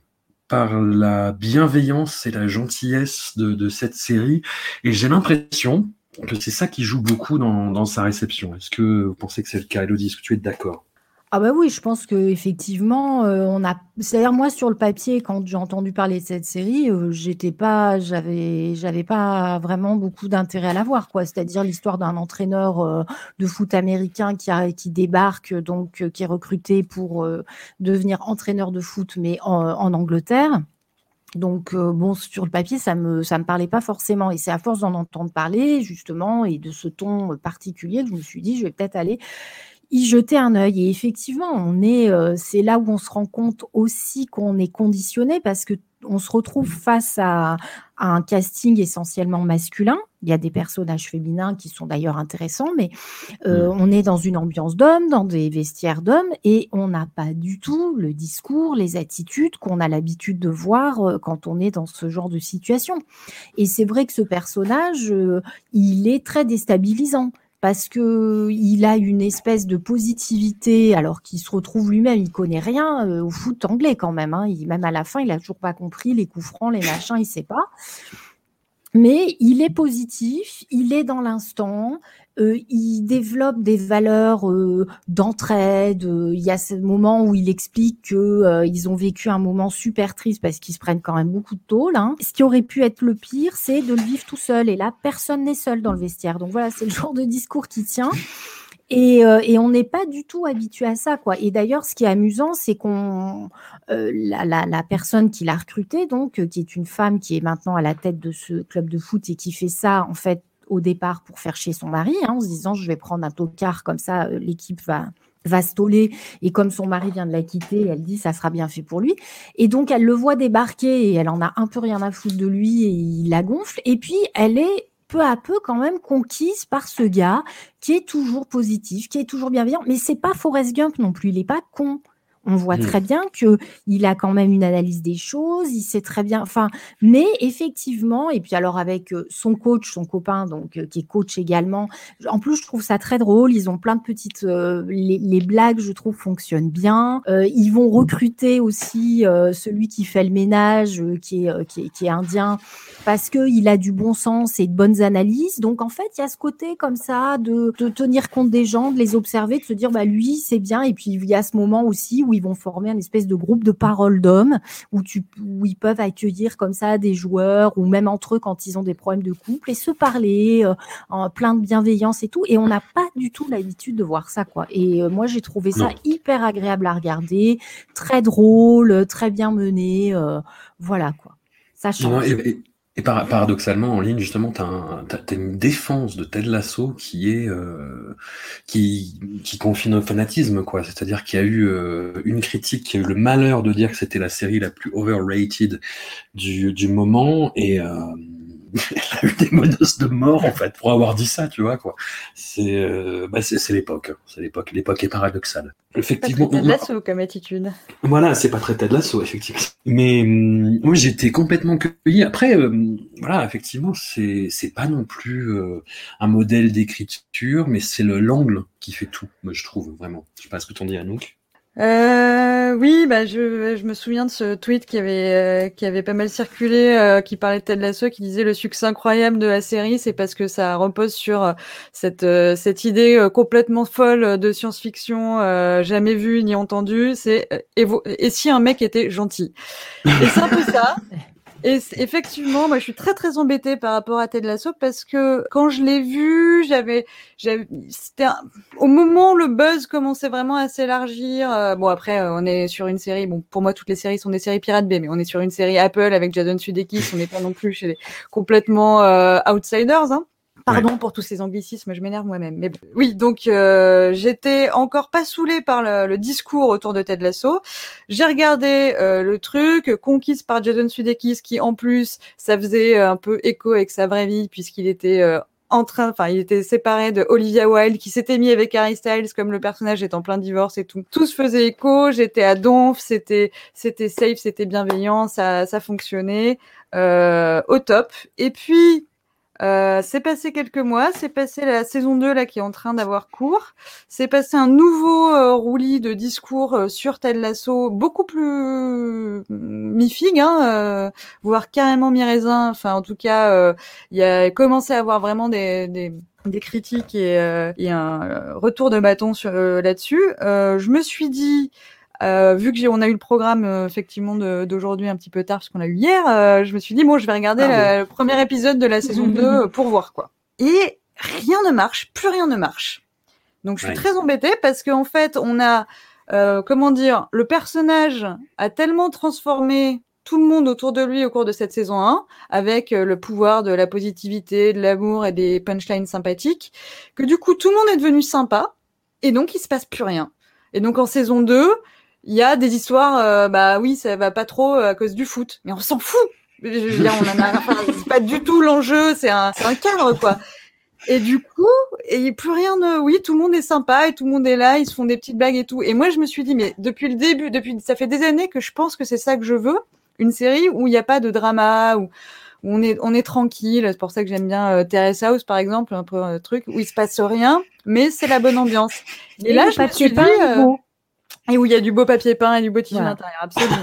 par la bienveillance et la gentillesse de, de cette série. Et j'ai l'impression que c'est ça qui joue beaucoup dans, dans sa réception. Est-ce que vous pensez que c'est le cas, Elodie? Est-ce que tu es d'accord? Ah bah oui, je pense qu'effectivement, euh, on a c'est-à-dire moi sur le papier quand j'ai entendu parler de cette série, euh, j'étais pas j'avais j'avais pas vraiment beaucoup d'intérêt à la voir quoi. C'est-à-dire l'histoire d'un entraîneur, euh, de foot américain qui a qui débarque donc qui est recruté pour, devenir entraîneur de foot mais en en Angleterre. Donc bon, sur le papier, ça me ça me parlait pas forcément et c'est à force d'en entendre parler justement et de ce ton, particulier que je me suis dit: «Je vais peut-être aller y jeter un œil. Et effectivement, on est, euh, c'est là où on se rend compte aussi qu'on est conditionné parce que on se retrouve face à, un casting essentiellement masculin. Il y a des personnages féminins qui sont d'ailleurs intéressants, mais euh, mmh. on est dans une ambiance d'hommes, dans des vestiaires d'hommes, et on n'a pas du tout le discours, les attitudes qu'on a l'habitude de voir euh, quand on est dans ce genre de situation. Et c'est vrai que ce personnage, il est très déstabilisant parce que il a une espèce de positivité, alors qu'il se retrouve lui-même, il connaît rien euh, au foot anglais quand même. Hein. Même à la fin, il a toujours pas compris les coups francs, les machins, il sait pas. Mais il est positif, il est dans l'instant, euh, il développe des valeurs euh, d'entraide. Euh, il y a ce moment où il explique que ils ont vécu un moment super triste parce qu'ils se prennent quand même beaucoup de tôle. Hein. Ce qui aurait pu être le pire, c'est de le vivre tout seul. Et là, personne n'est seul dans le vestiaire. Donc voilà, c'est le genre de discours qui tient. Et, et, on n'est pas du tout habitué à ça, quoi. Et d'ailleurs, ce qui est amusant, c'est qu'on la, la, personne qui l'a recruté, donc qui est une femme qui est maintenant à la tête de ce club de foot et qui fait ça en fait au départ pour faire chier son mari, hein, en se disant je vais prendre un tocard comme ça, euh, l'équipe va va se toller et comme son mari vient de la quitter, elle dit ça sera bien fait pour lui. Et donc elle le voit débarquer et elle en a un peu rien à foutre de lui et il la gonfle. Et puis elle est peu à peu quand même conquise par ce gars qui est toujours positif, qui est toujours bienveillant. Mais c'est pas Forrest Gump non plus, il est pas con. On voit mmh. très bien que il a quand même une analyse des choses, il sait très bien. Enfin, mais effectivement, et puis alors avec son coach, son copain, donc qui est coach également. En plus, je trouve ça très drôle. Ils ont plein de petites, les, blagues, je trouve, fonctionnent bien. ils vont recruter aussi celui qui fait le ménage, qui est, qui est, qui est indien, parce que il a du bon sens et de bonnes analyses. Donc en fait, il y a ce côté comme ça de, de tenir compte des gens, de les observer, de se dire bah lui c'est bien. Et puis il y a ce moment aussi où où ils vont former un espèce de groupe de parole d'hommes où, tu, où ils peuvent accueillir comme ça des joueurs ou même entre eux quand ils ont des problèmes de couple et se parler euh, en plein de bienveillance et tout. Et on n'a pas du tout l'habitude de voir ça, quoi. Et euh, moi, j'ai trouvé ça Non. hyper agréable à regarder, très drôle, très bien mené. euh, voilà, quoi. Ça change. Non, et, et- et par- paradoxalement, en ligne, justement, tu une défense de Ted Lasso qui est euh, qui, qui confine au fanatisme, quoi. C'est-à-dire qu'il y a eu euh, une critique qui a eu le malheur de dire que c'était la série la plus overrated du, du moment et euh, elle a eu des menaces de mort en fait pour avoir dit ça, tu vois quoi. C'est euh, bah, c'est c'est l'époque, c'est l'époque. L'époque est paradoxale. Effectivement, on- Lasso comme attitude. voilà, c'est pas très Ted Lasso, effectivement. Mais hum, moi, j'étais complètement cueilli. Après, hum, voilà, effectivement, c'est c'est pas non plus euh, un modèle d'écriture, mais c'est le l'angle qui fait tout, moi, je trouve, vraiment. Je sais pas ce que t'en dis, Anouk. Euh, oui, bah je, me souviens de ce tweet qui avait euh, qui avait pas mal circulé, euh, qui parlait de Ted Lasso, qui disait le succès incroyable de la série, c'est parce que ça repose sur euh, cette euh, cette idée euh, complètement folle de science-fiction euh, jamais vue ni entendue. C'est euh, et, et si un mec était gentil? Et c'est un ça. Et effectivement, moi, je suis très très embêtée par rapport à Ted Lasso parce que quand je l'ai vu, j'avais, j'avais, c'était un- au moment où le buzz commençait vraiment à s'élargir. euh, bon, après, euh, on est sur une série. Bon, pour moi, toutes les séries sont des séries Pirate Bay, mais on est sur une série Apple avec Jason Sudeikis. On n'est pas non plus chez les complètement euh, outsiders. Hein. Pardon pour tous ces anglicismes, je m'énerve moi-même. Mais oui, donc euh, j'étais encore pas saoulée par le, le discours autour de Ted Lasso. J'ai regardé euh, le truc, conquise par Jason Sudeikis, qui en plus, ça faisait un peu écho avec sa vraie vie, puisqu'il était euh, en train, enfin, il était séparé de Olivia Wilde, qui s'était mis avec Harry Styles, comme le personnage est en plein divorce et tout. Tout se faisait écho, j'étais à donf, c'était, c'était safe, c'était bienveillant, ça, ça fonctionnait, euh, au top. Et puis, euh, c'est passé quelques mois, c'est passé la saison 2 là qui est en train d'avoir cours. C'est passé un nouveau euh, roulis de discours euh, sur Ted Lasso, beaucoup plus mi-figue, hein, euh, voire carrément mi-raisin. Enfin, en tout cas, euh, il y a commencé à avoir vraiment des, des, des critiques et, et un retour de bâton sur, là-dessus. Je me suis dit, euh, vu que j'ai, on a eu le programme euh, effectivement de- d'aujourd'hui un petit peu tard parce qu'on l'a eu hier, euh, je me suis dit bon, je vais regarder Ah la- le premier épisode de la saison 2 pour voir quoi. Et rien ne marche, plus rien ne marche. Donc je suis Ouais. très embêtée parce qu'en fait on a comment dire, le personnage a tellement transformé tout le monde autour de lui au cours de cette saison 1, avec le pouvoir de la positivité, de l'amour et des punchlines sympathiques, que du coup tout le monde est devenu sympa, et donc il se passe plus rien. Et donc en saison 2, il y a des histoires, euh, bah oui, ça va pas trop euh, à cause du foot, mais on s'en fout. Je veux dire, on en a, enfin, c'est pas du tout l'enjeu, c'est un, c'est un cadre quoi. Et du coup, et plus rien ne, oui, tout le monde est sympa et tout le monde est là, ils se font des petites blagues et tout. Et moi, je me suis dit, mais depuis le début, depuis, ça fait des années que je pense que c'est ça que je veux, une série où il n'y a pas de drama, où, où on est, on est tranquille. C'est pour ça que j'aime bien euh, Terrace House, par exemple, un peu un truc où il se passe rien, mais c'est la bonne ambiance. Et, là, le je me suis dit, euh. Et où il y a du beau papier peint et du beau tissu Voilà. à l'intérieur, absolument.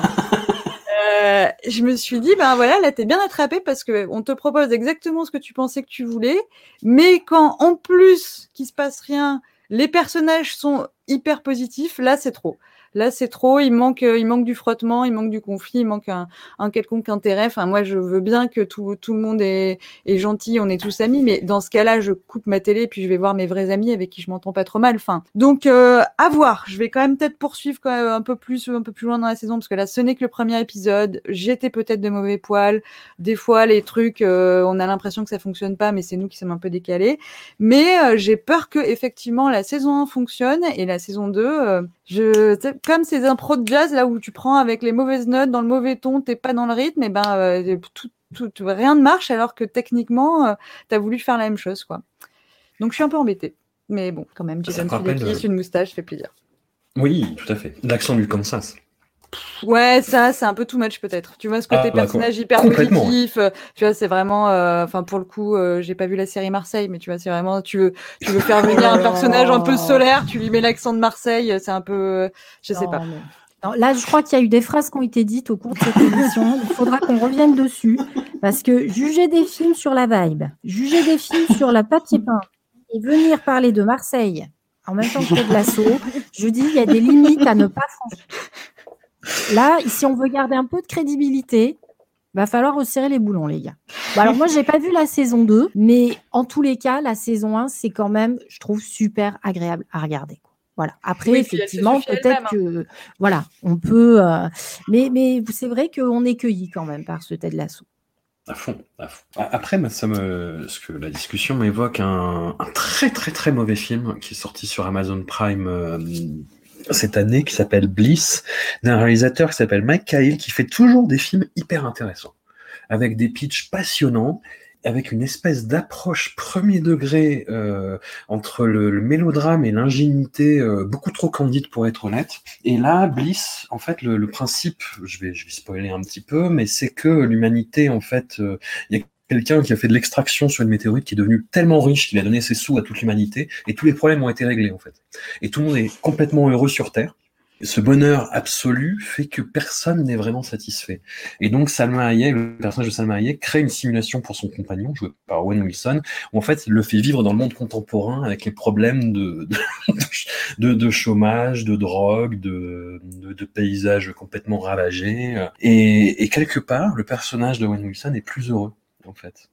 Euh, je me suis dit, ben voilà, là t'es bien attrapé parce que on te propose exactement ce que tu pensais que tu voulais, mais quand en plus qu'il se passe rien, les personnages sont hyper positifs, là c'est trop. Là c'est trop, il manque, euh, il manque du frottement, il manque du conflit, il manque un, quelconque intérêt. Enfin moi je veux bien que tout, tout le monde est, gentil, on est tous amis, mais dans ce cas-là je coupe ma télé puis je vais voir mes vrais amis avec qui je m'entends pas trop mal. Enfin donc euh, à voir. Je vais quand même peut-être poursuivre quand même un peu plus, un peu plus loin dans la saison parce que là ce n'est que le premier épisode. J'étais peut-être de mauvais poil. Des fois les trucs, euh, on a l'impression que ça fonctionne pas, mais c'est nous qui sommes un peu décalés. Mais euh, j'ai peur que effectivement la saison 1 fonctionne et la saison 2, euh, je comme ces impros de jazz là où tu prends avec les mauvaises notes dans le mauvais ton, t'es pas dans le rythme, et ben euh, tout, rien ne marche alors que techniquement euh, t'as voulu faire la même chose quoi. Donc je suis un peu embêtée. Mais bon, quand même, Jason Sudeikis, euh, une moustache, fait plaisir. Oui, tout à fait. L'accent du Kansas. Ouais, ça, c'est un peu too much peut-être. Tu vois, ce côté Ah, bah, personnage hyper positif. euh, tu vois, c'est vraiment. euh, Enfin, pour le coup, euh, j'ai pas vu la série Marseille, mais tu vois, c'est vraiment. Tu veux, tu veux faire venir un personnage un peu solaire, tu lui mets l'accent de Marseille, c'est un peu. euh, Je sais Non, pas. mais- Non, là, je crois qu'il y a eu des phrases qui ont été dites au cours de cette émission. Il faudra qu'on revienne dessus. Parce que juger des films sur la vibe, juger des films sur la papier peint et venir parler de Marseille en même temps que de l'assaut. Je dis, il y a des limites à ne pas franchir. Là, si on veut garder un peu de crédibilité, va falloir resserrer les boulons, les gars. Bon, alors moi, j'ai pas vu la saison 2, mais en tous les cas, la saison 1, c'est quand même, je trouve, super agréable à regarder. Voilà. Après, effectivement, peut-être que, voilà, on peut, euh, mais, mais c'est vrai qu'on est cueilli quand même par ce Ted Lasso. À fond, à fond. Après, ça me, ce que la discussion m'évoque un, très très très mauvais film qui est sorti sur Amazon Prime euh, cette année, qui s'appelle Bliss, d'un réalisateur qui s'appelle Mike Cahill, qui fait toujours des films hyper intéressants, avec des pitchs passionnants avec une espèce d'approche premier degré euh, entre le, mélodrame et l'ingénuité euh, beaucoup trop candide pour être honnête. Et là, Bliss, en fait, le, principe, je vais, je vais spoiler un petit peu, mais c'est que l'humanité, en fait, euh, il y a quelqu'un qui a fait de l'extraction sur une météorite qui est devenu tellement riche qu'il a donné ses sous à toute l'humanité et tous les problèmes ont été réglés en fait. Et tout le monde est complètement heureux sur Terre ce bonheur absolu fait que personne n'est vraiment satisfait. Et donc Salma Hayek, le personnage de Salma Hayek, crée une simulation pour son compagnon, joué par Owen Wilson, où en fait il le fait vivre dans le monde contemporain avec les problèmes de, chômage, de drogue, de, de, paysages complètement ravagés. Et, et quelque part, le personnage de Owen Wilson est plus heureux, en fait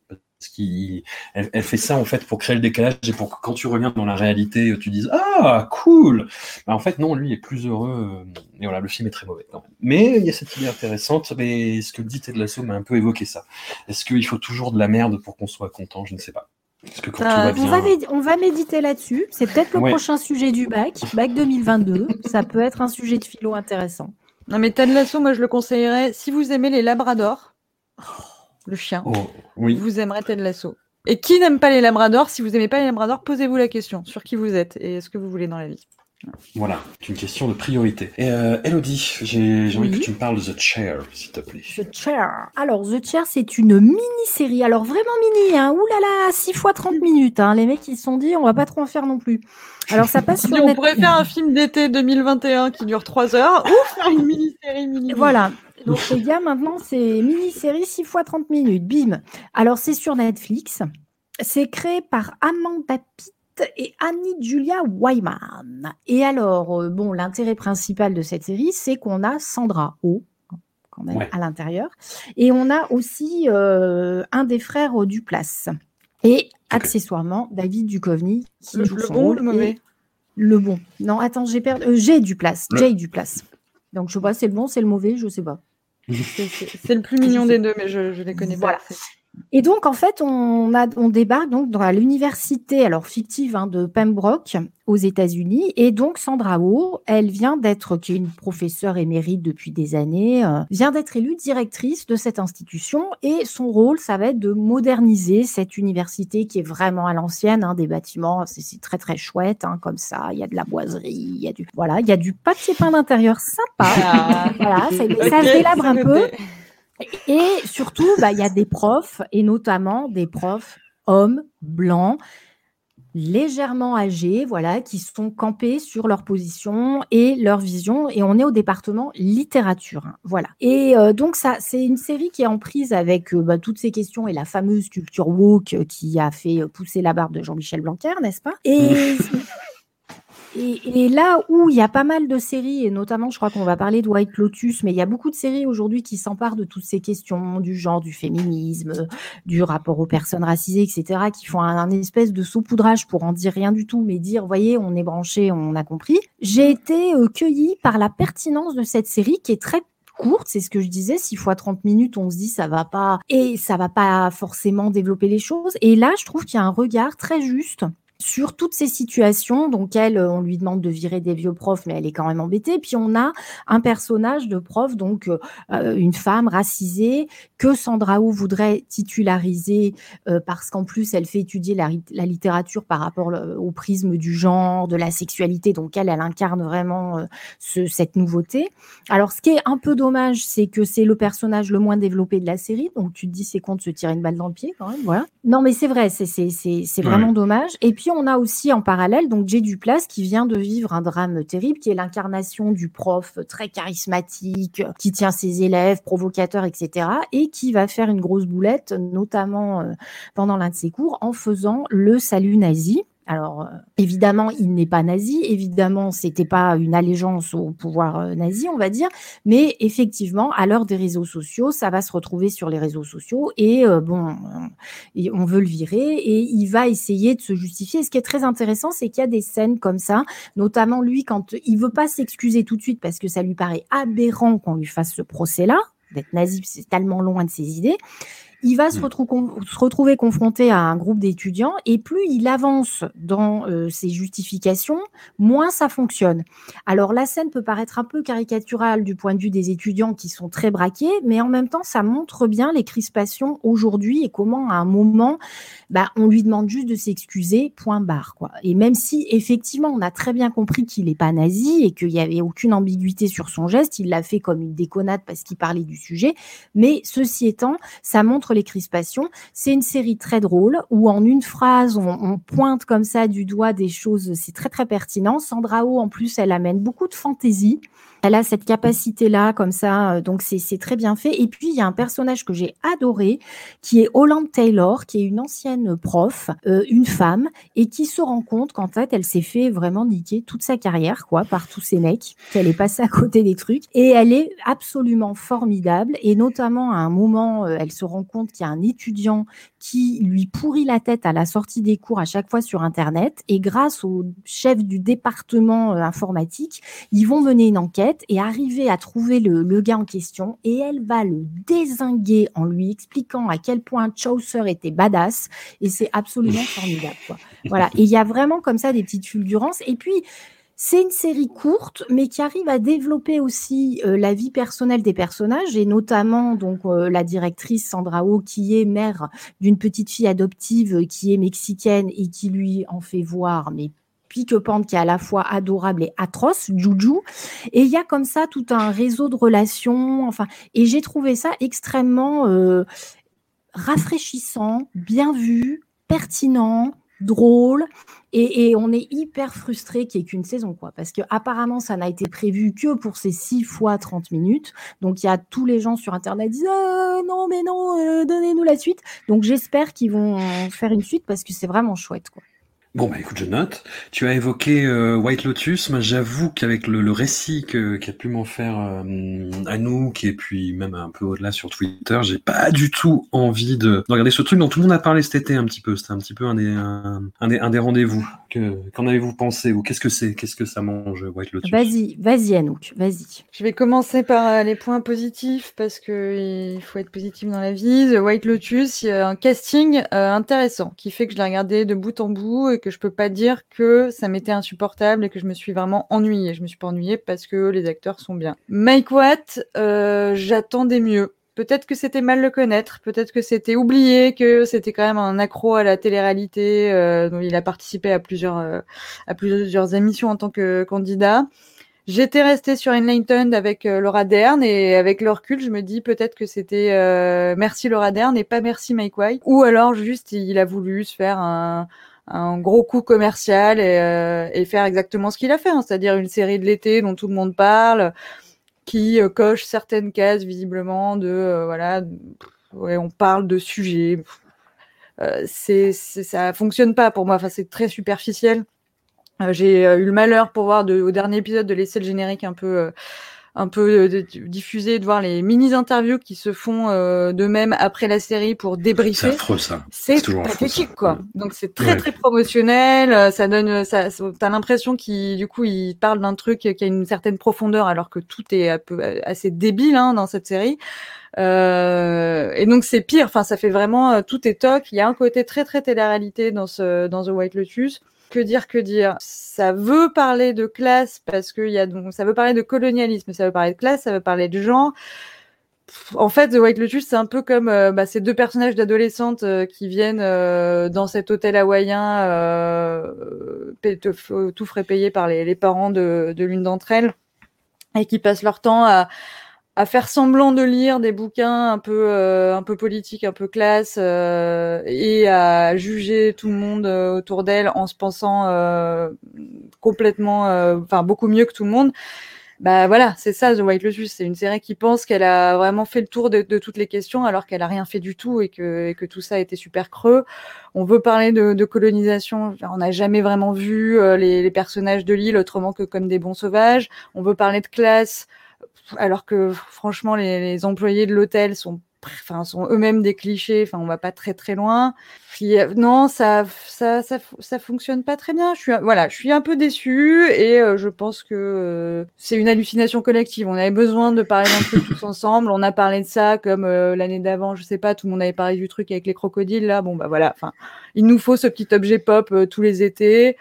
qui, elle, elle, fait ça en fait pour créer le décalage et pour que quand tu reviens dans la réalité, tu dises ah cool. Bah, en fait non, lui est plus heureux. Euh, et voilà, le film est très mauvais. Mais il y a cette idée intéressante. Mais ce que dit Ted Lasso m'a un peu évoqué ça. Est-ce qu'il faut toujours de la merde pour qu'on soit content? Je ne sais pas. Que quand euh, on, va on, va méditer là-dessus. C'est peut-être le prochain sujet du bac, bac 2022. ça peut être un sujet de philo intéressant. Non mais Ted Lasso, moi je le conseillerais. Si vous aimez les labradors le chien. Oh, oui. Vous aimerez Ted Lasso. Et qui n'aime pas les labradors Si vous n'aimez pas les labradors, posez-vous la question sur qui vous êtes et ce que vous voulez dans la vie. Voilà, c'est une question de priorité. Et euh, Elodie, j'ai envie que tu me parles de The Chair, s'il te plaît. The Chair. Alors, The Chair, c'est une mini-série. Alors, vraiment mini, hein. Ouh là là, 6 fois 30 minutes. Hein. Les mecs, ils se sont dit, on va pas trop en faire non plus. Alors, ça passe sur On pourrait faire un film d'été 2021 qui dure 3 heures ou faire une mini-série mini. Voilà, donc, les gars, maintenant, c'est mini-série 6 fois 30 minutes. Bim. Alors, c'est sur Netflix. C'est créé par Amanda Pitt et Annie Julia Wyman. Et alors, euh, bon, l'intérêt principal de cette série, c'est qu'on a Sandra Oh, quand même, à l'intérieur. Et on a aussi euh, un des frères du Place. Et accessoirement, David Duchovny, qui joue le bon ou le mauvais Le bon. Non, attends, j'ai perdu. Euh, Jay Duplace. Jay Duplace. Donc, je sais pas, c'est le bon, c'est le mauvais, je sais pas. C'est le plus mignon des deux, mais je ne les connais pas. Et donc, en fait, on, a, on débarque donc dans l'université, alors fictive, hein, de Pembroke, aux États-Unis. Et donc, Sandra Oh, elle vient d'être, qui est une professeure émérite depuis des années, euh, vient d'être élue directrice de cette institution. Et son rôle, ça va être de moderniser cette université qui est vraiment à l'ancienne, hein, des bâtiments, c'est très très chouette, hein, comme ça. Il y a de la boiserie, il y a du, voilà, il y a du papier peint d'intérieur sympa. Ah. voilà, ça, ça se délabre un peu. Et surtout, bah, il y a des profs, et notamment des profs hommes, blancs, légèrement âgés, voilà, qui sont campés sur leur position et leur vision. Et on est au département littérature, hein, voilà. Et euh, donc ça, c'est une série qui est en prise avec euh, bah, toutes ces questions et la fameuse culture woke qui a fait pousser la barbe de Jean-Michel Blanquer, n'est-ce pas? Et Et, là où il y a pas mal de séries, et notamment, je crois qu'on va parler de White Lotus, mais il y a beaucoup de séries aujourd'hui qui s'emparent de toutes ces questions du genre, du féminisme, du rapport aux personnes racisées, etc., qui font un, espèce de saupoudrage pour en dire rien du tout, mais dire, voyez, on est branché, on a compris. J'ai été euh, cueillie par la pertinence de cette série qui est très courte, c'est ce que je disais, 6 fois 30 minutes, on se dit ça va pas et ça va pas forcément développer les choses. Et là, je trouve qu'il y a un regard très juste sur toutes ces situations. Donc, elle, on lui demande de virer des vieux profs, mais elle est quand même embêtée. Puis, on a un personnage de prof, donc euh, une femme racisée, que Sandra Oh voudrait titulariser euh, parce qu'en plus, elle fait étudier la, littérature par rapport au prisme du genre, de la sexualité. Donc, elle, elle incarne vraiment euh, cette nouveauté. Alors, ce qui est un peu dommage, c'est que c'est le personnage le moins développé de la série. Donc, tu te dis, c'est con de se tirer une balle dans le pied quand même. Voilà. Non, mais c'est vrai, c'est vraiment dommage. Et puis, on a aussi en parallèle donc Jay Duplace qui vient de vivre un drame terrible, qui est l'incarnation du prof très charismatique, qui tient ses élèves, provocateur, etc. Et qui va faire une grosse boulette, notamment euh, pendant l'un de ses cours, en faisant le salut nazi. Alors, euh, évidemment, il n'est pas nazi, évidemment, c'était pas une allégeance au pouvoir euh, nazi, on va dire, mais effectivement, à l'heure des réseaux sociaux, ça va se retrouver sur les réseaux sociaux et euh, bon, on veut le virer et il va essayer de se justifier. ce qui est très intéressant, c'est qu'il y a des scènes comme ça, notamment lui quand il veut pas s'excuser tout de suite parce que ça lui paraît aberrant qu'on lui fasse ce procès-là, d'être nazi, c'est tellement loin de ses idées. Il va se, mm. se retrouver confronté à un groupe d'étudiants et plus il avance dans euh, ses justifications, moins ça fonctionne. Alors la scène peut paraître un peu caricaturale du point de vue des étudiants qui sont très braqués, mais en même temps ça montre bien les crispations aujourd'hui et comment à un moment bah, on lui demande juste de s'excuser, point barre. Quoi. Et même si effectivement on a très bien compris qu'il n'est pas nazi et qu'il n'y avait aucune ambiguïté sur son geste, il l'a fait comme une déconnade parce qu'il parlait du sujet, mais ceci étant, ça montre crispations. C'est une série très drôle où en une phrase, on, pointe comme ça du doigt des choses, c'est très très pertinent. Sandra Oh, en plus, elle amène beaucoup de fantaisie. Elle a cette capacité-là, comme ça, euh, donc c'est très bien fait. Et puis, il y a un personnage que j'ai adoré, qui est Holland Taylor, qui est une ancienne prof, euh, une femme, et qui se rend compte qu'en fait, elle s'est fait vraiment niquer toute sa carrière, quoi, par tous ces mecs, qu'elle est passée à côté des trucs. Et elle est absolument formidable. Et notamment, à un moment, euh, elle se rend compte qu'il y a un étudiant qui lui pourrit la tête à la sortie des cours à chaque fois sur Internet. Et grâce au chef du département informatique, ils vont mener une enquête et arriver à trouver le, gars en question et elle va le désinguer en lui expliquant à quel point Chaucer était badass et c'est absolument formidable. Voilà. Et il y a vraiment comme ça des petites fulgurances. Et puis, c'est une série courte, mais qui arrive à développer aussi euh, la vie personnelle des personnages, et notamment donc euh, la directrice Sandra Oh, qui est mère d'une petite fille adoptive qui est mexicaine et qui lui en fait voir mais Pique Pante qui est à la fois adorable et atroce, Juju. Et il y a comme ça tout un réseau de relations. Enfin, et j'ai trouvé ça extrêmement euh, rafraîchissant, bien vu, pertinent, drôle. Et, on est hyper frustré qu'il n'y ait qu'une saison, quoi. Parce que apparemment, ça n'a été prévu que pour ces 6 fois 30 minutes. Donc, il y a tous les gens sur Internet qui disent ah, non, mais non, euh, donnez-nous la suite. Donc, j'espère qu'ils vont faire une suite parce que c'est vraiment chouette, quoi. Bon, bah écoute, je note. Tu as évoqué euh, White Lotus. Moi, j'avoue qu'avec le, récit qu'a pu m'en faire euh, Anouk et puis même un peu au-delà sur Twitter, j'ai pas du tout envie de, regarder ce truc dont tout le monde a parlé cet été un petit peu. C'était un petit peu un des rendez-vous. Qu'en avez-vous pensé ou qu'est-ce que c'est Qu'est-ce que ça mange White Lotus? Vas-y, vas-y Anouk, vas-y. Je vais commencer par euh, les points positifs parce que il faut être positif dans la vie. The White Lotus, il y a un casting euh, intéressant qui fait que je l'ai regardé de bout en bout et que je peux pas dire que ça m'était insupportable et que je me suis vraiment ennuyée. Je me suis pas ennuyée parce que les acteurs sont bien. Mike Watt, euh, j'attendais mieux. Peut-être que c'était mal le connaître, peut-être que c'était oublié, que c'était quand même un accro à la télé-réalité, euh, dont il a participé à plusieurs, euh, à plusieurs émissions en tant que candidat. J'étais restée sur Enlightened avec euh, Laura Dern et avec recul, je me dis peut-être que c'était euh, merci Laura Dern et pas merci Mike White. Ou alors juste il a voulu se faire un, un gros coup commercial et, et faire exactement ce qu'il a fait, hein, c'est-à-dire une série de l'été dont tout le monde parle qui euh, coche certaines cases visiblement de euh, voilà, on parle de sujets. Euh, c'est, ça fonctionne pas pour moi. Enfin, c'est très superficiel. j'ai eu le malheur pour voir au dernier épisode de laisser le générique un peu un peu euh, diffusé, de voir les mini-interviews qui se font euh, de même après la série pour débriefer. C'est affreux ça. C'est pathétique quoi. Donc c'est très très promotionnel. Euh, ça donne, ça, t'as l'impression qu'il du coup il parle d'un truc qui a une certaine profondeur alors que tout est un peu, assez débile hein, dans cette série. Euh, et donc c'est pire. Enfin ça fait vraiment tout est toc. Il y a un côté très très télé-réalité dans ce dans The White Lotus. Que dire, que dire Ça veut parler de classe parce que y a donc ça veut parler de colonialisme, ça veut parler de classe, ça veut parler de genre. En fait, The White Lotus, c'est un peu comme euh, bah, ces deux personnages d'adolescentes euh, qui viennent euh, dans cet hôtel hawaïen, tout frais payé par les, parents de l'une d'entre elles, et qui passent leur temps à, à faire semblant de lire des bouquins un peu euh, un peu politiques, un peu classe euh, et à juger tout le monde euh, autour d'elle en se pensant complètement enfin beaucoup mieux que tout le monde. bah voilà, c'est ça The White Lotus. C'est une série qui pense qu'elle a vraiment fait le tour de, toutes les questions alors qu'elle a rien fait du tout et que, que tout ça a été super creux. On veut parler de, colonisation. On n'a jamais vraiment vu euh, les, personnages de l'île autrement que comme des bons sauvages. On veut parler de classe alors que franchement les employés de l'hôtel sont enfin, sont eux-mêmes des clichés. Enfin, on va pas très très loin. Euh, non, ça, ça, ça, ça, fonctionne pas très bien. Je suis, voilà, je suis un peu déçue et euh, je pense que euh, c'est une hallucination collective. On avait besoin de parler d'un truc tous ensemble. On a parlé de ça comme l'année d'avant, je sais pas, tout le monde avait parlé du truc avec les crocodiles là. Bon, bah voilà. Enfin, il nous faut ce petit objet pop tous les étés.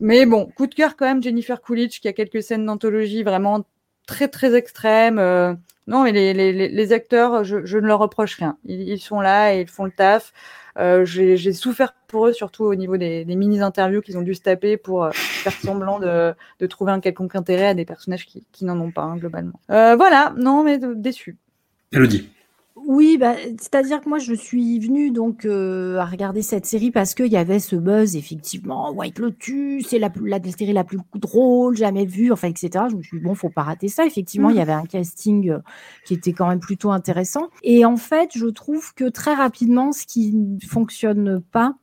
Mais bon, coup de cœur quand même, Jennifer Coolidge qui a quelques scènes d'anthologie vraiment très très extrêmes. Non, mais les, les, les acteurs, je, je, ne leur reproche rien. Ils, sont là et ils font le taf. Euh, J'ai souffert pour eux, surtout au niveau des, des mini-interviews qu'ils ont dû se taper pour euh, faire semblant de, de, trouver un quelconque intérêt à des personnages qui, qui n'en ont pas, hein, globalement. Euh, voilà, non, mais déçu. Elodie. Oui, bah, c'est-à-dire que moi, je suis venue donc euh, à regarder cette série parce qu'il y avait ce buzz, effectivement, White Lotus, c'est la, la série la plus drôle jamais vue, enfin, etc. Je me suis dit, bon, faut pas rater ça. Effectivement, il y mmh. avait un casting euh, qui était quand même plutôt intéressant. Et en fait, je trouve que très rapidement, ce qui ne fonctionne pas,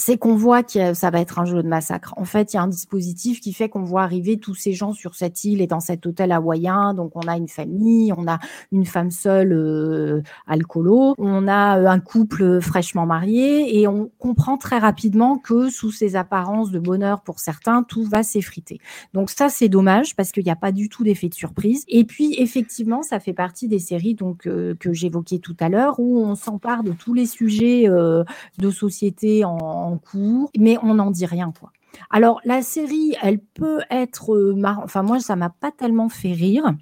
c'est qu'on voit que ça va être un jeu de massacre. En fait, il y a un dispositif qui fait qu'on voit arriver tous ces gens sur cette île et dans cet hôtel hawaïen. Donc, on a une famille, on a une femme seule euh, alcoolo, on a euh, un couple fraîchement marié et on comprend très rapidement que sous ces apparences de bonheur pour certains, tout va s'effriter. Donc ça, c'est dommage parce qu'il n'y a pas du tout d'effet de surprise. Et puis, effectivement, ça fait partie des séries donc euh, que j'évoquais tout à l'heure où on s'empare de tous les sujets euh, de société en cours, mais on n'en dit rien, quoi. Alors, la série, elle peut être euh, Enfin, moi, ça m'a pas tellement fait rire.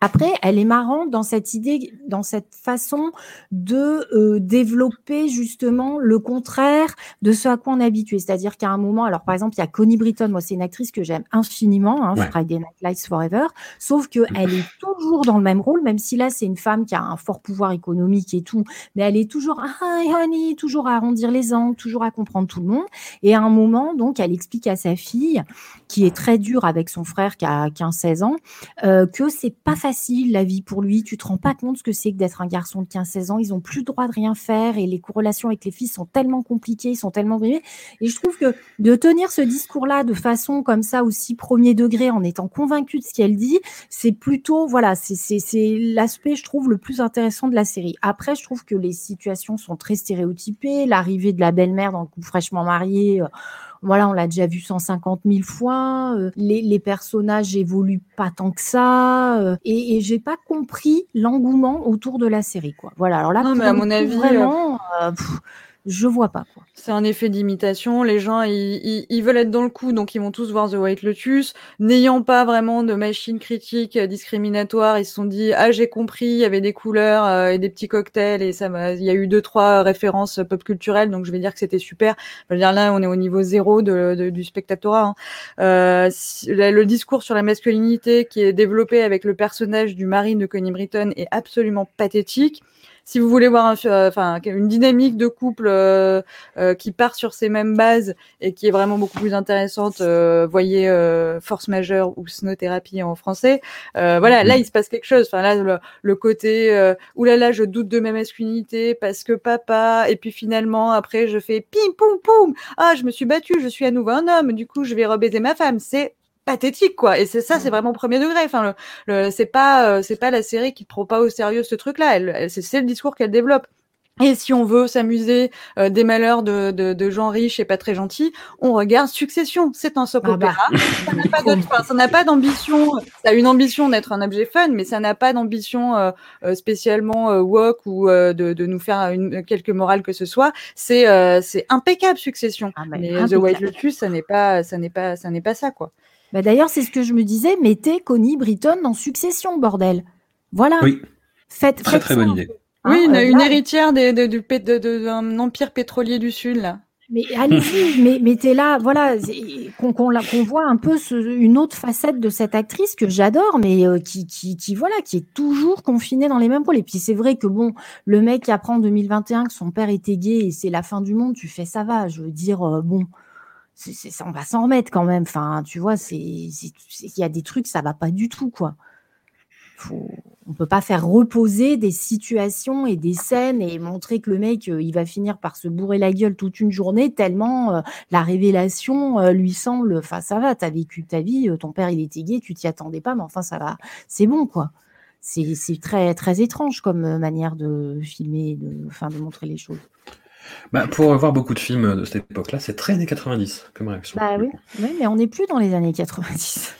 Après, elle est marrante dans cette idée, dans cette façon de euh, développer justement le contraire de ce à quoi on est habitué. C'est-à-dire qu'à un moment, alors par exemple, il y a Connie Britton, moi c'est une actrice que j'aime infiniment, hein, Friday Night Lights Forever, sauf qu'elle est toujours dans le même rôle, même si là c'est une femme qui a un fort pouvoir économique et tout, mais elle est toujours hi honey, toujours à arrondir les angles, toujours à comprendre tout le monde. Et à un moment, donc, elle explique à sa fille, qui est très dure avec son frère qui a 15-16 ans, euh, que c'est pas facile facile la vie pour lui. Tu te rends pas compte ce que c'est que d'être un garçon de 15-16 ans. Ils ont plus le droit de rien faire et les corrélations avec les filles sont tellement compliquées, ils sont tellement brimées. Et je trouve que de tenir ce discours-là de façon comme ça aussi premier degré en étant convaincu de ce qu'elle dit, c'est plutôt voilà, c'est l'aspect je trouve le plus intéressant de la série. Après, je trouve que les situations sont très stéréotypées. L'arrivée de la belle-mère dans le couple fraîchement marié. Euh, voilà, on l'a déjà vu 150 000 fois. Euh, les, personnages évoluent pas tant que ça, euh, et, et j'ai pas compris l'engouement autour de la série, quoi. Voilà. Alors là, mais à mon avis, vraiment, euh, je vois pas quoi. C'est un effet d'imitation. Les gens, ils, veulent être dans le coup, donc ils vont tous voir The White Lotus. N'ayant pas vraiment de machine critique discriminatoire, ils se sont dit ah j'ai compris, il y avait des couleurs euh, et des petits cocktails et ça il y a eu deux trois références pop culturelles, donc je vais dire que c'était super. Je là, on est au niveau zéro de, du spectatorat. Hein. Euh, le discours sur la masculinité qui est développé avec le personnage du mari de Connie Britton est absolument pathétique si vous voulez voir euh, enfin, une dynamique de couple euh, euh, qui part sur ces mêmes bases et qui est vraiment beaucoup plus intéressante, voyez Force majeure ou Snow Therapy en français. voilà, là il se passe quelque chose. Enfin là, le, côté oulala, je doute de ma masculinité parce que papa. Et puis finalement, après, je fais pim poum poum. Ah, je me suis battue, je suis à nouveau un homme. Du coup, je vais rebaiser ma femme. C'est pathétique quoi et c'est ça c'est vraiment premier degré enfin le, c'est pas euh, c'est pas la série qui prend pas au sérieux ce truc là elle, c'est le discours qu'elle développe et si on veut s'amuser euh, des malheurs de, de, de, gens riches et pas très gentils, on regarde Succession. C'est un soap ah bah. opéra. Ça n'a pas d'ambition. Ça a une ambition d'être un objet fun, mais ça n'a pas d'ambition euh, spécialement woke ou de, de, nous faire une, quelque morale que ce soit. C'est c'est impeccable Succession. Ah, mais, The White Lotus, ça n'est pas ça n'est pas ça n'est pas ça quoi. Bah D'ailleurs, c'est ce que je me disais, mettez Connie Britton dans Succession, bordel. Voilà. Oui. Faites, très très bonne idée. Hein, oui, une, euh, héritière d'un de, empire pétrolier du Sud, là. Mais allez-y, mais mettez là, voilà, qu'on voit un peu une autre facette de cette actrice que j'adore, mais euh, qui, qui, qui, voilà, qui est toujours confinée dans les mêmes rôles. Et puis c'est vrai que bon, le mec qui apprend en 2021 que son père était gay et c'est la fin du monde, tu fais ça va. Je veux dire, euh, bon, on va s'en remettre quand même. Tu vois, il y a des trucs, ça va pas du tout, quoi. Faut, on peut pas faire reposer des situations et des scènes et montrer que le mec, euh, il va finir par se bourrer la gueule toute une journée tellement euh, la révélation euh, lui semble. Enfin, ça va, t'as vécu ta vie, ton père il était gay, tu t'y attendais pas, mais enfin ça va, c'est bon, quoi. C'est, c'est très très étrange comme manière de filmer, de, de montrer les choses. Bah, pour voir beaucoup de films de cette époque-là, c'est très années 90 comme réaction. Bah oui, oui, mais on n'est plus dans les années 90.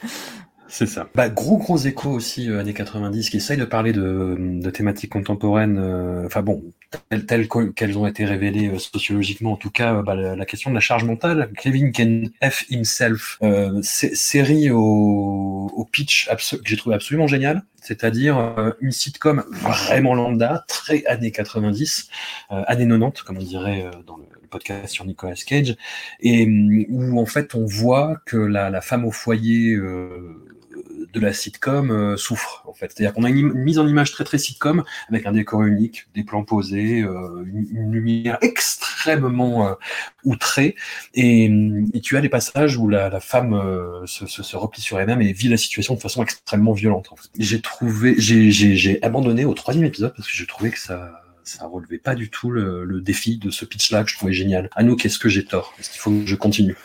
C'est ça. Bah, gros gros écho aussi euh, années 90 qui essaye de parler de, de thématiques contemporaines, euh, enfin bon, telles, telles que- qu'elles ont été révélées euh, sociologiquement, en tout cas euh, bah, la, question de la charge mentale. Kevin Can F himself, euh, sé- série au, au pitch que j'ai trouvé absolument génial, c'est-à-dire une sitcom vraiment lambda, très années 90, euh, années 90 comme on dirait dans le le podcast sur Nicolas Cage, et hum, où en fait on voit que la, la femme au foyer euh, de la sitcom euh, souffre en fait. C'est-à-dire qu'on a une, mise en image très très sitcom avec un décor unique, des plans posés, euh, une, lumière extrêmement euh, outrée, et, hum, et tu as des passages où la, femme se, replie sur elle-même et vit la situation de façon extrêmement violente. En fait. J'ai trouvé, j'ai abandonné au troisième épisode parce que j'ai trouvé que ça ça relevait pas du tout le, défi de ce pitch-là que je trouvais génial. À nous, qu'est-ce que j'ai tort? Est-ce qu'il faut que je continue?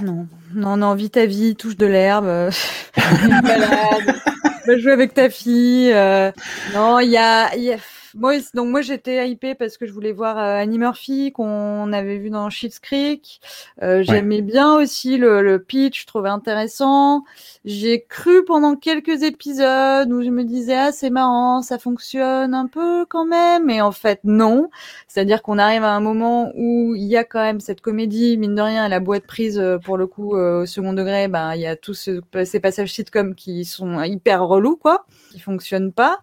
Non, non, non, vis ta vie, touche de l'herbe, euh, balade, va jouer avec ta fille. euh, Non, il y a, il y a- moi, donc moi j'étais hypée parce que je voulais voir euh, Annie Murphy qu'on avait vu dans Schitt's Creek. Euh, J'aimais bien aussi le, le pitch, je trouvais intéressant. J'ai cru pendant quelques épisodes où je me disais ah c'est marrant, ça fonctionne un peu quand même, et en fait non. C'est-à-dire qu'on arrive à un moment où il y a quand même cette comédie, mine de rien, la boîte prise euh, pour le coup euh, au second degré, ben il y a tous ce- ces passages sitcom qui sont hyper relous quoi, qui fonctionnent pas.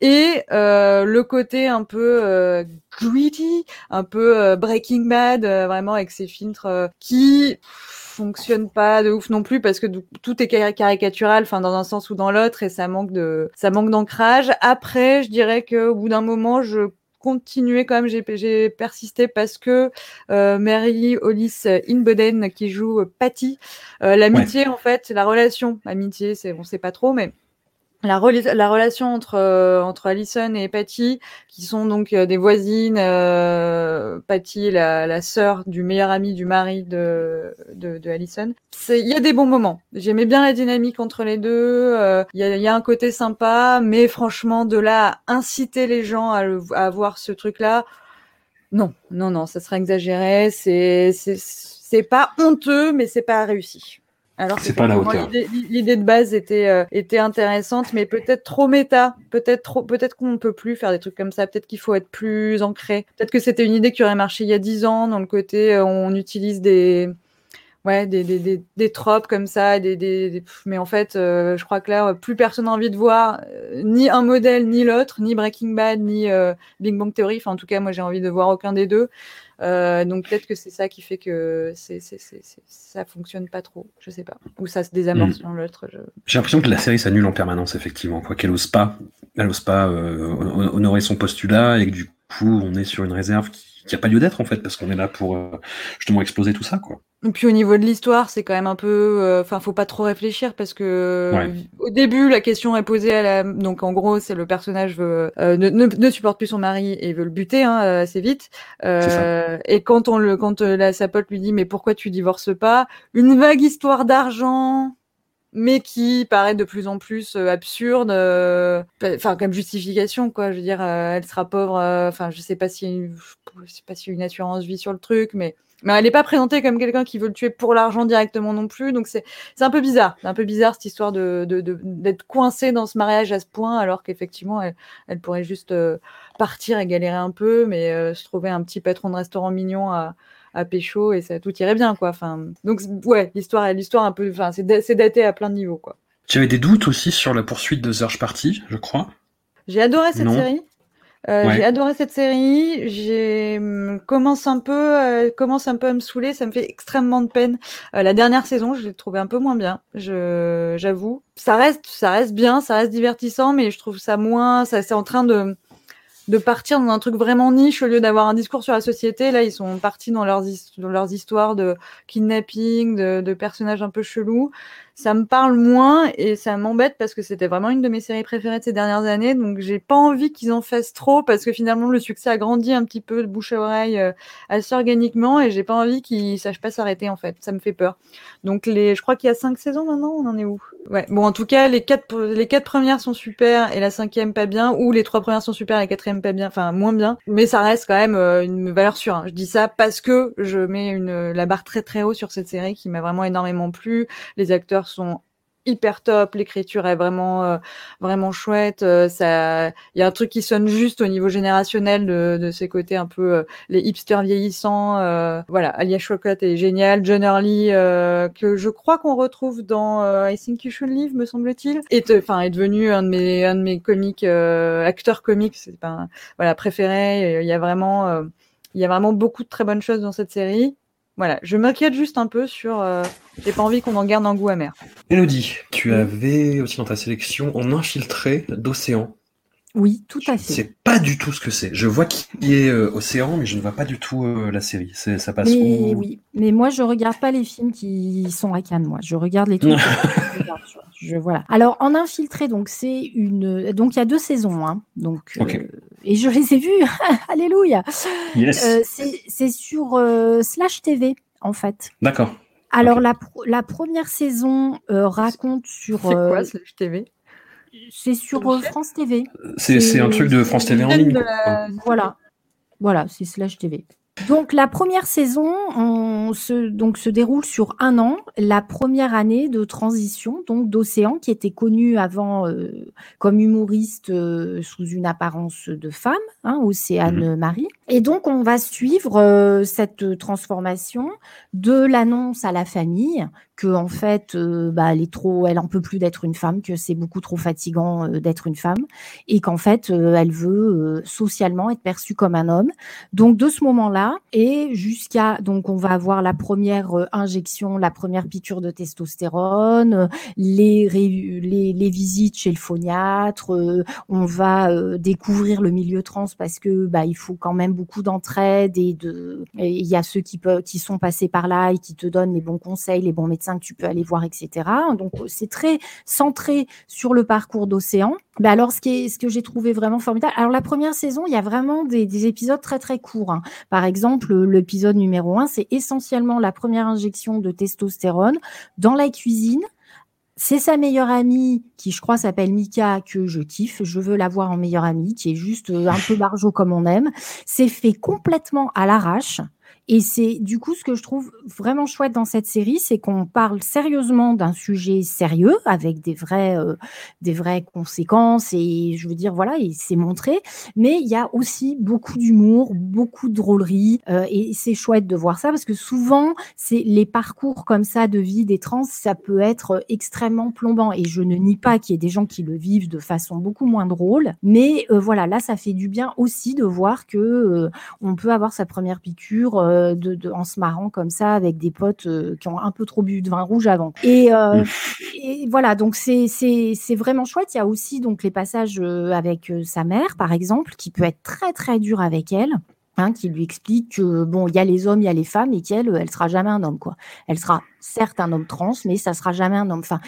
Et euh, le côté un peu euh, greedy, un peu euh, Breaking Bad, euh, vraiment avec ces filtres euh, qui fonctionnent pas de ouf non plus parce que tout est cari- caricatural, enfin dans un sens ou dans l'autre, et ça manque de ça manque d'ancrage. Après, je dirais que au bout d'un moment, je continuais quand même, j'ai j'ai persisté parce que euh, Mary Hollis Inboden qui joue euh, Patty, euh, l'amitié en fait, la relation, amitié, c'est on sait pas trop, mais la, rela- la relation entre euh, entre Allison et Patty, qui sont donc euh, des voisines, euh, Patty la, la sœur du meilleur ami du mari de de, de Allison. Il y a des bons moments. J'aimais bien la dynamique entre les deux. euh, Il y, a, y a un côté sympa, mais franchement de là à inciter les gens à, le, à voir ce truc là, non, non, non, ça serait exagéré. C'est pas honteux, mais c'est pas réussi. Alors C'est pas à la qu'effectivement, hauteur. l'idée- de base était euh, était intéressante, mais peut-être trop méta. Peut-être trop. Peut-être qu'on ne peut plus faire des trucs comme ça. Peut-être qu'il faut être plus ancré. Peut-être que c'était une idée qui aurait marché il y a dix ans, dans le côté euh, on utilise des ouais des, des, des, des tropes comme ça des, des, mais en fait euh, je crois que là plus personne n'a envie de voir euh, ni un modèle ni l'autre ni Breaking Bad ni euh, Big Bang Theory enfin en tout cas moi j'ai envie de voir aucun des deux Euh, donc peut-être que c'est ça qui fait que c'est, c'est, c'est, ça fonctionne pas trop je sais pas ou ça se désamorce Mm. l'un l'autre je... J'ai l'impression que la série s'annule en permanence, effectivement, quoi qu'elle ose pas, elle ose pas euh, hon- honorer son postulat et que du coup on est sur une réserve qui qui a pas lieu d'être en fait parce qu'on est là pour euh, justement exploser tout ça quoi. Et puis au niveau de l'histoire, c'est quand même un peu, euh, enfin, faut pas trop réfléchir parce que Ouais. au début, la question est posée à la, donc en gros, c'est le personnage veut, euh, ne, ne, ne supporte plus son mari et veut le buter hein, euh, assez vite. Euh, et quand on le, quand euh, la, sa pote lui dit mais pourquoi tu divorces pas, une vague histoire d'argent. Mais qui paraît de plus en plus euh, absurde, enfin comme justification quoi. Je veux dire, elle sera pauvre. Enfin, je sais pas si, je sais pas si une assurance vie sur le truc, mais mais elle n'est pas présentée comme quelqu'un qui veut le tuer pour l'argent directement non plus. Donc c'est un peu bizarre. C'est un peu bizarre cette histoire de de- de- d'être coincée dans ce mariage à ce point, alors qu'effectivement elle, elle pourrait juste euh, partir et galérer un peu, mais euh, se trouver un petit patron de restaurant mignon à à pécho et ça tout irait bien quoi. Enfin donc ouais l'histoire l'histoire un peu enfin c'est da- c'est daté à plein de niveaux quoi. Tu avais des doutes aussi sur la poursuite de Search Party, je crois? J'ai adoré cette Non. série. Euh, Ouais. J'ai adoré cette série. J'ai hum, commence un peu, euh, commence un peu à me saouler. Ça me fait extrêmement de peine. Euh, la dernière saison, je l'ai trouvée un peu moins bien. Je, j'avoue. Ça reste, ça reste bien, ça reste divertissant, mais je trouve ça moins. Ça, c'est en train de de partir dans un truc vraiment niche au lieu d'avoir un discours sur la société. Là, ils sont partis dans leurs, dans leurs histoires de kidnapping, de, de personnages un peu chelous ça me parle moins et ça m'embête parce que c'était vraiment une de mes séries préférées de ces dernières années. Donc j'ai pas envie qu'ils en fassent trop parce que finalement le succès a grandi un petit peu de bouche à oreille euh, assez organiquement et j'ai pas envie qu'ils sachent pas s'arrêter en fait. Ça me fait peur. Donc les, je crois qu'il y a cinq saisons maintenant. On en est où? Ouais. Bon en tout cas les quatre les quatre premières sont super et la cinquième pas bien ou les trois premières sont super et la quatrième pas bien, enfin moins bien. Mais ça reste quand même euh, une valeur sûre. Hein. Je dis ça parce que je mets une la barre très très haut sur cette série qui m'a vraiment énormément plu. Les acteurs sont hyper top, l'écriture est vraiment euh, vraiment chouette. Euh, ça, il y a un truc qui sonne juste au niveau générationnel de, de ces côtés un peu euh, les hipsters vieillissants. voilà, Alia Shawkat est génial, John Early que je crois qu'on retrouve dans I Think You Should Live, me semble-t-il, est enfin est devenu un de mes un de mes comiques acteurs comiques, c'est pas voilà préféré. Il y a vraiment il y a vraiment beaucoup de très bonnes choses dans cette série. Voilà, je m'inquiète juste un peu sur. Euh, j'ai pas envie qu'on en garde un goût amer. Elodie, tu avais aussi dans ta sélection en infiltré d'Océan. Oui, tout à fait. C'est pas du tout ce que c'est. Je vois qui est euh, Océan, mais je ne vois pas du tout euh, la série. Ça passe mais, Oui, mais moi je regarde pas les films qui sont à Cannes. Moi, je regarde les trucs. je, voilà. Alors en infiltré, donc c'est une. Donc il y a deux saisons, hein. Donc et je les ai vus. Alléluia. Euh, c'est sur euh, Slash TV, en fait. D'accord. Alors, la, la, première saison euh, raconte sur. C'est quoi Slash TV C'est sur France TV. C'est un truc de France TV en ligne. Voilà. Voilà, c'est Slash TV. Donc la première saison on se, donc, se déroule sur un an, la première année de transition donc d'Océan qui était connu avant euh, comme humoriste euh, sous une apparence de femme, hein, Océane mhm. Marie. Et donc on va suivre euh, cette transformation de l'annonce à la famille que en fait, euh, bah, elle est trop, elle en peut plus d'être une femme, que c'est beaucoup trop fatigant euh, d'être une femme, et qu'en fait, euh, elle veut socialement être perçue comme un homme. Donc de ce moment-là et jusqu'à, donc on va avoir la première injection, la première piqûre de testostérone, les, les, visites chez le phoniatre, on va découvrir le milieu trans parce que bah il faut quand même beaucoup d'entraide et de, il y a ceux qui peuvent, qui sont passés par là et qui te donnent les bons conseils, les bons médecins que tu peux aller voir, etc. Donc c'est très centré sur le parcours d'Océan. Mais alors, ce, qui est, ce que j'ai trouvé vraiment formidable, alors la première saison, il y a vraiment des, épisodes très très courts. Hein. Par exemple, l'épisode numéro un, c'est essentiellement la première injection de testostérone dans la cuisine. C'est sa meilleure amie, qui je crois s'appelle Mika, que je kiffe. Je veux la voir en meilleure amie, qui est juste euh, un peu barjot comme on aime. C'est fait complètement à l'arrache. Et c'est du coup ce que je trouve vraiment chouette dans cette série, c'est qu'on parle sérieusement d'un sujet sérieux avec des vraies, euh, des vraies conséquences et je veux dire voilà, et c'est montré. Mais il y a aussi beaucoup d'humour, beaucoup de drôlerie euh, et c'est chouette de voir ça parce que souvent c'est les parcours comme ça de vie des trans, ça peut être extrêmement plombant et je ne nie pas qu'il y ait des gens qui le vivent de façon beaucoup moins drôle. Mais euh, voilà, là ça fait du bien aussi de voir que on peut avoir sa première piqûre euh, de, en se marrant comme ça avec des potes euh, qui ont un peu trop bu de vin rouge avant. Et, euh, et voilà, donc c'est vraiment chouette. Il y a aussi donc les passages avec sa mère, par exemple, qui peut être très très dur avec elle. Hein, qui lui explique que bon, il y a les hommes, il y a les femmes, et qu'elle, elle sera jamais un homme, quoi. Elle sera certes un homme trans, mais ça sera jamais un homme. Enfin,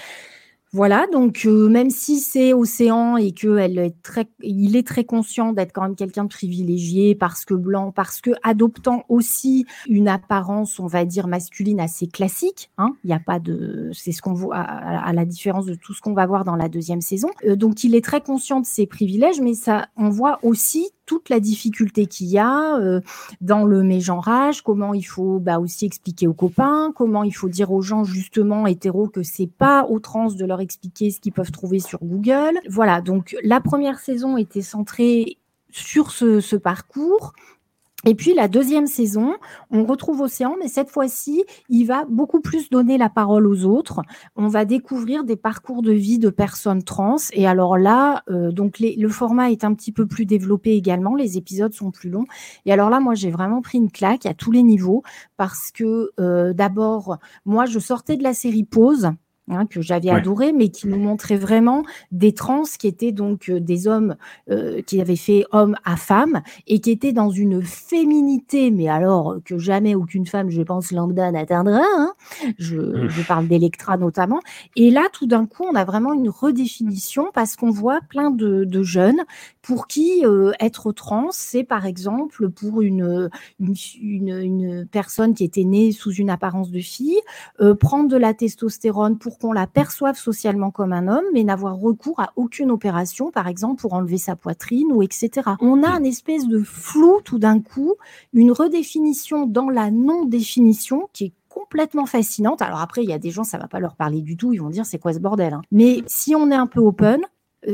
voilà, donc euh, même si c'est Océan et elle est très, il est très conscient d'être quand même quelqu'un de privilégié parce que blanc, parce que adoptant aussi une apparence, on va dire masculine assez classique. Hein, il n'y a pas de, c'est ce qu'on voit à, la différence de tout ce qu'on va voir dans la deuxième saison. Euh, donc il est très conscient de ses privilèges, mais ça, on voit aussi toute la difficulté qu'il y a euh, dans le mégenrage, comment il faut bah, aussi expliquer aux copains, comment il faut dire aux gens justement hétéros que c'est pas aux trans de leur expliquer ce qu'ils peuvent trouver sur Google. Voilà, donc la première saison était centrée sur ce, ce parcours. Et puis la deuxième saison, on retrouve Océan, mais cette fois-ci, il va beaucoup plus donner la parole aux autres. On va découvrir des parcours de vie de personnes trans. Et alors là, euh, donc le format est un petit peu plus développé également. Les épisodes sont plus longs. Et alors là, moi, j'ai vraiment pris une claque à tous les niveaux parce que euh, d'abord, moi, je sortais de la série Pause hein, que j'avais adoré, mais qui nous montrait vraiment des trans qui étaient donc euh, des hommes euh, qui avaient fait homme à femme et qui étaient dans une féminité, mais alors que jamais aucune femme, je pense, lambda n'atteindra. Hein. Je, je, parle d'Electra notamment. Et là, tout d'un coup, on a vraiment une redéfinition parce qu'on voit plein de, de jeunes pour qui euh, être trans, c'est par exemple pour une, une, une, personne qui était née sous une apparence de fille, euh, prendre de la testostérone pour qu'on la perçoive socialement comme un homme, mais n'avoir recours à aucune opération, par exemple pour enlever sa poitrine ou etc. On a un espèce de flou tout d'un coup, une redéfinition dans la non-définition qui est complètement fascinante. Alors après, il y a des gens, ça va pas leur parler du tout, ils vont dire c'est quoi ce bordel. Hein. Mais si on est un peu open,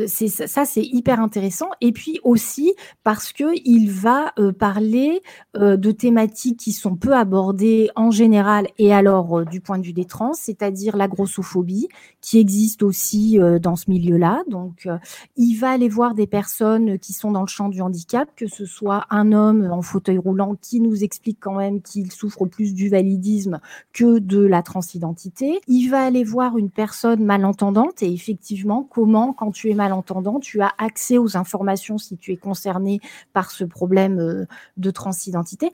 c'est ça, c'est hyper intéressant. Et puis aussi parce que il va euh, parler euh, de thématiques qui sont peu abordées en général et alors du point de vue des trans, c'est-à-dire la grossophobie qui existe aussi dans ce milieu-là. Donc, il va aller voir des personnes qui sont dans le champ du handicap, que ce soit un homme en fauteuil roulant qui nous explique quand même qu'il souffre plus du validisme que de la transidentité. Il va aller voir une personne malentendante et effectivement comment quand tu es malentendant, tu as accès aux informations si tu es concerné par ce problème euh, de transidentité.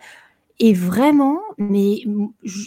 Et vraiment, mais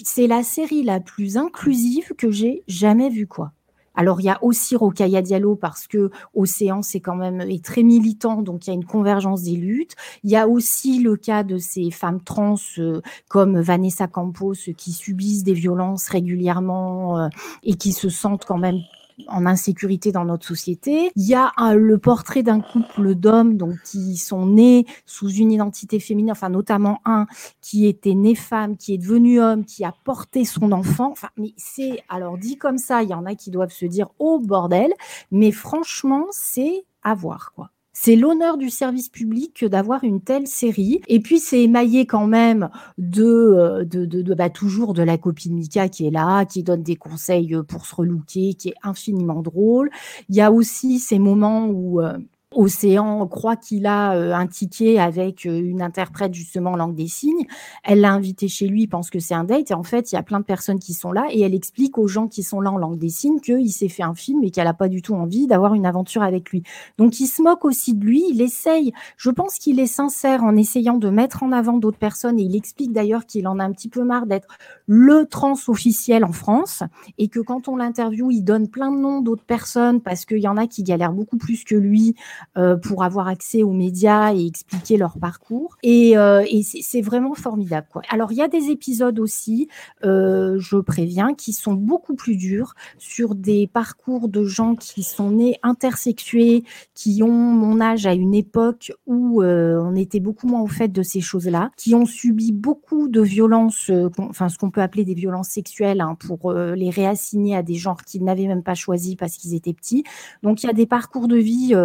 c'est la série la plus inclusive que j'ai jamais vue, quoi. Alors il y a aussi Rokaya Diallo parce que Océan c'est quand même est très militant donc il y a une convergence des luttes. Il y a aussi le cas de ces femmes trans euh, comme Vanessa Campos qui subissent des violences régulièrement euh, et qui se sentent quand même en insécurité dans notre société. Il y a le portrait d'un couple d'hommes donc qui sont nés sous une identité féminine, enfin notamment un qui était né femme, qui est devenu homme, qui a porté son enfant. Enfin, mais c'est alors dit comme ça, il y en a qui doivent se dire oh bordel, mais franchement c'est à voir quoi. C'est l'honneur du service public d'avoir une telle série. Et puis, c'est émaillé quand même de, euh, de, de, bah, toujours de la copine Mika qui est là, qui donne des conseils pour se relooker, qui est infiniment drôle. Il y a aussi ces moments où euh, Océan croit qu'il a euh, un ticket avec euh, une interprète justement en langue des signes. Elle l'a invité chez lui, pense que c'est un date. Et en fait, il y a plein de personnes qui sont là et elle explique aux gens qui sont là en langue des signes qu'il s'est fait un film et qu'elle n'a pas du tout envie d'avoir une aventure avec lui. Donc, il se moque aussi de lui. Il essaye. Je pense qu'il est sincère en essayant de mettre en avant d'autres personnes et il explique d'ailleurs qu'il en a un petit peu marre d'être le trans officiel en France et que quand on l'interviewe, il donne plein de noms d'autres personnes parce qu'il y en a qui galèrent beaucoup plus que lui euh, pour avoir accès aux médias et expliquer leur parcours. Et, euh, et c'est vraiment formidable. Quoi. Alors, il y a des épisodes aussi, euh, je préviens, qui sont beaucoup plus durs sur des parcours de gens qui sont nés intersexués, qui ont mon âge à une époque où on était beaucoup moins au fait de ces choses-là, qui ont subi beaucoup de violences, enfin ce qu'on peut appeler des violences sexuelles, hein, pour les réassigner à des genres qu'ils n'avaient même pas choisis parce qu'ils étaient petits. Donc il y a des parcours de vie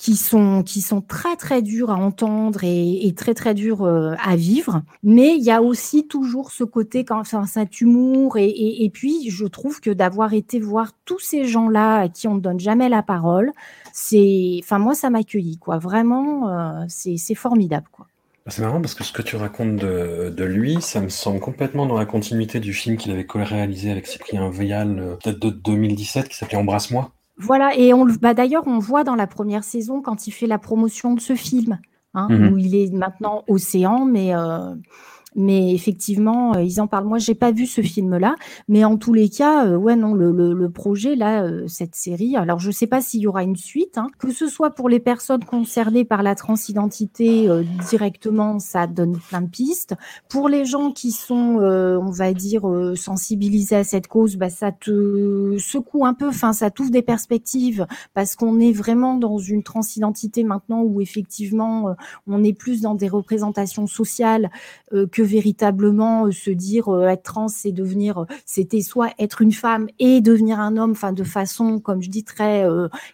qui sont qui sont très très durs à entendre et, très très durs euh, à vivre. Mais il y a aussi toujours ce côté quand enfin, cet humour et, et, puis je trouve que d'avoir été voir tous ces gens-là à qui on ne donne jamais la parole, c'est enfin moi ça m'accueillit quoi. Vraiment euh, c'est formidable quoi. Bah, c'est marrant parce que ce que tu racontes de, lui, ça me semble complètement dans la continuité du film qu'il avait co-réalisé avec Cyprien Vial, euh, peut-être de 2017, qui s'appelait Embrasse-moi. Voilà, et on, bah d'ailleurs, on voit dans la première saison quand il fait la promotion de ce film, hein, mmh où il est maintenant océan, mais euh, mais effectivement, euh, ils en parlent. Moi, j'ai pas vu ce film-là, mais en tous les cas, euh, ouais, non, le, le, le projet là, euh, cette série. Alors, je sais pas s'il y aura une suite, hein, que ce soit pour les personnes concernées par la transidentité directement, ça donne plein de pistes. Pour les gens qui sont, on va dire, sensibilisés à cette cause, bah, ça te secoue un peu. Enfin, ça t'ouvre des perspectives parce qu'on est vraiment dans une transidentité maintenant où effectivement, on est plus dans des représentations sociales que véritablement euh, se dire euh, être trans, c'est devenir, euh, c'était soit être une femme et devenir un homme, enfin de façon, comme je dis, très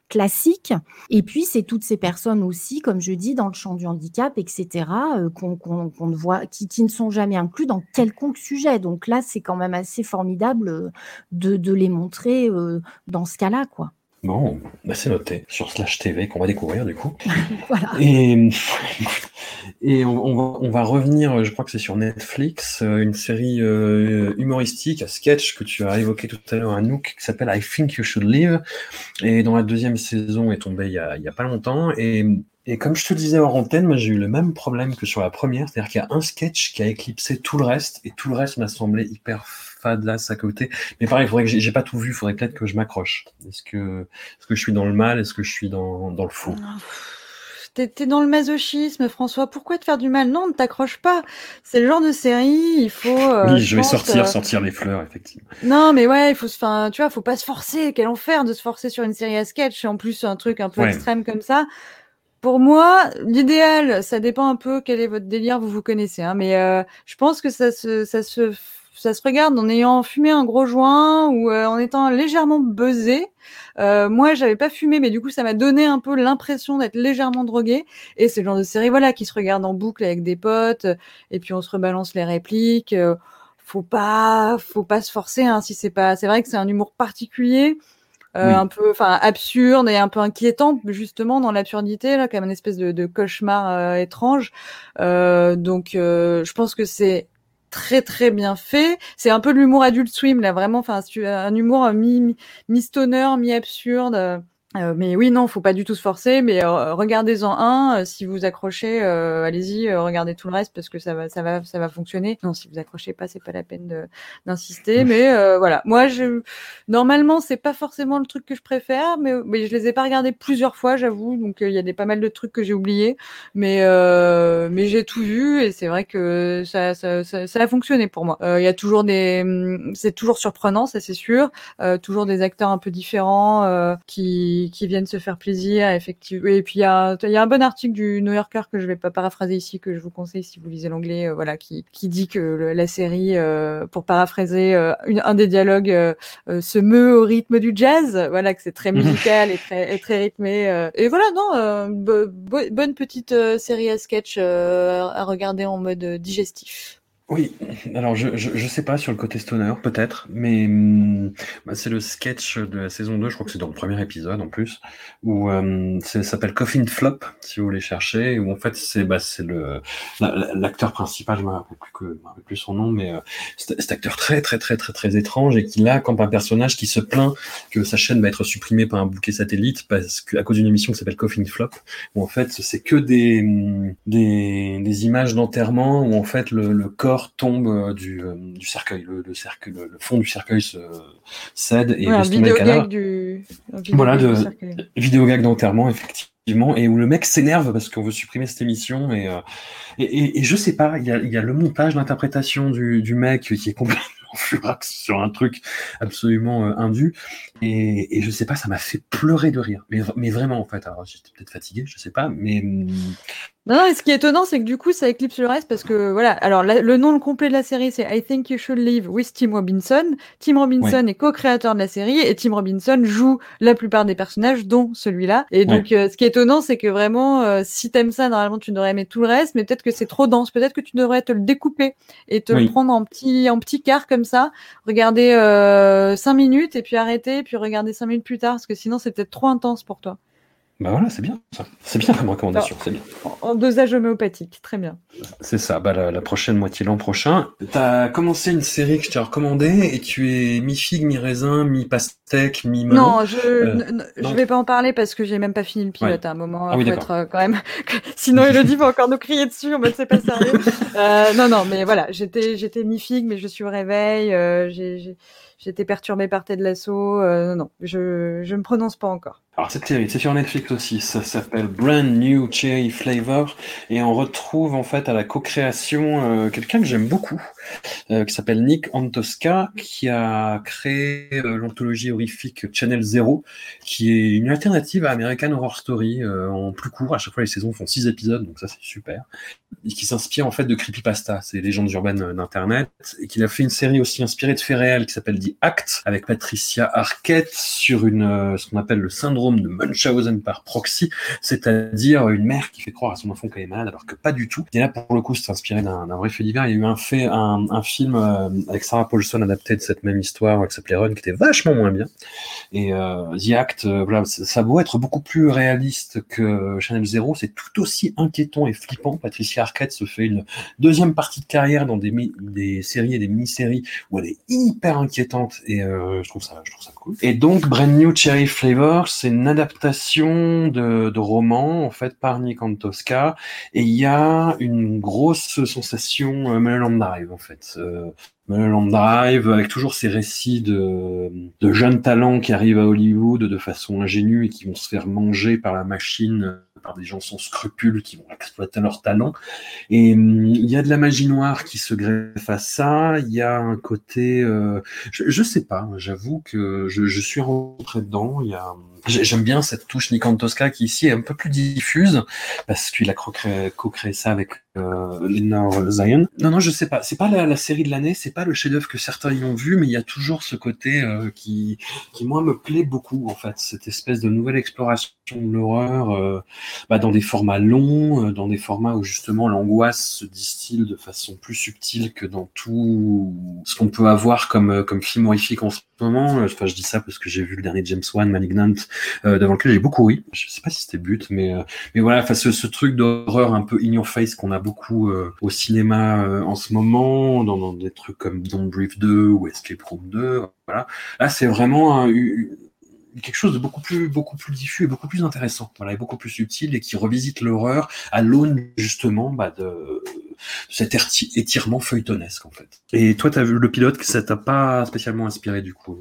classique. Et puis c'est toutes ces personnes aussi, comme je dis, dans le champ du handicap, etc., qu'on ne voit, qui, ne sont jamais inclus dans quelconque sujet. Donc là, c'est quand même assez formidable de, de les montrer dans ce cas-là, quoi. Bon, bah c'est noté sur Slash TV qu'on va découvrir du coup. Voilà. Et, et on, on va, on va revenir, je crois que c'est sur Netflix, euh, une série euh, humoristique, à sketch que tu as évoqué tout à l'heure, un Nook qui s'appelle I Think You Should Live, et dont la deuxième saison est tombée il y a, il y a pas longtemps. Et, et comme je te le disais hors antenne, moi j'ai eu le même problème que sur la première, c'est-à-dire qu'il y a un sketch qui a éclipsé tout le reste, et tout le reste m'a semblé hyper fadasse à côté. Mais pareil, il faudrait que j'ai pas tout vu, il faudrait peut-être que je m'accroche. Est-ce que, est-ce que je suis dans le mal, est-ce que je suis dans, dans le faux? T'es t'es dans le masochisme, François. Pourquoi te faire du mal? Non, ne t'accroche pas. C'est le genre de série, il faut. euh, Oui, je vais pense, sortir, euh, sortir les fleurs, effectivement. Non, mais ouais, il faut se, enfin, tu vois, faut pas se forcer. Quel enfer de se forcer sur une série à sketch. En plus, un truc un peu Ouais. extrême comme ça. Pour moi, l'idéal, ça dépend un peu quel est votre délire, vous vous connaissez, hein, mais euh, je pense que ça se, ça se, ça se regarde en ayant fumé un gros joint ou euh, en étant légèrement buzzé. Euh, moi, j'avais pas fumé, mais du coup, ça m'a donné un peu l'impression d'être légèrement drogué. Et c'est le genre de série, voilà, qui se regarde en boucle avec des potes, euh, et puis on se rebalance les répliques. euh, faut pas, faut pas se forcer. Hein, si c'est pas, c'est vrai que c'est un humour particulier. euh, Oui. un peu, enfin absurde et un peu inquiétant justement dans l'absurdité là, comme une espèce de, de cauchemar euh, étrange. Euh, donc, je pense que c'est très très bien fait. C'est un peu l'humour adulte swim là, vraiment. Enfin, un humour mi mi, mi stoner, mi absurde. Euh, mais oui, non, faut pas du tout se forcer. Mais euh, regardez-en un. euh, si vous accrochez, euh, allez-y, euh, regardez tout le reste parce que ça va, ça va, ça va fonctionner. Non, si vous accrochez pas, c'est pas la peine d'insister. Mais euh, voilà, moi, je normalement, c'est pas forcément le truc que je préfère, mais, mais je les ai pas regardés plusieurs fois, j'avoue. Donc il y a des pas mal de trucs que j'ai oubliés, mais euh, mais j'ai tout vu et c'est vrai que ça, ça, ça, ça a fonctionné pour moi. Euh, Il y a toujours des, c'est toujours surprenant, ça c'est sûr. Euh, toujours des acteurs un peu différents euh, qui qui viennent se faire plaisir, effectivement. Et puis il y a y a un bon article du New Yorker que je vais pas paraphraser ici, que je vous conseille si vous lisez l'anglais, euh, voilà, qui qui dit que le- la série, euh, pour paraphraser euh, une, un des dialogues, se meut au rythme du jazz, voilà, que c'est très musical et très et très rythmé. Et voilà, non, bo- bo- bonne petite série à sketch à regarder en mode digestif. Oui, alors je, je, je sais pas sur le côté stoner, peut-être, mais hum, bah, c'est le sketch de la saison 2, je crois que c'est dans le premier épisode en plus, où c'est- ça s'appelle Coffin Flop, si vous voulez chercher, où en fait c'est bah, c'est le la- la- l'acteur principal, je me rappelle plus que plus son nom, mais euh, cet acteur très très très très très étrange et qui là campe un personnage qui se plaint que sa chaîne va être supprimée par un bouquet satellite parce que à cause d'une émission qui s'appelle Coffin Flop, où en fait c'est que des hum, des, des images d'enterrement où en fait le, le corps tombe euh, du, euh, du cercueil, le, le cercueil, le, le fond du cercueil se cède et Ouais, un laisse tomber le cadavre. du Voilà, de-. Vidéo gag d'enterrement, effectivement, et où le mec s'énerve parce qu'on veut supprimer cette émission. Et, euh, et, et, et je sais pas, il y a, il y a le montage, l'interprétation du, du mec qui est complètement furax sur un truc absolument euh, indu. Et, et je sais pas, ça m'a fait pleurer de rire. Mais, mais vraiment, en fait, j'étais peut-être fatigué, je sais pas, mais. Non, non, et ce qui est étonnant, c'est que du coup, ça éclipse le reste parce que voilà. Alors, la- le nom complet de la série, c'est I Think You Should Live with Tim Robinson. Tim Robinson est co-créateur de la série et Tim Robinson joue la plupart des personnages, dont celui-là. Et donc, euh, ce qui est étonnant, c'est que vraiment, euh, si t'aimes ça, normalement, tu devrais aimer tout le reste, mais peut-être que c'est trop dense. Peut-être que tu devrais te le découper et te Oui. le prendre en petits, en petits quarts comme ça. Regarder euh, cinq minutes et puis arrêter, puis regarder cinq minutes plus tard, parce que sinon, c'est peut-être trop intense pour toi. Bah voilà, c'est bien ça. C'est bien comme recommandation, c'est bien. En, dosage homéopathique, très bien. C'est ça, bah la, la prochaine moitié l'an prochain. T'as commencé une série que je t'ai recommandée et tu es mi-figue, mi-raisin, mi-pastèque, mi-melon. Non, je Euh, je vais pas en parler parce que j'ai même pas fini le pilote Ouais. à un moment. Ah oui, être euh, quand même. Sinon, Elodie va encore nous crier dessus. En mode c'est pas sérieux. euh, non, non, mais voilà, j'étais j'étais mi figue, mais je suis au réveil. Euh, j'ai j'étais perturbée par Ted Lasso. Euh, non, non, je je me prononce pas encore. Alors cette série, c'est sur Netflix aussi, ça s'appelle Brand New Cherry Flavor et on retrouve en fait à la co-création euh, quelqu'un que j'aime beaucoup, euh, qui s'appelle Nick Antosca, qui a créé euh, l'anthologie horrifique Channel Zero, qui est une alternative à American Horror Story euh, en plus court. À chaque fois les saisons font six épisodes, donc ça c'est super. Et qui s'inspire en fait de creepypasta, c'est légendes urbaines d'internet, et qu'il a fait une série aussi inspirée de faits réels qui s'appelle The Act avec Patricia Arquette sur une ce qu'on appelle le syndrome de Munchausen par proxy, c'est-à-dire une mère qui fait croire à son enfant qu'elle est malade alors que pas du tout. Et là pour le coup c'est inspiré d'un vrai fait divers. Il y a eu un fait un, film euh, avec Sarah Paulson adapté de cette même histoire qui s'appelait Run qui était vachement moins bien. Et euh, The Act, euh, voilà, ça beau être beaucoup plus réaliste que Channel Zero, c'est tout aussi inquiétant et flippant. Patricia Arquette se fait une deuxième partie de carrière dans des séries et des mini-séries où elle est hyper inquiétante et euh, je trouve ça, je trouve ça Et donc, Brand New Cherry Flavor, c'est une adaptation de, de roman en fait par Nick Antosca et il y a une grosse sensation euh, Mulholland Drive en fait. Euh, Mulholland Drive, avec toujours ces récits de, de jeunes talents qui arrivent à Hollywood de façon ingénue et qui vont se faire manger par la machine, par des gens sans scrupules qui vont exploiter leurs talents. Et hum, il y a de la magie noire qui se greffe à ça. Il y a un côté, euh, je, je sais pas, j'avoue que je, suis rentré dedans. Y a, j'ai- j'aime bien cette touche Nick Tosca qui ici est un peu plus diffuse parce qu'il a co-créé, ça avec euh, Lenore Zion. Non, non, je sais pas. C'est pas la, la série de l'année, c'est pas le chef-d'œuvre que certains y ont vu, mais il y a toujours ce côté euh, qui, qui moi me plaît beaucoup en fait, cette espèce de nouvelle exploration de l'horreur euh, bah, dans des formats longs, euh, dans des formats où justement l'angoisse se distille de façon plus subtile que dans tout ce qu'on peut avoir comme euh, comme film horrifique en ce moment. Euh, Enfin, je dis ça parce que j'ai vu le dernier James Wan, Malignant, euh, devant lequel j'ai beaucoup ri. Je sais pas si c'était but, mais euh, mais voilà, enfin ce, ce truc d'horreur un peu in your face qu'on a beaucoup euh, au cinéma en ce moment, dans, dans des trucs comme Don't Breathe 2 ou Escape Room 2, voilà. Là, c'est vraiment un- quelque chose de beaucoup plus beaucoup plus diffus et beaucoup plus intéressant, voilà, et beaucoup plus subtil et qui revisite l'horreur à l'aune justement bah, de, cet étirement feuilletonesque en fait. Et toi, t'as vu le pilote que ça t'a pas spécialement inspiré du coup,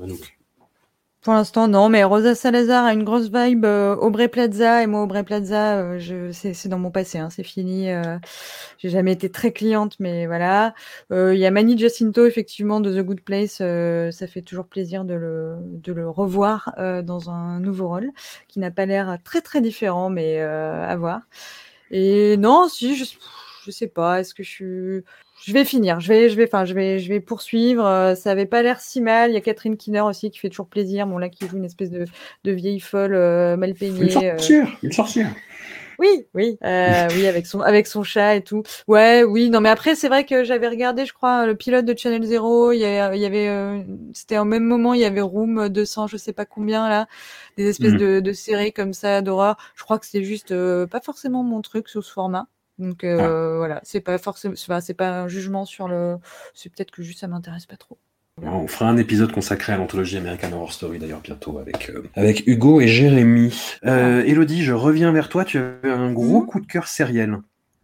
Pour l'instant, non, mais Rosa Salazar a une grosse vibe euh, Aubrey Plaza, et moi, Aubrey Plaza, euh, je, c'est, c'est dans mon passé, hein, c'est fini. euh, j'ai jamais été très cliente, mais voilà. Euh, Il y a Manny Jacinto, effectivement, de The Good Place. euh, ça fait toujours plaisir de le, de le revoir euh, dans un nouveau rôle, qui n'a pas l'air très, très différent, mais à voir. Et non, si, je, je sais pas, est-ce que je suis... Je vais finir, je vais, je vais, enfin, je vais, je vais poursuivre. euh, ça avait pas l'air si mal. Il y a Catherine Kinner aussi qui fait toujours plaisir. Bon là, qui joue une espèce de, de vieille folle euh, mal Une peignée. euh. une sorcière. Oui, oui, euh, oui, avec son, avec son chat et tout. Ouais, oui. Non, mais après, c'est vrai que j'avais regardé, je crois, le pilote de Channel Zero. Il y, avait, euh, c'était au même moment, il y avait Room 200, je sais pas combien là, des espèces Mhm. de, de séries comme ça d'horreur. Je crois que c'est juste euh, pas forcément mon truc sous ce format. Donc euh, voilà, c'est pas forcément, c'est pas, un jugement sur le, c'est peut-être que juste ça m'intéresse pas trop. On fera un épisode consacré à l'anthologie American Horror Story d'ailleurs bientôt avec euh, avec Hugo et Jérémy. Euh, Elodie, je reviens vers toi. Tu as un gros Mhm. coup de cœur sériel.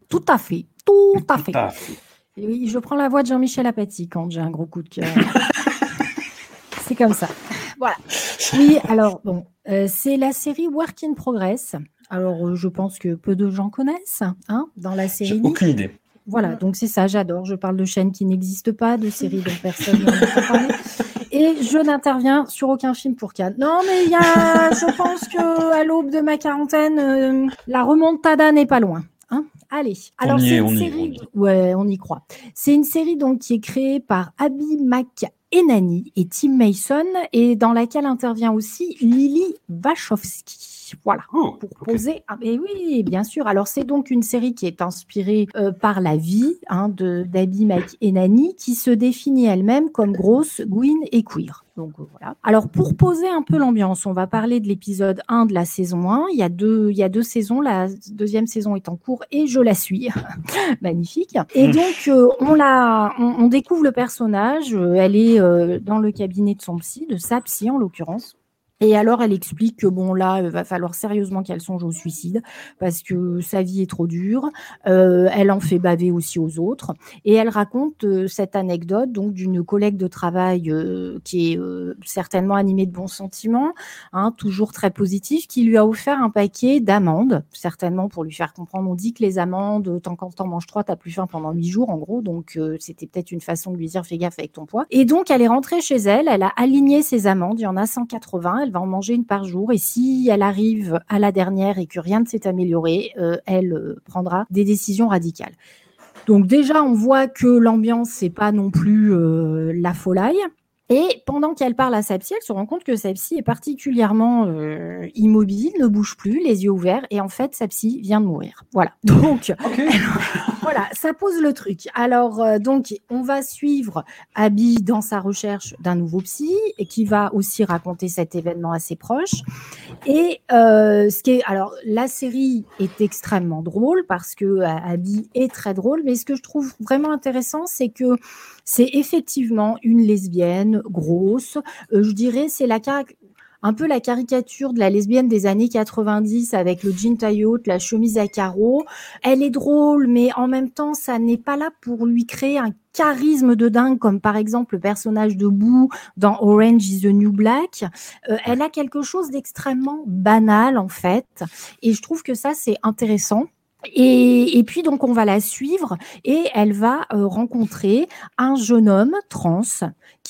Tout à fait, tout à fait. Tout à fait. Et oui, je prends la voix de Jean-Michel Apathy quand j'ai un gros coup de cœur. c'est comme ça. Voilà. Oui, alors, bon, euh, c'est la série Work in Progress. Alors, euh, je pense que peu de gens connaissent hein, dans la J'ai série. aucune idée. Voilà, donc c'est ça, j'adore. Je parle de chaînes qui n'existent pas, de séries dont personne entend parler. Et je n'interviens sur aucun film pour Cannes. Non, mais il y a, je pense que à l'aube de ma quarantaine, euh, la remontada n'est pas loin. Hein Allez. Alors c'est est, une y série. on y Ouais, on y croit. C'est une série donc qui est créée par Abby McEnany et Tim Mason et dans laquelle intervient aussi Lily Wachowski. Voilà Oh, pour poser. Mais oui, bien sûr. Alors, c'est donc une série qui est inspirée euh, par la vie hein, de d'Abby McEnany, qui se définit elle-même comme grosse, Gwyn et queer. Donc euh, voilà. Alors, pour poser un peu l'ambiance, on va parler de l'épisode 1 de la saison 1. Il y a deux, il y a deux saisons. La deuxième saison est en cours et je la suis. Magnifique. Et Mm. donc, euh, on, la, on, on découvre le personnage. Euh, Elle est euh, dans le cabinet de son psy, de sa psy en l'occurrence. Et alors, elle explique que bon, là, il va falloir sérieusement qu'elle songe au suicide parce que sa vie est trop dure. Euh, elle en fait baver aussi aux autres. Et elle raconte euh, cette anecdote donc d'une collègue de travail euh, qui est euh, certainement animée de bons sentiments, hein, toujours très positif, qui lui a offert un paquet d'amandes, certainement pour lui faire comprendre. On dit que les amandes, tant qu'en t'en manges trois, t'as plus faim pendant huit jours, en gros. Donc, euh, c'était peut-être une façon de lui dire fais gaffe avec ton poids. Et donc, elle est rentrée chez elle, elle a aligné ses amandes. Il y en a 180. Elle va en manger une par jour. Et si elle arrive à la dernière et que rien ne s'est amélioré, euh, elle euh, prendra des décisions radicales. Donc déjà, on voit que l'ambiance, c'est pas non plus euh, la folie. Et pendant qu'elle parle à sa psy, elle se rend compte que sa psy est particulièrement euh, immobile, ne bouge plus, les yeux ouverts, et en fait, sa psy vient de mourir. Voilà. Donc, voilà, ça pose le truc. Alors, euh, donc, on va suivre Abby dans sa recherche d'un nouveau psy, et qui va aussi raconter cet événement à ses proches. Et euh, ce qui est, alors, la série est extrêmement drôle parce que Abby est très drôle, mais ce que je trouve vraiment intéressant, c'est que c'est effectivement une lesbienne grosse. Euh, je dirais, c'est un peu la caricature de la lesbienne des années 90 avec le jean taille la chemise à carreaux. Elle est drôle, mais en même temps, ça n'est pas là pour lui créer un charisme de dingue, comme par exemple le personnage de Boo dans Orange is the New Black. Euh, elle a quelque chose d'extrêmement banal, en fait. Et je trouve que ça, c'est intéressant. Et, puis donc on va la suivre et elle va euh, rencontrer un jeune homme trans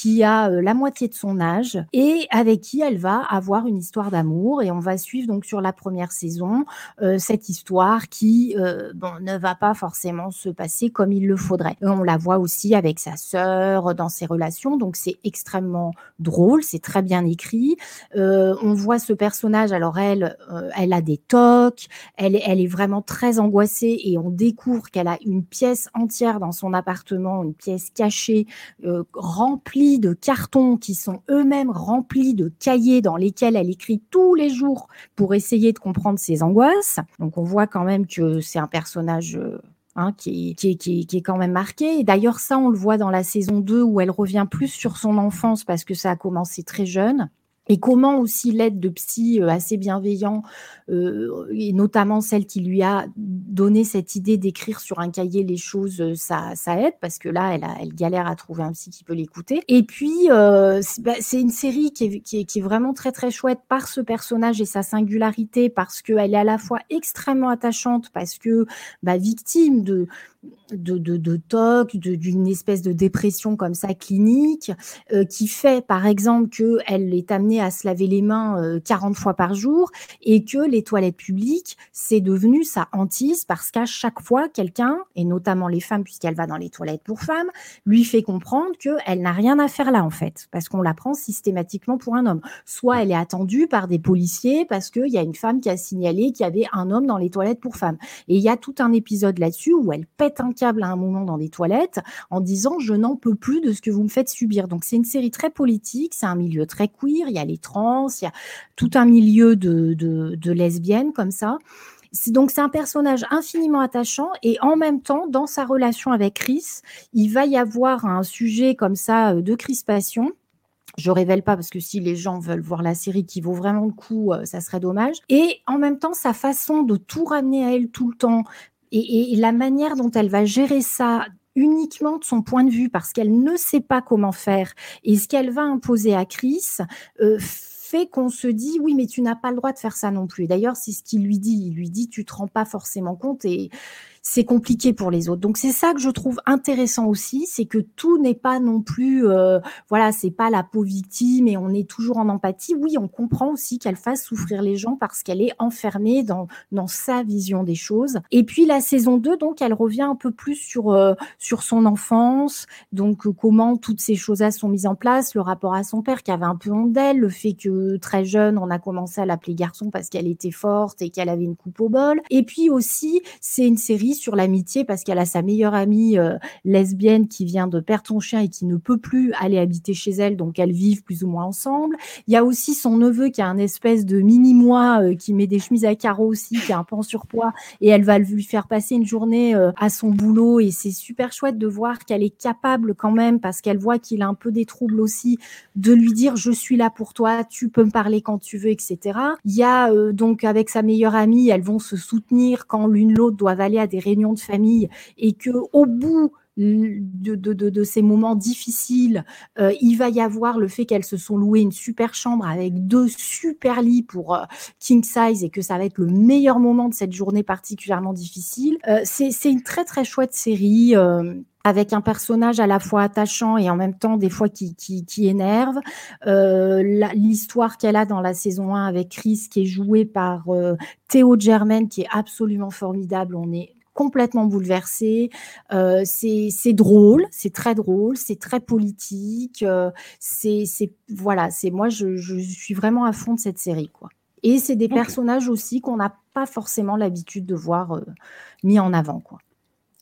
qui a euh, la moitié de son âge et avec qui elle va avoir une histoire d'amour et on va suivre donc sur la première saison euh, cette histoire qui bon, ne va pas forcément se passer comme il le faudrait. On la voit aussi avec sa sœur dans ses relations donc c'est extrêmement drôle, c'est très bien écrit. on voit ce personnage alors elle elle a des tocs, elle elle est vraiment très angoissée et on découvre qu'elle a une pièce entière dans son appartement, une pièce cachée, euh, de cartons qui sont eux-mêmes remplis de cahiers dans lesquels elle écrit tous les jours pour essayer de comprendre ses angoisses. Donc on voit quand même que c'est un personnage... Euh, hein, qui, qui, qui, qui, est quand même marqué. Et d'ailleurs, ça, on le voit dans la saison 2 où elle revient plus sur son enfance parce que ça a commencé très jeune et comment aussi l'aide de psy euh, assez bienveillant, euh, et notamment celle qui lui a donné cette idée d'écrire sur un cahier les choses, euh, ça, aide parce que là, elle, galère à trouver un psy qui peut l'écouter. Et puis, bah, c'est une série qui est, vraiment très très chouette par ce personnage et sa singularité, parce qu'elle est à la fois extrêmement attachante, parce que bah, victime de de, de, de TOC, d'une espèce de dépression comme ça clinique, euh, qui fait par exemple qu'elle est amenée à se laver les mains euh, 40 fois par jour et que les toilettes publiques, c'est devenu sa hantise parce qu'à chaque fois, quelqu'un, et notamment les femmes, puisqu'elle va dans les toilettes pour femmes, lui fait comprendre qu'elle n'a rien à faire là en fait, parce qu'on la prend systématiquement pour un homme. Soit elle est attendue par des policiers parce qu'il y a une femme qui a signalé qu'il y avait un homme dans les toilettes pour femmes. Et il y a tout un épisode là-dessus où elle pète un câble à un moment dans des toilettes en disant je n'en peux plus de ce que vous me faites subir. Donc c'est une série très politique, c'est un milieu très queer, il y a les trans, il y a tout un milieu de, de, lesbiennes comme ça. Donc c'est un personnage infiniment attachant et en même temps, dans sa relation avec Chris, il va y avoir un sujet comme ça euh, de crispation. Je révèle pas parce que si les gens veulent voir la série qui vaut vraiment le coup, euh, ça serait dommage. Et en même temps, sa façon de tout ramener à elle tout le temps, et, la manière dont elle va gérer ça uniquement de son point de vue parce qu'elle ne sait pas comment faire et ce qu'elle va imposer à Chris euh, fait qu'on se dit oui mais tu n'as pas le droit de faire ça non plus. D'ailleurs c'est ce qu'il lui dit. Il lui dit tu te rends pas forcément compte et c'est compliqué pour les autres. Donc c'est ça que je trouve intéressant aussi, c'est que tout n'est pas non plus, euh, voilà, c'est pas la peau victime et on est toujours en empathie. Oui, on comprend aussi qu'elle fasse souffrir les gens parce qu'elle est enfermée dans, dans sa vision des choses. Et puis la saison 2, donc elle revient un peu plus sur, euh, sur son enfance, donc euh, comment toutes ces choses-là sont mises en place, le rapport à son père qui avait un peu honte d'elle, le fait que très jeune, on a commencé à l'appeler garçon parce qu'elle était forte et qu'elle avait une coupe au bol. Et puis aussi, c'est une série sur l'amitié parce qu'elle a sa meilleure amie euh, lesbienne qui vient de perdre son chien et qui ne peut plus aller habiter chez elle, donc elles vivent plus ou moins ensemble. Il y a aussi son neveu qui a un espèce de mini-moi euh, qui met des chemises à carreaux aussi, qui a un en surpoids, et elle va lui faire passer une journée euh, à son boulot et c'est super chouette de voir qu'elle est capable quand même, parce qu'elle voit qu'il a un peu des troubles aussi, de lui dire je suis là pour toi, tu peux me parler quand tu veux, etc. Il y a donc avec sa meilleure amie, elles vont se soutenir quand l'une l'autre doivent aller à des réunions de famille et que au bout de, ces moments difficiles, euh, il va y avoir le fait qu'elles se sont louées une super chambre avec deux super lits pour euh, king size et que ça va être le meilleur moment de cette journée particulièrement difficile. Euh, c'est une très très chouette série avec un personnage à la fois attachant et en même temps des fois qui, énerve. L'histoire qu'elle a dans la saison 1 avec Chris qui est jouée par Théo Germain qui est absolument formidable. On est complètement bouleversé. Euh, c'est drôle, c'est très drôle, c'est très politique. Euh, c'est voilà, c'est moi je, je, suis vraiment à fond de cette série quoi. Et c'est des personnages aussi qu'on n'a pas forcément l'habitude de voir euh, mis en avant quoi.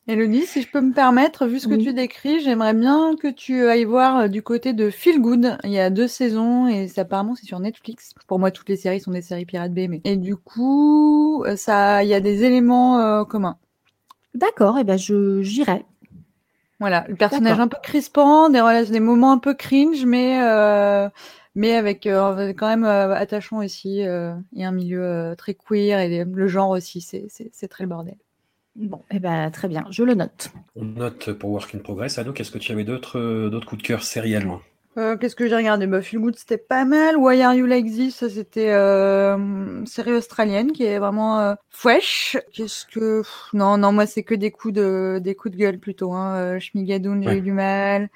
Elodie, si je peux me permettre, vu ce que tu décris, j'aimerais bien que tu ailles voir du côté de Feel Good. Il y a deux saisons et apparemment c'est sur Netflix. Pour moi, toutes les séries sont des séries Pirate Bay, mais et du coup, ça, il y a des éléments communs. D'accord, et eh ben je j'irai. Voilà, le personnage un peu crispant, des, des moments un peu cringe, mais euh, mais avec euh, quand même euh, attachant aussi euh, et un milieu très queer et le genre aussi, c'est très le bordel. Bon, et eh ben très bien, je le note. On note pour Work in Progress. Anouk, est-ce que tu avais d'autres d'autres coups de cœur euh, qu'est-ce que j'ai regardé? Bah, Feel Good, c'était pas mal. Why Are You Like This, c'était euh, une série australienne qui est vraiment euh, fresh. Qu'est-ce que non non moi c'est que des coups de des coups de gueule plutôt. Hein. Schmigadoon, j'ai eu du mal.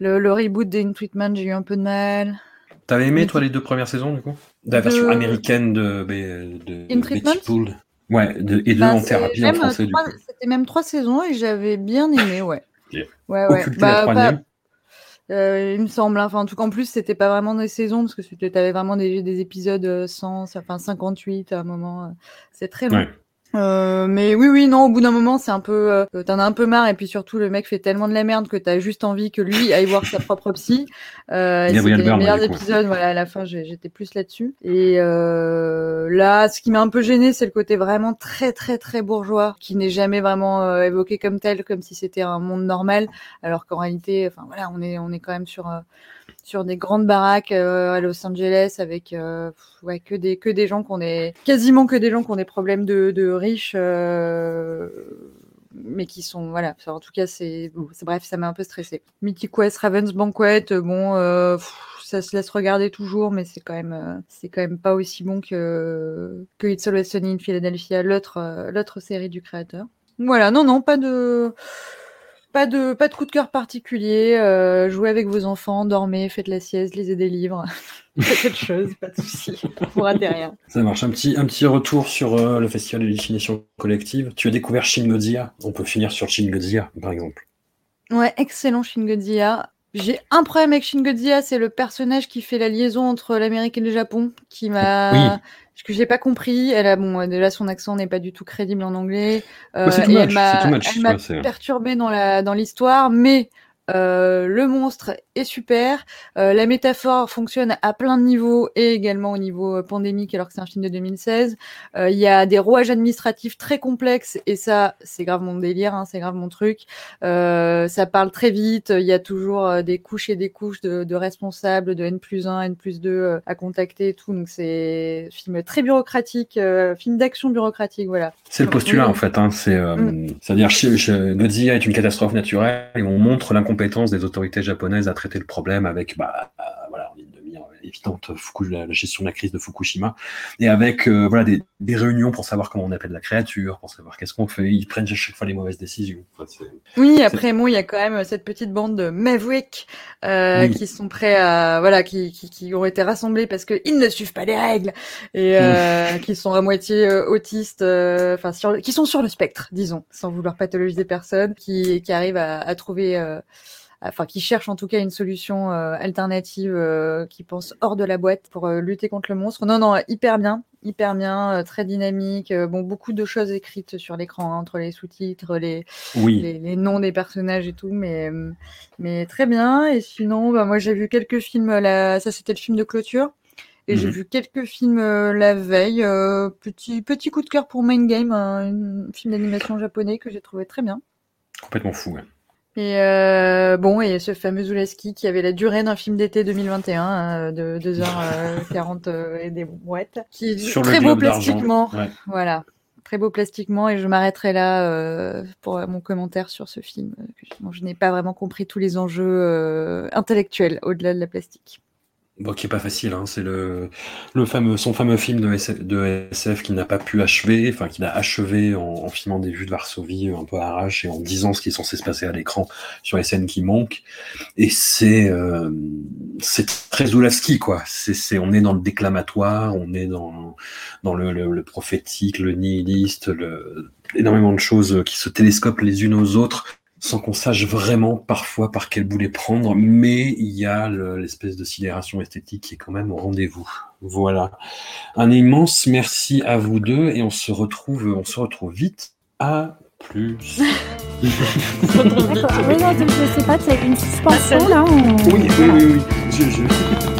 Le, le reboot d'In Treatment, j'ai eu un peu de mal. T'avais aimé toi les deux premières saisons du coup? La version américaine de, de, In Treatment Ouais, de, et de bah, en thérapie en français. C'était même trois saisons et j'avais bien aimé, ouais. Ouais, ouais. Bah, la troisième. Euh, il me semble. Hein. Enfin, en tout cas, en plus, c'était pas vraiment des saisons parce que tu avais vraiment des, des épisodes 100, euh, enfin 58 à un moment. Euh, c'est très long. Euh, mais oui, oui, non, au bout d'un moment, c'est un peu, euh, t'en as un peu marre, et puis surtout, le mec fait tellement de la merde que t'as juste envie que lui aille voir sa propre psy. Euh, c'était les meilleurs épisodes, voilà, à la fin, j'étais plus là-dessus. Et euh, là, ce qui m'a un peu gêné, c'est le côté vraiment très, très, très bourgeois, qui n'est jamais vraiment euh, évoqué comme tel, comme si c'était un monde normal, alors qu'en réalité, enfin voilà, on est, on est quand même sur sur des grandes baraques euh, à Los Angeles avec euh, ouais, que des que des gens qui ont des quasiment que des gens qui ont des problèmes de, de riches euh, mais qui sont voilà. En tout cas c'est bref ça m'a un peu stressé Mythic Quest Ravens Banquet bon ça se laisse regarder toujours mais c'est quand même c'est quand même pas aussi bon que que It's Always Sunny in Philadelphia l'autre l'autre série du créateur. Voilà. Non non pas de pas de, pas de coup de cœur particulier. Euh, jouez avec vos enfants, dormez, faites la sieste, lisez des livres. faites quelque chose, pas de souci. Vous ratez rien. Ça marche. Un petit, un petit retour sur euh, le festival de définition collective. Tu as découvert Shin Godzilla? On peut finir sur Shin Godzilla, par exemple. Ouais, excellent Shin Godzilla. J'ai un problème avec Shin Godzilla, c'est le personnage qui fait la liaison entre l'Amérique et le Japon, qui m'a, oui que j'ai pas compris. Elle a bon déjà son accent n'est pas du tout crédible en anglais. Euh, et elle m'a perturbé dans la dans l'histoire, mais euh, le monstre est super. Euh, la métaphore fonctionne à plein de niveaux et également au niveau euh, pandémique alors que c'est un film de 2016. Euh, il y a des rouages administratifs très complexes et ça, c'est grave mon délire, hein, c'est grave mon truc. Ça parle très vite. Il y a toujours des couches et des couches de, de responsables, de N plus 1, N plus 2 à contacter et tout. Donc c'est un film très bureaucratique, film d'action bureaucratique, voilà. C'est le postulat en fait. Hein, c'est, mm. c'est-à-dire Godzilla est une catastrophe naturelle et on montre l'incompétence des autorités japonaises à traiter le problème avec, bah, euh, voilà, en ligne de mire évidente, la, gestion de la crise de Fukushima, et avec euh, voilà des, des, réunions pour savoir comment on appelle la créature, pour savoir qu'est-ce qu'on fait. Ils prennent à chaque fois les mauvaises décisions. oui, après moi, il y a quand même cette petite bande de Maverick euh, qui sont prêts à voilà, qui, qui, qui ont été rassemblés parce qu'ils ne suivent pas les règles et euh, qui sont à moitié euh, autistes, enfin qui sont sur le spectre, disons, sans vouloir pathologiser personne, qui, qui arrivent à, à trouver enfin qui cherche en tout cas une solution euh, alternative, euh, qui pense hors de la boîte pour euh, lutter contre le monstre. Non, non, hyper bien, hyper bien, très dynamique. bon, beaucoup de choses écrites sur l'écran hein, entre les sous-titres, les, les, noms des personnages et tout, mais mais très bien. Et sinon, bah, moi j'ai vu quelques films. Là, ça c'était le film de clôture. Et j'ai mhm. vu quelques films la veille. petit, petit coup de cœur pour Main Game, un, film d'animation japonais que j'ai trouvé très bien. Complètement fou, ouais. Et euh, bon, et ce fameux Zulaski qui avait la durée d'un film d'été 2021 hein, de 2h40 euh, et des brouettes, qui est très beau plastiquement. Voilà, très beau plastiquement. Et je m'arrêterai là euh, pour mon commentaire sur ce film. je n'ai pas vraiment compris tous les enjeux intellectuels au-delà de la plastique. Bon, qui est pas facile, hein. c'est le, le fameux, son fameux film de SF, de SF qui n'a pas pu achever, enfin qui a achevé en, filmant des vues de Varsovie un peu arrache et en disant ce qui est censé se passer à l'écran sur les scènes qui manquent. Et c'est euh, c'est très Zulawski, quoi. C'est, c'est, on est dans le déclamatoire, on est dans, dans le, le, le prophétique, le nihiliste, le, énormément de choses qui se télescopent les unes aux autres sans qu'on sache vraiment parfois par quel bout les prendre, mais il y a l'espèce de sidération esthétique qui est quand même au rendez-vous. Voilà. Un immense merci à vous deux et on se retrouve, on se retrouve vite. À plus. oui, non, je sais pas, c'est une suspension là. Oui, oui, oui, oui. Je, je...